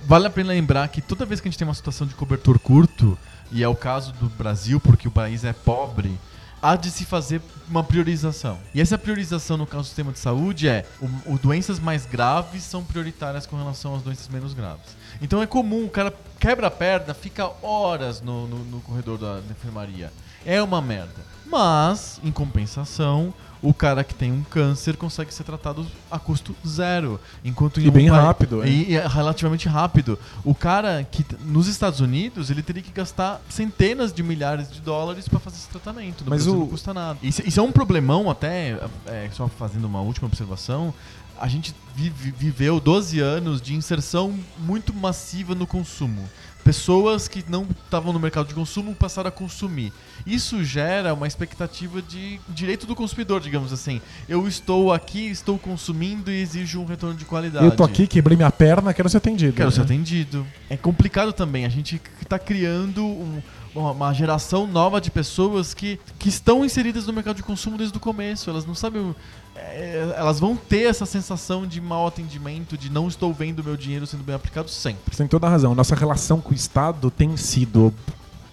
Vale a pena lembrar que toda vez que a gente tem uma situação de cobertor curto, e é o caso do Brasil, porque o país é pobre, há de se fazer uma priorização. E essa priorização no caso do sistema de saúde é o, o doenças mais graves são prioritárias com relação às doenças menos graves. Então é comum, o cara quebra a perna, fica horas no, no, no corredor da, da enfermaria. É uma merda. Mas, em compensação, o cara que tem um câncer consegue ser tratado a custo zero. Enquanto E um bem pa- rápido, é. E, é relativamente rápido. O cara que nos Estados Unidos ele teria que gastar centenas de milhares de dólares para fazer esse tratamento. No Mas Brasil o- não custa nada. Isso, isso é um problemão até, é, só fazendo uma última observação. A gente vive- viveu 12 anos de inserção muito massiva no consumo. Pessoas que não estavam no mercado de consumo passaram a consumir. Isso gera uma expectativa de direito do consumidor, digamos assim. Eu estou aqui, estou consumindo e exijo um retorno de qualidade. Eu tô aqui, quebrei minha perna, quero ser atendido. Quero ser né? atendido. É complicado também. A gente está criando um- uma, uma geração nova de pessoas que, que estão inseridas no mercado de consumo desde o começo. Elas não sabem. É, elas vão ter essa sensação de mau atendimento, de não estou vendo meu dinheiro sendo bem aplicado sempre. Você tem toda a razão. Nossa relação com o Estado tem sido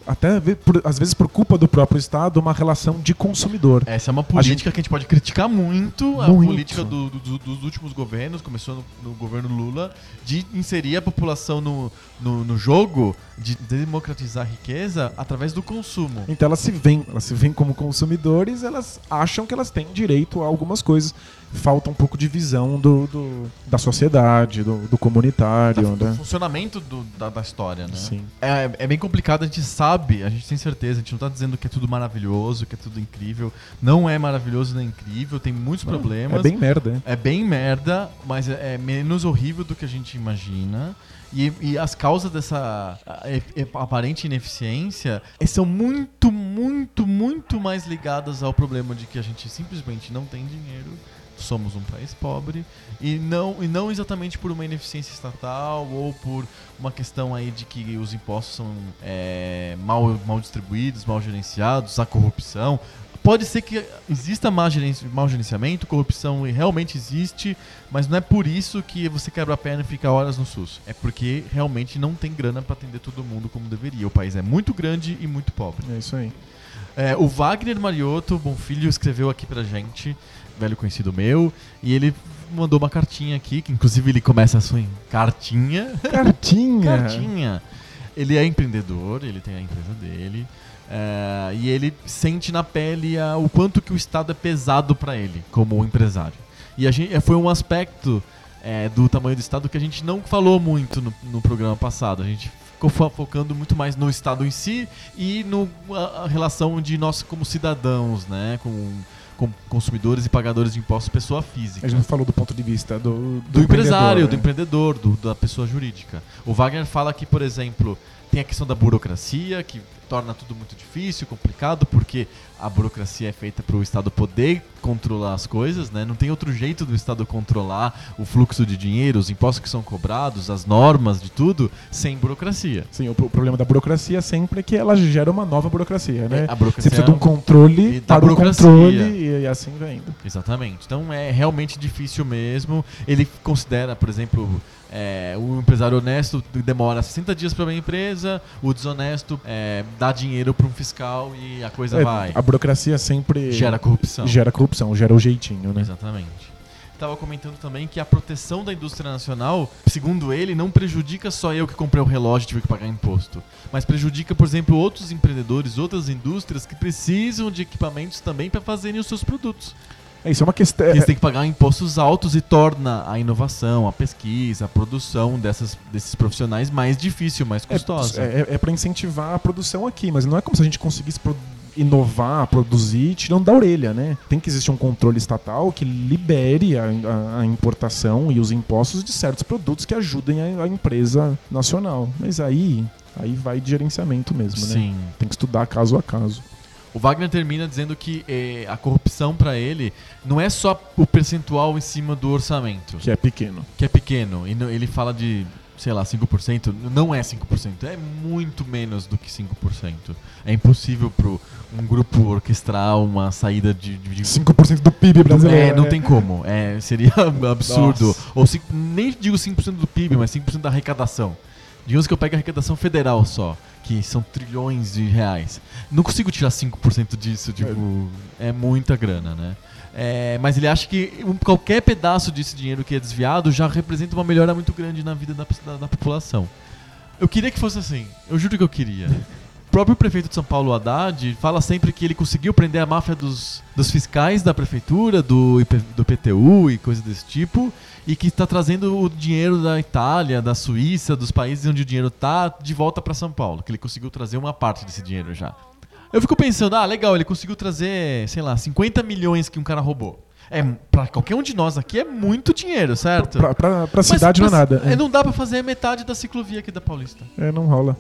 até por- às vezes por culpa do próprio Estado, uma relação de consumidor. Essa é uma política que a gente pode criticar muito, a Muito. política do- do- dos últimos governos, começou no, no governo Lula, de inserir a população no, no, no jogo, de democratizar a riqueza através do consumo. Então elas se veem, elas se veem como consumidores, elas acham que elas têm direito a algumas coisas. Falta um pouco de visão do, do- da sociedade, do, do comunitário, do né? funcionamento do- da, da história, né? Sim. É, é bem complicado, a gente sabe, a gente tem certeza, a gente não tá dizendo que é tudo maravilhoso, que é tudo incrível. Não é maravilhoso nem incrível, tem muitos problemas. É bem merda? É bem merda, mas é, é menos horrível do que a gente imagina. E, e as causas dessa aparente ineficiência são muito, muito, muito mais ligadas ao problema de que a gente simplesmente não tem dinheiro, somos um país pobre, e não, e não exatamente por uma ineficiência estatal ou por uma questão aí de que os impostos são é, mal, mal distribuídos, mal gerenciados, a corrupção. Pode ser que exista má gerenci- mau gerenciamento, corrupção realmente existe, mas não é por isso que você quebra a perna e fica horas no SUS. É porque realmente não tem grana para atender todo mundo como deveria. O país é muito grande e muito pobre. É isso aí. É, o Wagner Mariotto, bom filho, escreveu aqui pra gente, velho conhecido meu, e ele mandou uma cartinha aqui, que inclusive ele começa a sua cartinha. Cartinha! *laughs* Cartinha. Ele é empreendedor, ele tem a empresa dele. é, e ele sente na pele a- o quanto que o Estado é pesado para ele, como empresário. E a gente, foi um aspecto é, do tamanho do Estado que a gente não falou muito no, no programa passado. A gente ficou fo- focando muito mais no Estado em si e no, a, a relação de nós como cidadãos, né? Com consumidores e pagadores de impostos, pessoa física A gente falou do ponto de vista do, do, empresário, do empreendedor, né? empreendedor, do- da pessoa jurídica. O Wagner fala que, por exemplo, tem a questão da burocracia, que torna tudo muito difícil, complicado, porque a burocracia é feita para o Estado poder controlar as coisas, né? Não tem outro jeito do Estado controlar o fluxo de dinheiro, os impostos que são cobrados, as normas de tudo, sem burocracia. Sim, o, pro- o problema da burocracia sempre é que ela gera uma nova burocracia, né? A Você burocracia precisa de um e controle da para o controle e, e assim vai indo. Exatamente. Então é realmente difícil mesmo. Ele considera, por exemplo, é, o empresário honesto demora 60 dias para uma empresa, o desonesto é, dá dinheiro para um fiscal e a coisa É, vai. A burocracia sempre Gera corrupção. gera corrupção, gera o jeitinho, né? Exatamente. Estava comentando também que a proteção da indústria nacional, segundo ele, não prejudica só eu que comprei o relógio e tive que pagar imposto, mas prejudica, por exemplo, outros empreendedores, outras indústrias que precisam de equipamentos também para fazerem os seus produtos. É, isso é uma questão. Eles têm que pagar impostos altos e torna a inovação, a pesquisa, a produção dessas, desses profissionais mais difícil, mais custosa. É, é, para incentivar a produção aqui, mas não é como se a gente conseguisse inovar, produzir, tirando da orelha, né? Tem que existir um controle estatal que libere a, a- a importação e os impostos de certos produtos que ajudem a, a empresa nacional. Mas aí, aí vai de gerenciamento mesmo, né? Sim. Tem que estudar caso a caso. O Wagner termina dizendo que eh, a corrupção para ele não é só o percentual em cima do orçamento, Que é pequeno. que é pequeno. E ele fala de, sei lá, 5%. Não é 5%, é muito menos do que 5%. É impossível para um grupo orquestrar uma saída de, de, de 5% do PIB brasileiro. É, não é. tem como. É, seria *laughs* absurdo. Nossa. Ou se, nem digo 5% do PIB, mas 5% da arrecadação. Digamos que eu pego a arrecadação federal só, que são trilhões de reais. Não consigo tirar 5% disso, tipo, é muita grana, né? É, mas ele acha que qualquer pedaço desse dinheiro que é desviado já representa uma melhora muito grande na vida da, da- da população. Eu queria que fosse assim. Eu juro que eu queria. O próprio prefeito de São Paulo, Haddad, fala sempre que ele conseguiu prender a máfia dos, dos fiscais da prefeitura, do, IP do PTU e coisas desse tipo, e que está trazendo o dinheiro da Itália, da Suíça, dos países onde o dinheiro tá, de volta para São Paulo, que ele conseguiu trazer uma parte desse dinheiro já. Eu fico pensando, ah, legal, ele conseguiu trazer, sei lá, 50 milhões que um cara roubou. É, pra qualquer um de nós aqui é muito dinheiro, certo? Pra, pra, pra Mas- cidade não é nada. é, não dá pra fazer metade da ciclovia aqui da Paulista. É, não rola.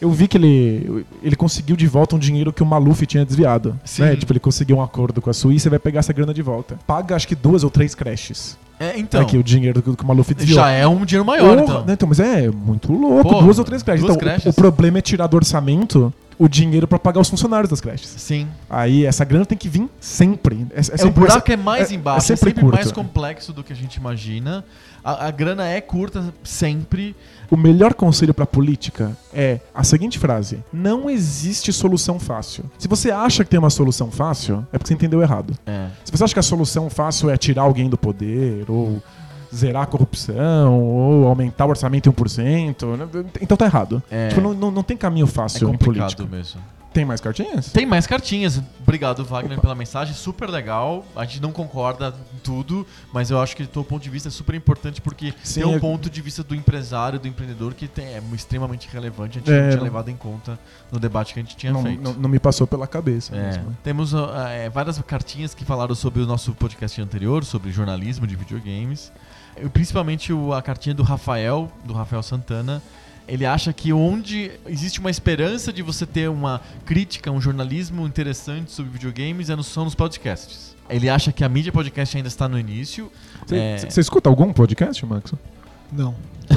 Eu vi que ele, ele conseguiu de volta um dinheiro que o Maluf tinha desviado. Sim. Né? Tipo, ele conseguiu um acordo com a Suíça e vai pegar essa grana de volta. Paga acho que duas ou três creches. É, então. Aqui, o dinheiro que, o Maluf desviou. Já é um dinheiro maior, Porra, então. né, então. Mas é muito louco, Porra, duas ou três creches. duas então, o- creches. O, problema é tirar do orçamento o dinheiro pra pagar os funcionários das creches. Sim. Aí essa grana tem que vir sempre. É, é É, sempre- o buraco é mais é- embaixo, é é sempre sempre, mais complexo do que a gente imagina. A, a grana é curta sempre. O melhor conselho pra política é a seguinte frase: Não existe solução fácil. Se você acha que tem uma solução fácil, é porque você entendeu errado. É. Se você acha que a solução fácil é tirar alguém do poder, ou zerar a corrupção, ou aumentar o orçamento em 1%, né? então tá errado. É. Tipo, não, não, não tem caminho É fácil em complicado política. mesmo. Tem mais cartinhas? Tem mais cartinhas. Obrigado, Wagner, pela mensagem. Super legal. A gente não concorda em tudo, mas eu acho que o teu ponto de vista é super importante porque Sim, tem um eu- ponto de vista do empresário, do empreendedor que tem- é extremamente relevante. A gente É, não tinha não- levado em conta no debate que a gente tinha Não, feito. não, não me passou pela cabeça É. mesmo. Temos ah, é, várias cartinhas que falaram sobre o nosso podcast anterior, sobre jornalismo de videogames. E principalmente o- a cartinha do Rafael, do Rafael Santana. Ele acha que onde existe uma esperança de você ter uma crítica, um jornalismo interessante sobre videogames é no, são nos podcasts. Ele acha que a mídia podcast ainda está no início. Você É. escuta algum podcast, Max? Não. *laughs*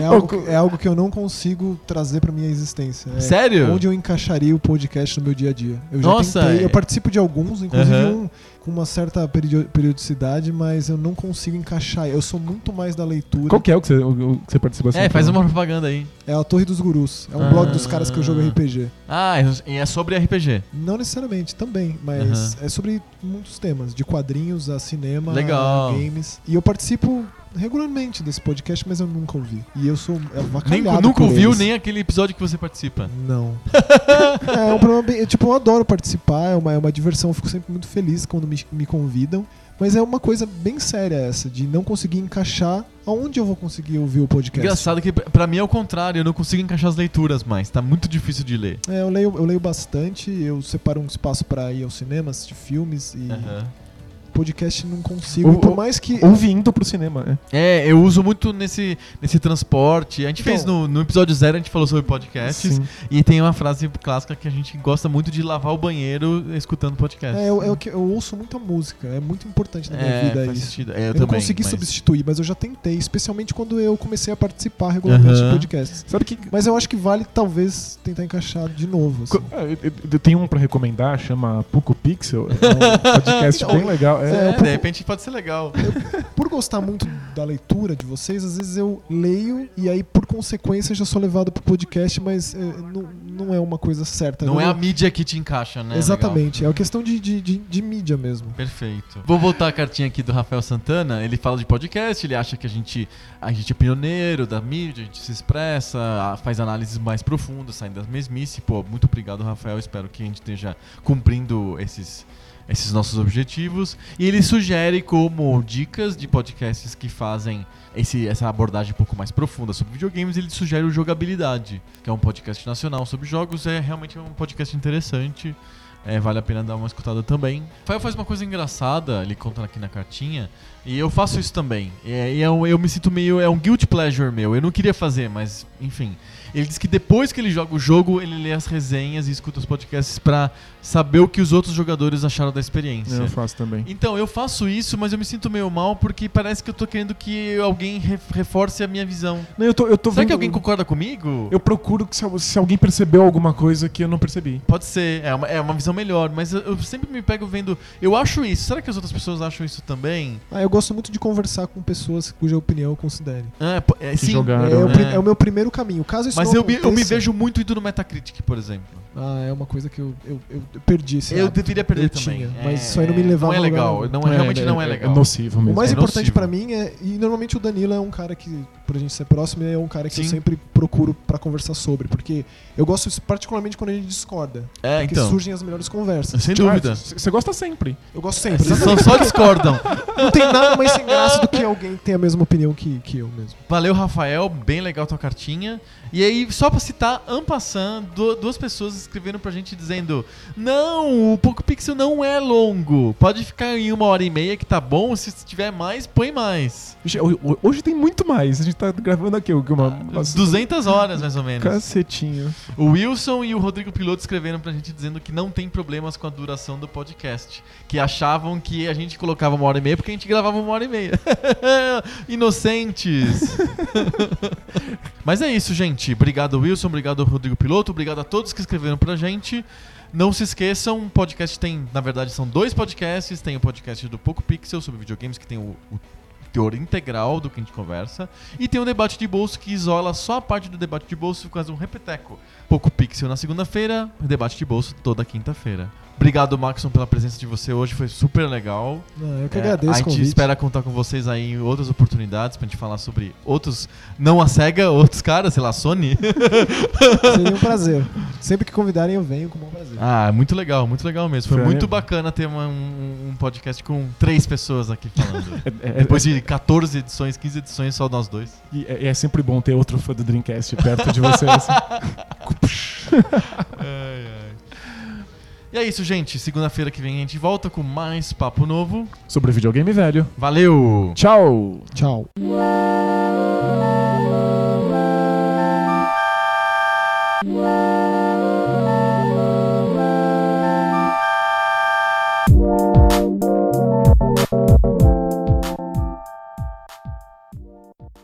É algo, que- é algo que eu não consigo trazer pra minha existência. É Sério? Onde eu encaixaria o podcast no meu dia a dia. Eu já Nossa, tentei, é- eu participo de alguns, inclusive Aham. um com uma certa perio- periodicidade, mas eu não consigo encaixar. Eu sou muito mais da leitura. Qual que é o que você, o- o que você participa assim? É, faz uma propaganda aí. É a Torre dos Gurus. É um Ah. blog dos caras que eu jogo RPG. Ah, e é sobre RPG. Não necessariamente, também, mas é sobre muitos temas, de quadrinhos a cinema, Legal. a games. E eu participo regularmente desse podcast, mas eu nunca ouvi. E eu sou Nem, avacalhado nunca por ouviu eles. nem aquele episódio que você participa. Não. *laughs* é um problema bem, tipo, eu adoro participar, é uma, é uma diversão, eu fico sempre muito feliz quando me, me convidam. Mas é uma coisa bem séria essa, de não conseguir encaixar aonde eu vou conseguir ouvir o podcast. Engraçado que pra mim é o contrário, eu não consigo encaixar as leituras mais, tá muito difícil de ler. É, eu leio, eu leio bastante, eu separo um espaço pra ir ao cinema, assistir filmes e Aham. Podcast não consigo. O- por mais que. Ouve indo pro cinema, né? É, eu uso muito nesse, nesse transporte. A gente Então- fez no, no episódio zero, a gente falou sobre podcasts. Sim. E tem uma frase clássica que a gente gosta muito de lavar o banheiro escutando podcast. É, eu, eu, eu ouço muita música, é muito importante na minha É, vida faz isso. sentido. É, eu, Eu, também, não consegui mas- substituir, mas eu já tentei, especialmente quando eu comecei a participar regularmente Aham. de podcasts. Sabe que. Mas eu acho que vale talvez tentar encaixar de novo. assim. É, eu, eu- eu tenho um pra recomendar, chama Puco Pixel. É um podcast *laughs* Então, bem legal. É, É, de repente pode ser legal. Por gostar muito da leitura de vocês, às vezes eu leio e aí por consequência já sou levado pro podcast, mas é, não, não é uma coisa certa. Não Eu é a mídia que te encaixa, né? Exatamente, é uma questão de, de, de, de mídia mesmo. Perfeito. Vou voltar a cartinha aqui do Rafael Santana. Ele fala de podcast, ele acha que a gente, a gente é pioneiro da mídia, a gente se expressa, faz análises mais profundas, saindo das mesmice. Pô, muito obrigado, Rafael. Espero que a gente esteja cumprindo esses, esses nossos objetivos. E ele sugere como dicas de podcasts que fazem esse, essa abordagem um pouco mais profunda sobre videogames, ele sugere o Jogabilidade, que é um podcast nacional sobre jogos. É realmente um podcast interessante. É, vale a pena dar uma escutada também. Rafael faz uma coisa engraçada, ele conta aqui na cartinha, e eu faço isso também. E, é- e é um- eu me sinto meio. É um guilt pleasure meu. Eu não queria fazer, mas enfim. Ele diz que depois que ele joga o jogo, ele lê as resenhas e escuta os podcasts pra saber o que os outros jogadores acharam da experiência. eu faço também. Então, eu faço isso, mas eu me sinto meio mal porque parece que eu tô querendo que alguém re- reforce a minha visão. Não, eu tô, eu tô Será vendo- que alguém concorda comigo? Eu procuro que se, se alguém percebeu alguma coisa que eu não percebi. Pode ser, é uma, é uma visão melhor, mas eu, eu sempre me pego vendo. Eu acho isso, será que as outras pessoas acham isso também? Ah, eu gosto muito de conversar com pessoas cuja opinião eu considere. Ah, é, Que sim. jogaram. É, o, né? pri- é o meu primeiro caminho. Caso isso Mas não eu me, eu me vejo muito indo no Metacritic, por exemplo. Ah, é uma coisa que eu, eu, eu perdi esse eu hábito. deveria perder eu também. tinha, É, mas isso aí não me levava Não é lugar legal, não, é, realmente não é É legal. nocivo O mesmo. mais É importante nocivo. pra mim é. E normalmente o Danilo é um cara que, por a gente ser próximo, é um cara que eu Sim. sempre procuro pra conversar sobre. Porque eu gosto, particularmente, quando a gente discorda. É, Porque então. surgem as melhores conversas. Sem dúvida. Você gosta sempre. Eu gosto sempre. Vocês só, só discordam. *laughs* Não tem nada mais sem graça do que alguém que tem a mesma opinião que, que eu mesmo. Valeu, Rafael. Bem legal tua cartinha. E aí, só pra citar, Ampassan, du- duas pessoas escreveram pra gente dizendo: Não, o Poco Pixel não é longo. Pode ficar em uma hora e meia que tá bom. Se tiver mais, põe mais. Hoje, ho- hoje tem muito mais. A gente tá gravando aqui uma, umas 200 horas, mais ou menos. cacetinho. O Wilson e o Rodrigo Piloto escreveram pra gente dizendo que não tem problemas com a duração do podcast. Que achavam que a gente colocava uma hora e meia porque a gente gravava uma hora e meia. *laughs* Inocentes! *laughs* Mas é isso, gente. Obrigado, Wilson. Obrigado, Rodrigo Piloto. Obrigado a todos que escreveram pra gente. Não se esqueçam, o podcast tem, na verdade, são dois podcasts. Tem o podcast do Poco Pixel sobre videogames, que tem o, o teor integral do que a gente conversa. E tem o debate de bolso que isola só a parte do debate de bolso e faz um repeteco. Poco Pixel na segunda-feira, debate de bolso toda quinta-feira. Obrigado, Maxon, pela presença de você hoje, foi super legal. Não, eu que É, agradeço a o gente convite. espera contar com vocês aí em outras oportunidades pra gente falar sobre outros, não a SEGA, outros caras, sei lá, Sony. *laughs* Seria um prazer. Sempre que convidarem, eu venho com o bom prazer. ah, muito legal, muito legal mesmo. Foi Foi muito mesmo. bacana ter uma- um, um podcast com três pessoas aqui falando. *laughs* É, é- Depois de 14 edições, 15 edições, só nós dois. e é, é sempre bom ter outro fã do Dreamcast perto de você. assim. *laughs* *laughs* Ai, ai. E é isso, gente. Segunda-feira que vem a gente volta com mais papo novo. Sobre videogame velho. Valeu! Tchau! Tchau.